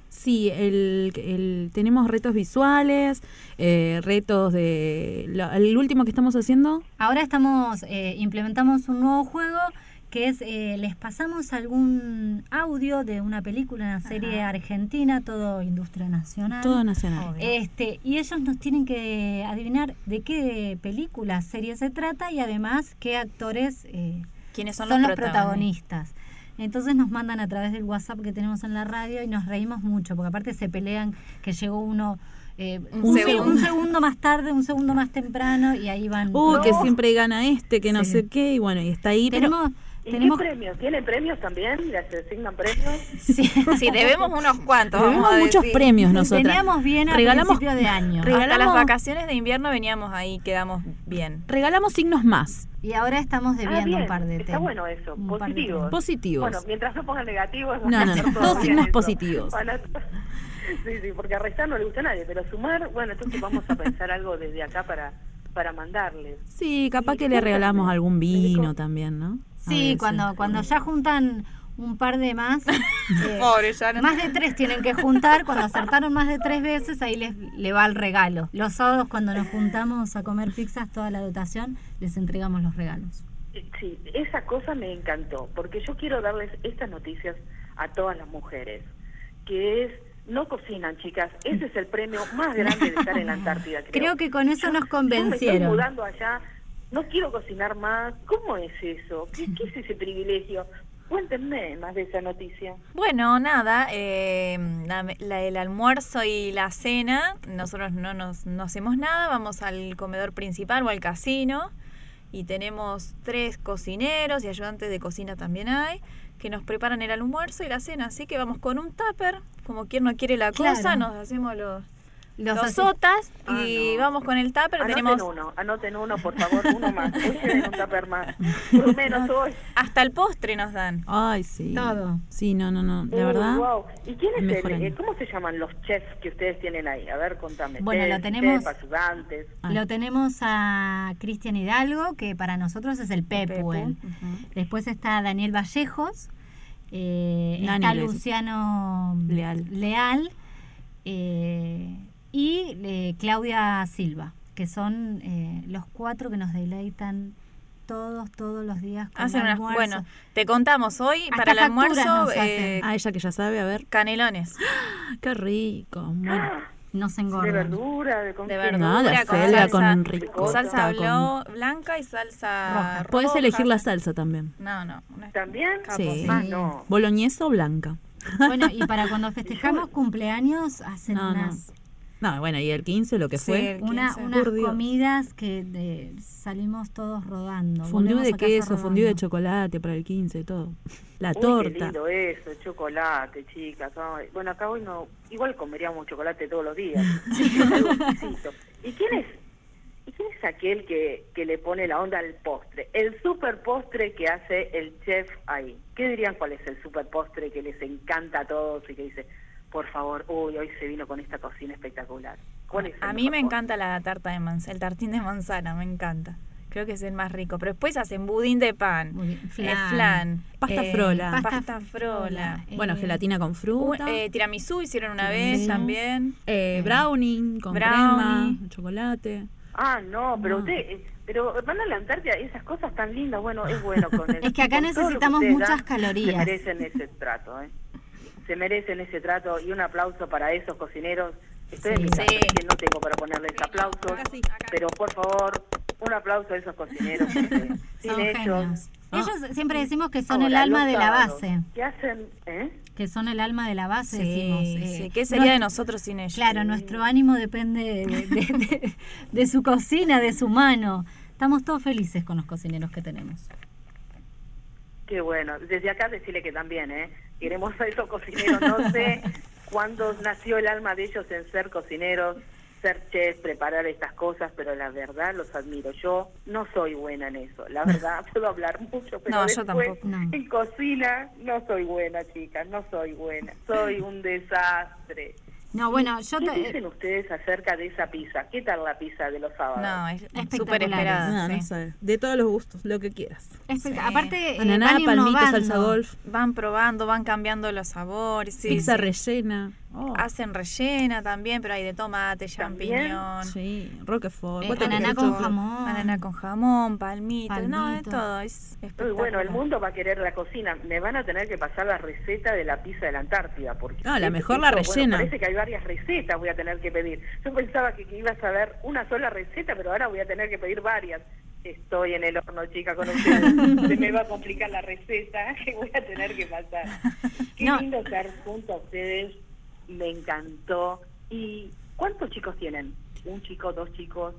Sí, el, el- tenemos retos visuales, eh, retos de... lo- el último que estamos haciendo, Ahora estamos, eh, implementamos un nuevo juego que es, eh, les pasamos algún audio de una película, una serie argentina, todo industria nacional. todo nacional. Este, y ellos nos tienen que adivinar de qué película, serie se trata y además qué actores eh, ¿Quiénes son, los los protagonistas. Entonces nos mandan a través del WhatsApp que tenemos en la radio y nos reímos mucho, porque aparte se pelean que llegó uno eh, Un un, segundo. segundo. un segundo más tarde, un segundo más temprano y ahí van. Uh, que No. siempre gana este, que no Sí. sé qué, y bueno, y está ahí. pero- ¿Y tenemos qué premios? ¿Tienen premios también? ¿Les asignan premios? [LAUGHS] sí, Sí, debemos unos cuantos. Debemos vamos a muchos decir. premios nosotras. Veníamos bien a Regalamos- principio de año. Regalamos- Hasta las vacaciones de invierno veníamos ahí, quedamos bien. Regalamos signos más, Y ahora estamos Ah, debiendo bien, un par de está temas. bueno eso, Un positivos. positivos. Bueno, mientras no pongan negativos. No, no, todos signos eso. positivos. [LAUGHS] Sí, sí, porque a restar no le gusta a nadie, pero sumar, bueno, entonces vamos a pensar algo desde acá para para mandarles. Sí, capaz Y que le regalamos algún vino también, ¿no? Sí, cuando, cuando ya juntan un par de más, [LAUGHS] eh, Pobre, ya no- más de tres tienen que juntar, cuando acertaron más de tres veces, ahí les le va el regalo. Los sábados cuando nos juntamos a comer pizzas, toda la dotación, les entregamos los regalos. Sí, esa cosa me encantó, porque yo quiero darles estas noticias a todas las mujeres, que es, no cocinan, chicas, ese es el premio más grande de estar en la [LAUGHS] Antártida, creo. Creo que con eso Yo- nos Yo me estoy convencieron. mudando allá, no quiero cocinar más, ¿cómo es eso? ¿Qué, qué es ese privilegio? Cuéntenme más de esa noticia. Bueno, nada, eh, la- la- el almuerzo y la cena, nosotros no, nos, no hacemos nada, vamos al comedor principal o al casino y tenemos tres cocineros y ayudantes de cocina también hay, que nos preparan el almuerzo y la cena, así que vamos con un tupper, como quien no quiere la Claro. cosa, nos hacemos los, los, Los- sotas Ah, y vamos con el tupper. Anoten Tenemos uno, anoten uno, por favor, uno más. [LAUGHS] Hoy un tupper más. Por lo menos hoy. hasta el postre nos dan. Ay, sí. Todo. Sí, no, no, no. La Uy, verdad. guau. ¿Y quién es el el, eh, cómo se llaman los chefs que ustedes tienen ahí? A ver, contame. Bueno, lo tenemos- chefs, ayudantes. Lo tenemos a Cristian Hidalgo, que para nosotros es el Pepu. él. Después está Daniel Vallejos, eh, está. Luciano Leal. Leal, eh, y eh, Claudia Silva, que son eh, los cuatro que nos deleitan todos, todos los días con Hacen unas- almuerzo. bueno, te contamos hoy Hasta para el almuerzo eh, Ah, ella que ya sabe, a ver. canelones. [GASPS] Qué rico. Bueno. Nos De engordan. verdura, de, con De verdura, No, de con con ricota, salsa con- blanca y salsa roja. Puedes elegir la salsa también. No, no. no. ¿También? Sí. Ah, no. ¿Boloñesa o blanca? Bueno, y para [LAUGHS] cuando festejamos cumpleaños hacen No, no. unas No, bueno, y el 15 lo que Sí, fue. una, 15. unas Por Dios. comidas que de- salimos todos rodando. Volvemos de queso, fondue de chocolate para el 15, todo. La Uy, qué torta. lindo eso, chocolate, chicas. Ay, bueno, acá hoy no, igual comeríamos chocolate todos los días. [LAUGHS] ¿Y quién es? ¿Y quién es aquel que, que le pone la onda al postre? El super postre que hace el chef ahí. ¿Qué dirían cuál es el super postre que les encanta a todos y que dice, por favor, uy, hoy se vino con esta cocina espectacular? ¿Cuál es? A mí me encanta la tarta de manzana, el tartín de manzana, me encanta. Creo que es el más rico. Pero después hacen budín de pan, eh, flan. flan, Pasta eh, frola. pasta, frola. Bueno, eh, gelatina con fruta. eh, tiramisú hicieron una vez Sí. también. Eh, brownie con brownie. crema, chocolate. Ah, no, pero No. usted, pero van a la Antártida, esas cosas tan lindas, bueno, es bueno con [LAUGHS] el- Es que acá que necesitamos muchas calorías. Se merecen ese trato, ¿eh? Se merecen ese trato y un aplauso para esos cocineros. Estoy en mi casa, que no tengo para ponerles aplausos, pero por favor, un aplauso a esos cocineros. [LAUGHS] sin Son ellos... genios. Ellos siempre decimos que son Ahora, el alma de la base. ¿Qué hacen? ¿Eh? Que son el alma de la base, Sí, decimos. eh, sí. ¿Qué sería de nosotros sin ellos? Claro, nuestro ánimo depende de, de- de- de su cocina, de su mano. Estamos todos felices con los cocineros que tenemos. Qué bueno. Desde acá decirle que también, ¿eh? Queremos [LAUGHS] a esos cocineros. No sé cuándo nació el alma de ellos en ser cocineros, ser chefs, preparar estas cosas, pero la verdad los admiro. Yo no soy buena en eso. La verdad, [LAUGHS] puedo hablar mucho, pero No, yo tampoco. No. en cocina no soy buena, chicas. No soy buena. Soy un desastre. No, bueno, yo ¿Qué te- dicen ustedes acerca de esa pizza? ¿Qué tal la pizza de los sábados? No, es Espectaculares. esperada. No, no sí. sé. De todos los gustos, lo que quieras. Espect- Aparte, eh, Ananá, van palmito, innovando. salsa golf. Van probando, van cambiando los sabores. sí, pizza sí. rellena. Oh. Hacen rellena también, pero hay de tomate, champiñón. Sí, roquefort. eh, ¿Cuánto ananá querés? con jamón. Ananá con jamón, palmito. No, de todo. Es espectacular. bueno, el mundo va a querer la cocina. Me van a tener que pasar la receta de la pizza de la Antártida. Porque Ah, la mejor la bueno, rellena. parece que hay varias recetas voy a tener que pedir. Yo pensaba que, que ibas a ver una sola receta, pero ahora voy a tener que pedir varias. Estoy en el horno, chica, con ustedes. [LAUGHS] Se me va a complicar la receta [LAUGHS] que voy a tener que pasar. [LAUGHS] Qué No. lindo estar junto a ustedes. Me encantó. ¿Y cuántos chicos tienen? ¿Un chico, dos chicos?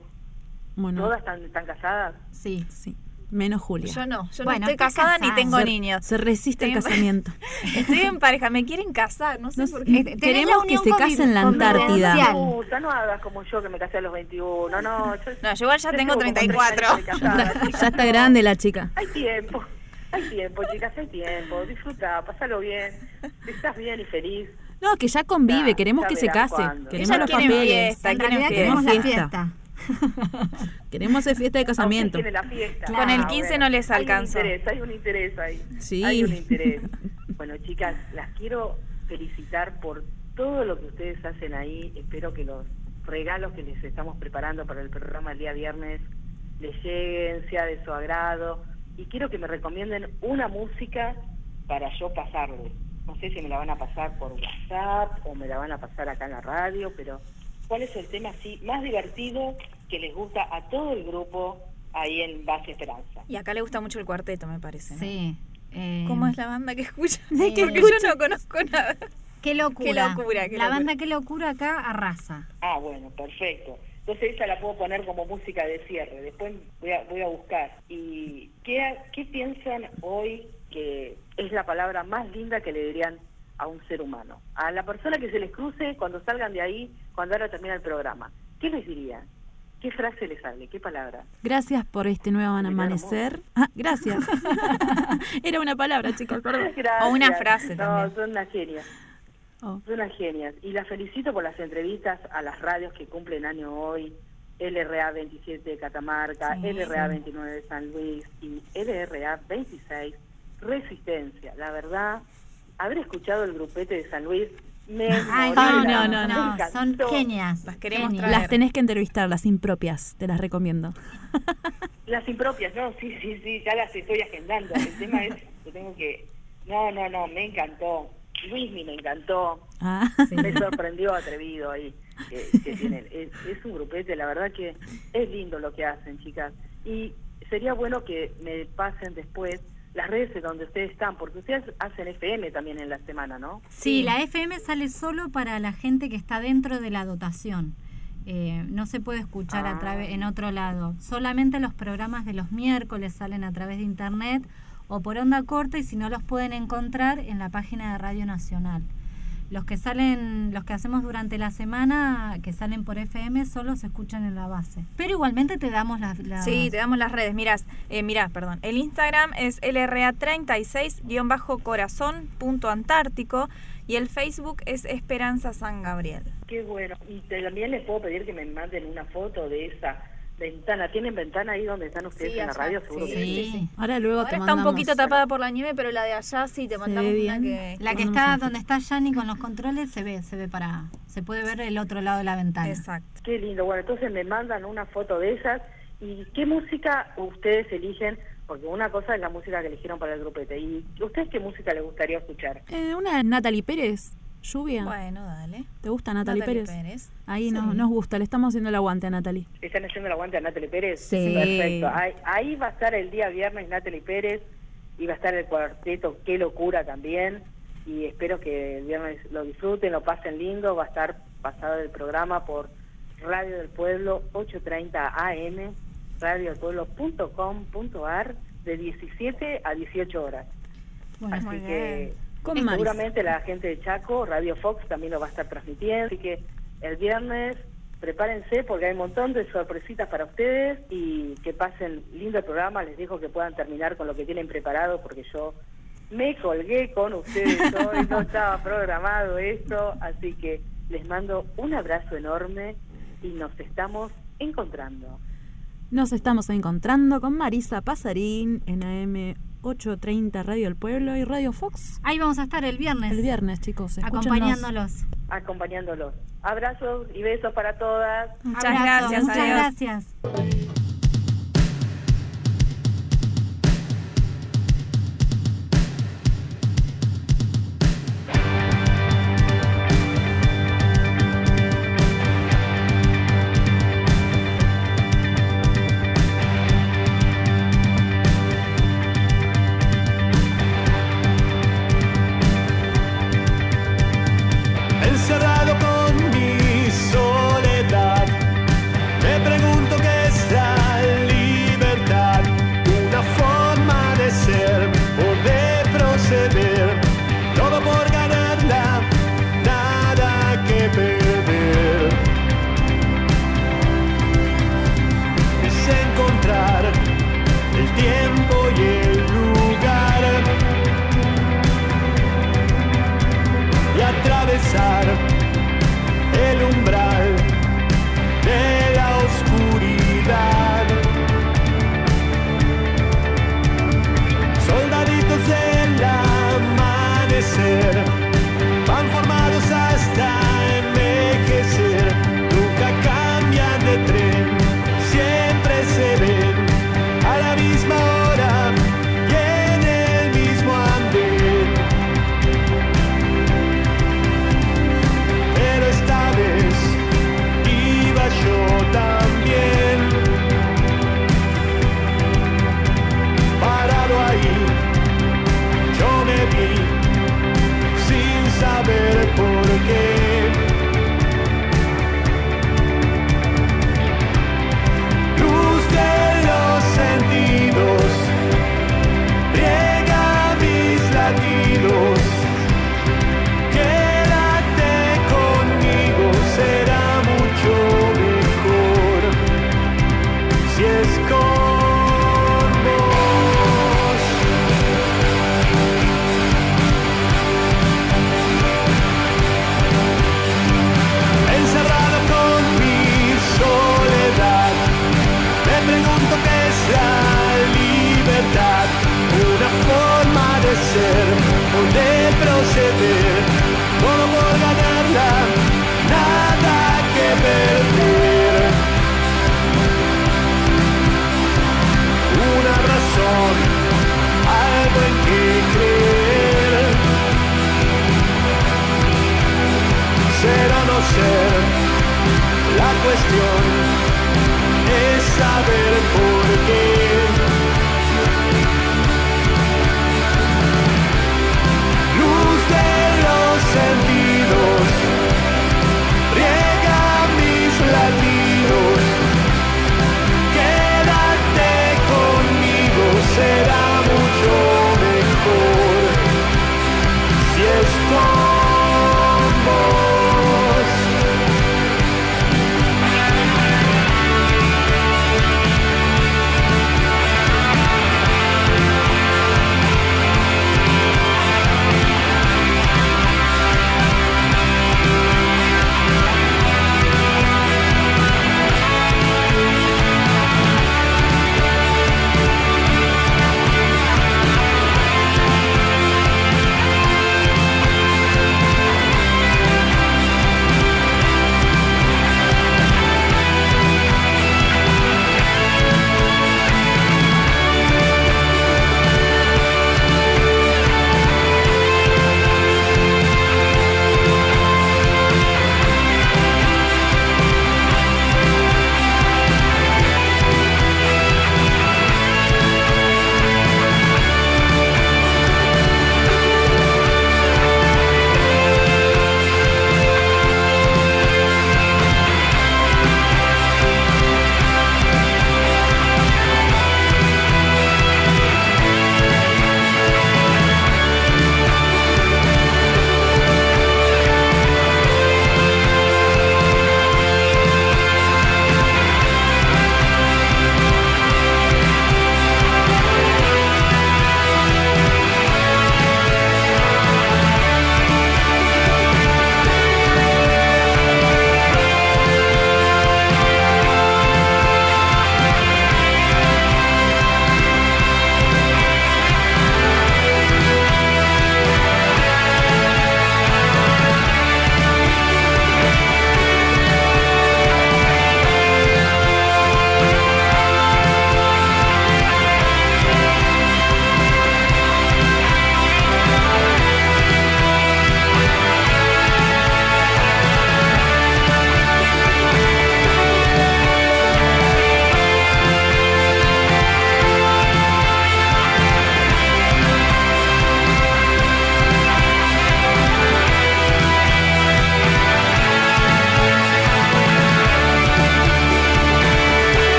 Bueno, ¿Todas están, están casadas? Sí. sí. Menos Julia. Yo no, yo Bueno, no estoy casada ni tengo se, niños. Se resiste al casamiento. [LAUGHS] Estoy en pareja, me quieren casar, no sé por qué. Tenés Queremos que se case en la Antártida. Puta, no hagas como yo que me casé a los 21. No, yo, [LAUGHS] No, yo igual ya yo tengo como 34. años de casada, [LAUGHS] chicas, Ya está no. grande la chica. Hay tiempo, hay tiempo, chicas, hay tiempo. Disfruta, pásalo bien. Estás bien y feliz. No, que ya convive, Ya, queremos ya que se case. cuándo. Queremos los papeles. fiesta, En quieren realidad fiesta. queremos la Fiesta. fiesta. [LAUGHS] Queremos hacer fiesta de casamiento. La fiesta. Claro. Con el 15 no les alcanzó. Hay un interés, hay un interés ahí. Sí. Hay un interés. [LAUGHS] Bueno, chicas, las quiero felicitar por todo lo que ustedes hacen ahí. Espero que los regalos que les estamos preparando para el programa el día viernes les lleguen, sea de su agrado. Y quiero que me recomienden una música para yo pasarles. No sé si me la van a pasar por WhatsApp o me la van a pasar acá en la radio, pero ¿cuál es el tema así más divertido que les gusta a todo el grupo ahí en Base Esperanza? Y acá le gusta mucho el cuarteto, me parece. ¿no? Sí. eh, ¿Cómo es la banda que escucha? Eh, [LAUGHS] Porque yo no conozco nada. Qué locura. Qué locura, qué la locura. banda Qué locura acá arrasa. Ah, bueno, perfecto. Entonces esa la puedo poner como música de cierre. Después voy a, voy a buscar. ¿Y qué, qué piensan hoy que es la palabra más linda que le dirían a un ser humano? A la persona que se les cruce cuando salgan de ahí, cuando ahora termina el programa. ¿Qué les diría? ¿Qué frase les sale? ¿Qué palabra? Gracias por este nuevo amanecer. Ah, gracias. [LAUGHS] Era una palabra, chicos, [LAUGHS] perdón. Gracias. O una frase No, también. son unas genias. Oh. Son unas genias. Y las felicito por las entrevistas a las radios que cumplen año hoy. LRA 27 de Catamarca, Sí. LRA 29 de San Luis y LRA 26 Resistencia. La verdad, haber escuchado el grupete de San Luis me Ay, no, no, no, son genias. Las queremos Las tenés que entrevistar, las impropias, te las recomiendo. [LAUGHS] Las impropias, no, sí, sí, sí, ya las estoy agendando. El tema es que tengo que... No, no, no, me encantó. Luismi me encantó. Ah. Me sorprendió atrevido ahí que, que tienen. Es, es un grupete, la verdad que es lindo lo que hacen, chicas. Y sería bueno que me pasen después las redes de donde ustedes están, porque ustedes hacen FM también en la semana, ¿no? Sí, la FM sale solo para la gente que está dentro de la dotación. Eh, no se puede escuchar a través en otro lado. Solamente los programas de los miércoles salen a través de internet o por onda corta y si no los pueden encontrar en la página de Radio Nacional. Los que salen, los que hacemos durante la semana, que salen por FM, solo se escuchan en la base. Pero igualmente te damos las... las- Sí, te damos las redes. Mirás, eh, mirá, perdón. El Instagram es LRA36-corazón.antártico y el Facebook es Esperanza San Gabriel. Qué bueno. Y te- también les puedo pedir que me manden una foto de esa ventana. ¿Tienen ventana ahí donde están ustedes Sí, en la radio? Seguro Sí, que sí, sí. Ahora luego Ahora te está un poquito tapada por la nieve, pero la de allá sí te mandamos una bien? que... La que está donde está Yani con los controles se ve, se ve para, se puede ver el otro lado de la ventana. Exacto. Qué lindo. Bueno, entonces me mandan una foto de esas. ¿Y qué música ustedes eligen? Porque una cosa es la música que eligieron para el grupete. ¿Y ustedes qué música les gustaría escuchar? Eh, una de Natalie Pérez, Lluvia. Bueno, dale. ¿Te gusta Natalie, Natalie Pérez? Pérez. Ahí Sí. nos, nos gusta, le estamos haciendo el aguante a Natalie. ¿Están haciendo el aguante a Natalie Pérez? Sí. Perfecto. Ahí, ahí va a estar el día viernes Natalie Pérez y va a estar el cuarteto Qué Locura también. Y espero que el viernes lo disfruten, lo pasen lindo. Va a estar pasado el programa por Radio del Pueblo 8.30 AM, radiodelpueblo.com.ar de 17 a 18 horas. Bueno, Así muy que Con y seguramente la gente de Chaco, Radio Fox también lo va a estar transmitiendo. Así que el viernes prepárense porque hay un montón de sorpresitas para ustedes y que pasen lindo el programa. Les dejo que puedan terminar con lo que tienen preparado porque yo me colgué con ustedes [LAUGHS] hoy, no estaba programado esto, así que les mando un abrazo enorme y nos estamos encontrando. Nos estamos encontrando con Marisa Pasarín en AM 830 Radio El Pueblo y Radio Fox. Ahí vamos a estar el viernes. El viernes, chicos. escúchenos. Acompañándolos. acompañándolos. Abrazos y besos para todas. Muchas Abrazo, gracias, Muchas adiós. gracias.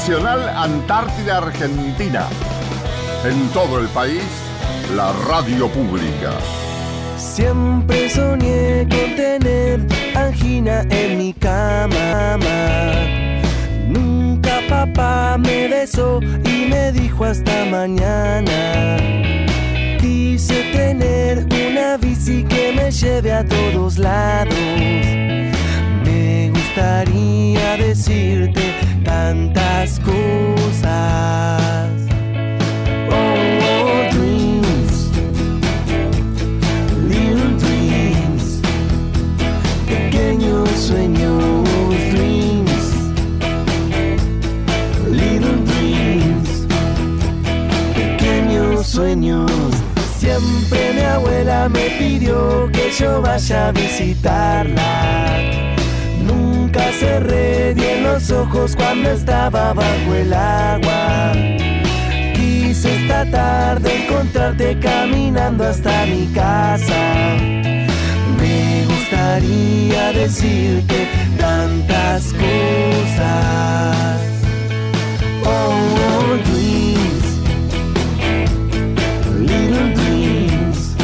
Nacional Antártida Argentina. En todo el país, la radio pública. Siempre soñé con tener angina en mi cama. Nunca papá me besó y me dijo hasta mañana. Quise tener una bici que me lleve a todos lados. Me gustaría decirte tantas cosas. Oh, oh, dreams, little dreams, pequeños sueños, dreams, little dreams, pequeños sueños. Siempre mi abuela me pidió que yo vaya a visitarla. Nunca cerré bien los ojos cuando estaba bajo el agua. Quise esta tarde encontrarte caminando hasta mi casa. Me gustaría decirte tantas cosas. Oh, oh, dreams, little dreams,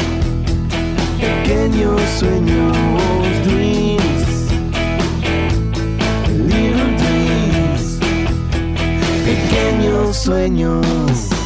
pequeños sueños, sueños.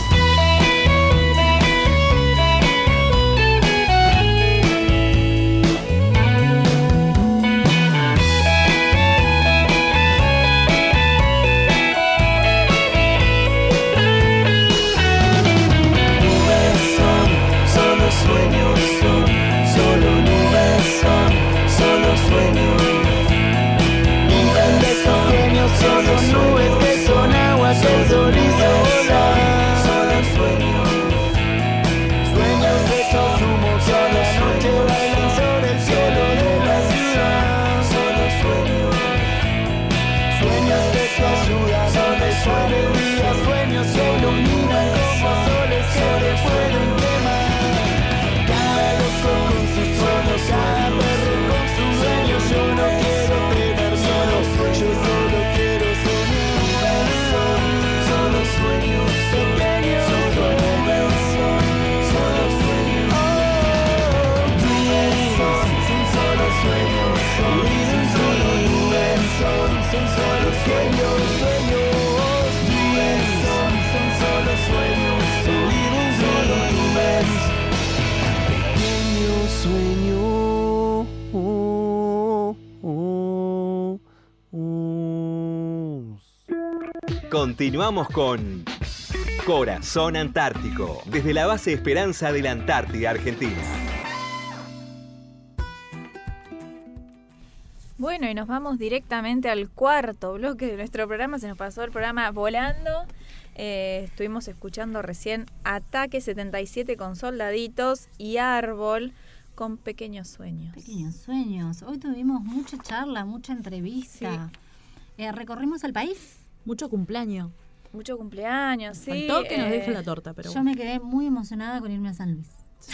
Continuamos con Corazón Antártico, desde la base Esperanza de la Antártida Argentina. Bueno, y nos vamos directamente al cuarto bloque de nuestro programa. Se nos pasó el programa volando. Eh, estuvimos escuchando recién Ataque 77 con soldaditos y Árbol con pequeños sueños. Pequeños sueños. Hoy tuvimos mucha charla, mucha entrevista. Eh, recorrimos el país. Mucho cumpleaños. Mucho cumpleaños, sí. Faltó que nos eh, deje la torta, pero Yo me quedé muy emocionada con irme a San Luis.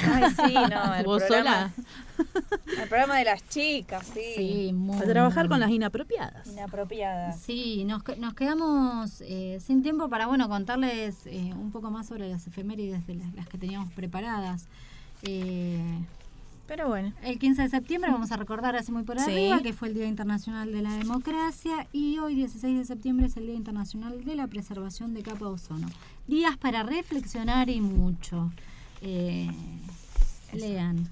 Ay, sí, no, [LAUGHS] el ¿Vos programa, el programa de las chicas, sí. Sí, muy A trabajar con las inapropiadas. Inapropiadas. Sí, nos, nos quedamos eh, sin tiempo para bueno contarles eh, un poco más sobre las efemérides de las, las que teníamos preparadas. Eh, Pero bueno. El 15 de septiembre vamos a recordar así muy por Sí. arriba que fue el Día Internacional de la Democracia y hoy 16 de septiembre es el Día Internacional de la Preservación de Capa de Ozono. Días para reflexionar y mucho. Eh, lean,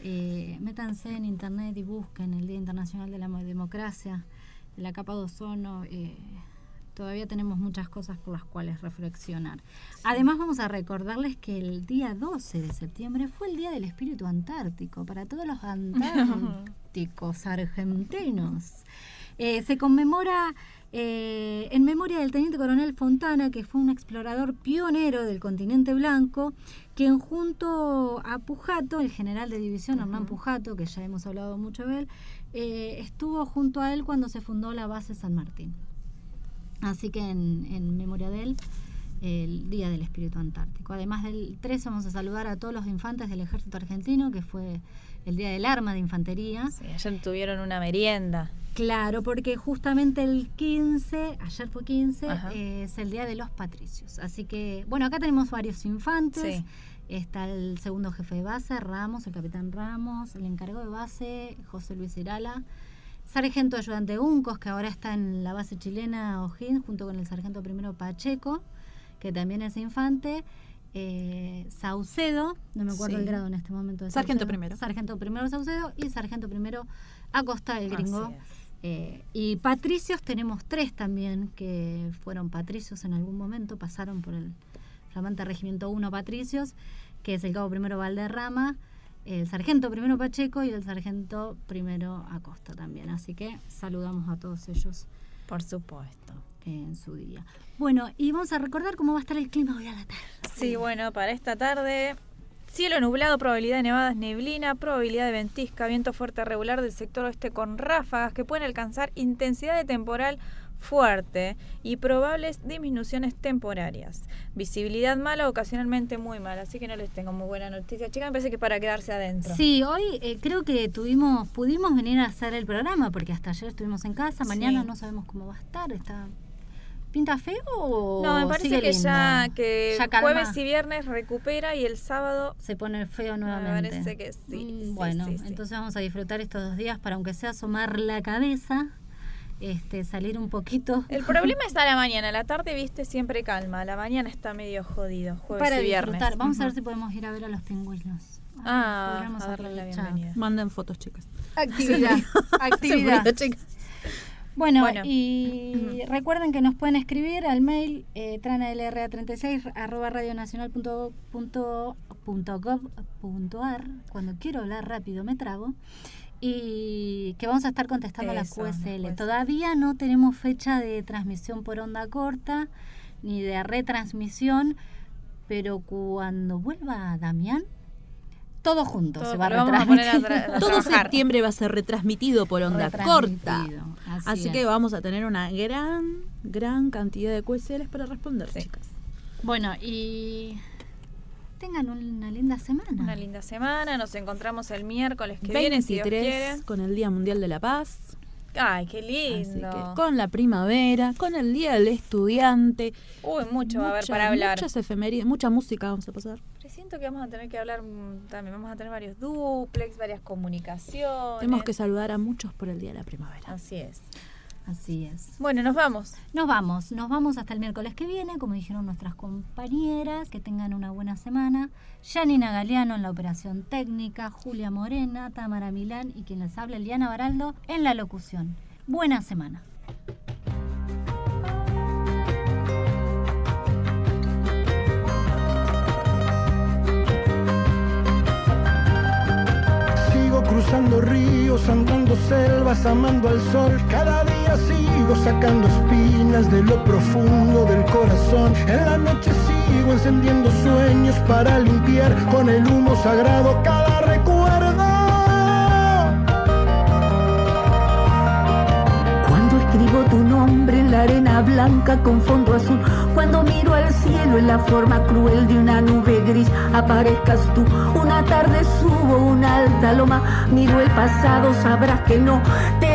eh, métanse en internet y busquen el Día Internacional de la Mo- Democracia, de la capa de ozono. eh, todavía tenemos muchas cosas por las cuales reflexionar. Además vamos a recordarles que el día 12 de septiembre fue el Día del Espíritu Antártico para todos los antárticos argentinos. Eh, se conmemora eh, en memoria del teniente coronel Fontana, que fue un explorador pionero del continente blanco, quien junto a Pujato, el general de división Hernán Pujato, que ya hemos hablado mucho de él, eh, estuvo junto a él cuando se fundó la base San Martín. Así que en, en memoria de él, el Día del Espíritu Antártico. Además del 13 vamos a saludar a todos los infantes del ejército argentino, que fue el Día del Arma de Infantería. Sí, ayer tuvieron una merienda. Claro, porque justamente el 15, ayer fue 15, Ajá. eh, es el Día de los Patricios. Así que, bueno, acá tenemos varios infantes. Sí. Está el segundo jefe de base, Ramos, el capitán Ramos, el encargado de base, José Luis Irala, sargento ayudante Uncos, que ahora está en la base chilena O'Higgins, junto con el sargento primero Pacheco, que también es infante. eh, Saucedo, no me acuerdo Sí. el grado en este momento. de Sargento Saucedo. primero. Sargento primero Saucedo y sargento primero Acosta, el gringo. Eh, y patricios tenemos tres también, que fueron patricios en algún momento, pasaron por el flamante Regimiento 1 Patricios, que es el cabo primero Valderrama, el sargento primero Pacheco y el sargento primero Acosta también. Así que saludamos a todos ellos. Por supuesto. En su día. Bueno, y vamos a recordar cómo va a estar el clima hoy a la tarde. Sí, bueno, para esta tarde, cielo nublado, probabilidad de nevadas, neblina, probabilidad de ventisca, viento fuerte regular del sector oeste con ráfagas que pueden alcanzar intensidad de temporal fuerte y probables disminuciones temporarias. Visibilidad mala, ocasionalmente muy mala, así que no les tengo muy buena noticia. Chicas, me parece que es para quedarse adentro. Sí, hoy eh, creo que tuvimos, pudimos venir a hacer el programa porque hasta ayer estuvimos en casa, mañana Sí. no sabemos cómo va a estar, está ¿Pinta feo o No, me parece sigue que lindo? ya que Ya jueves y viernes recupera y el sábado se pone feo Me nuevamente. parece que sí. Mm, sí, bueno, sí, sí. entonces vamos a disfrutar estos dos días para aunque sea asomar la cabeza este, salir un poquito. El problema es a la mañana, la tarde, viste, siempre calma. La mañana está medio jodido, jueves para y viernes. disfrutar. Vamos a ver si podemos ir a ver a los pingüinos. Ah, podríamos a darle la bienvenida. Manden fotos, chicas. Actividad, [LAUGHS] actividad. Bueno, Bueno. y recuerden que nos pueden escribir al mail eh, tranalra36 arroba radionacional.gov.ar cuando quiero hablar rápido me trabo y que vamos a estar contestando Eso, a la la QSL. Todavía no tenemos fecha de transmisión por onda corta ni de retransmisión, pero cuando vuelva Damián, todo junto Todo, se va a lo vamos a poner a retransmitir. tra- a [LAUGHS] Todo septiembre va a ser retransmitido por onda corta. Así Así, es. que vamos a tener una gran, gran cantidad de QSLs para responder, chicas. Bueno, y tengan una linda semana. Una linda semana, nos encontramos el miércoles que viene, si Dios 23 quiere. con el Día Mundial de la Paz. Ay, qué Así lindo. que con la primavera, con el Día del Estudiante. Uy, mucho va a haber para hablar. Muchas efemérides, mucha música vamos a pasar. Presiento que vamos a tener que hablar mm, también, vamos a tener varios duplex, varias comunicaciones. Tenemos que saludar a muchos por el Día de la Primavera. Así es. Así es. Bueno, nos vamos. Nos vamos, nos vamos hasta el miércoles que viene, como dijeron nuestras compañeras, que tengan una buena semana. Janina Galeano en la operación técnica, Julia Morena, Tamara Milán y quien les habla, Eliana Baraldo, en la locución. Buena semana. Sigo cruzando ríos, andando selvas, amando al sol. Cada día sigo sacando espinas de lo profundo del corazón. En la noche sigo encendiendo sueños para limpiar con el humo sagrado cada recuerdo. Cuando escribo tu nombre en la arena blanca con fondo azul, cuando miro al cielo en la forma cruel de una nube gris, aparezcas tú. Una tarde subo una alta loma, miro el pasado, sabrás que no te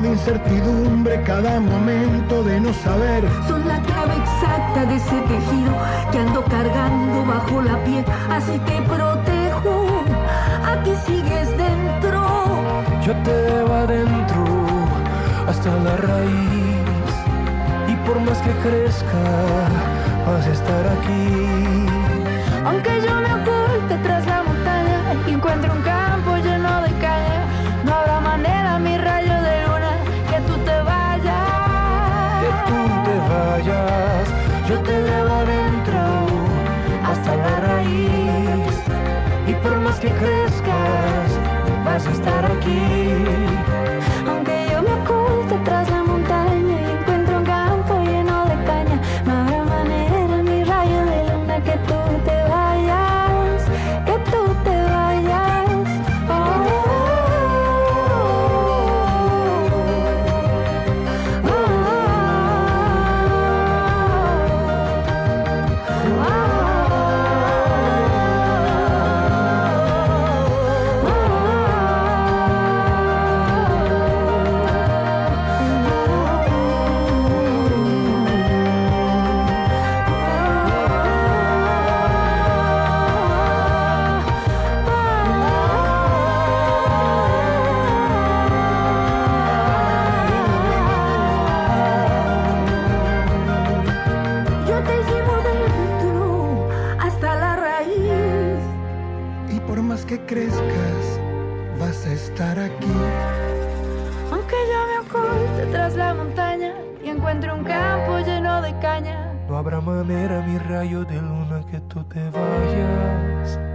de incertidumbre, cada momento de no saber. Son la clave exacta de ese tejido que ando cargando bajo la piel, así te protejo. Aquí sigues dentro. Yo te llevo adentro hasta la raíz y por más que crezca vas a estar aquí. Aunque yo me oculte tras la montaña y encuentre un campo lleno de que crezcas vas a estar aquí. Manera, mi rayo de luna, que tú te vayas.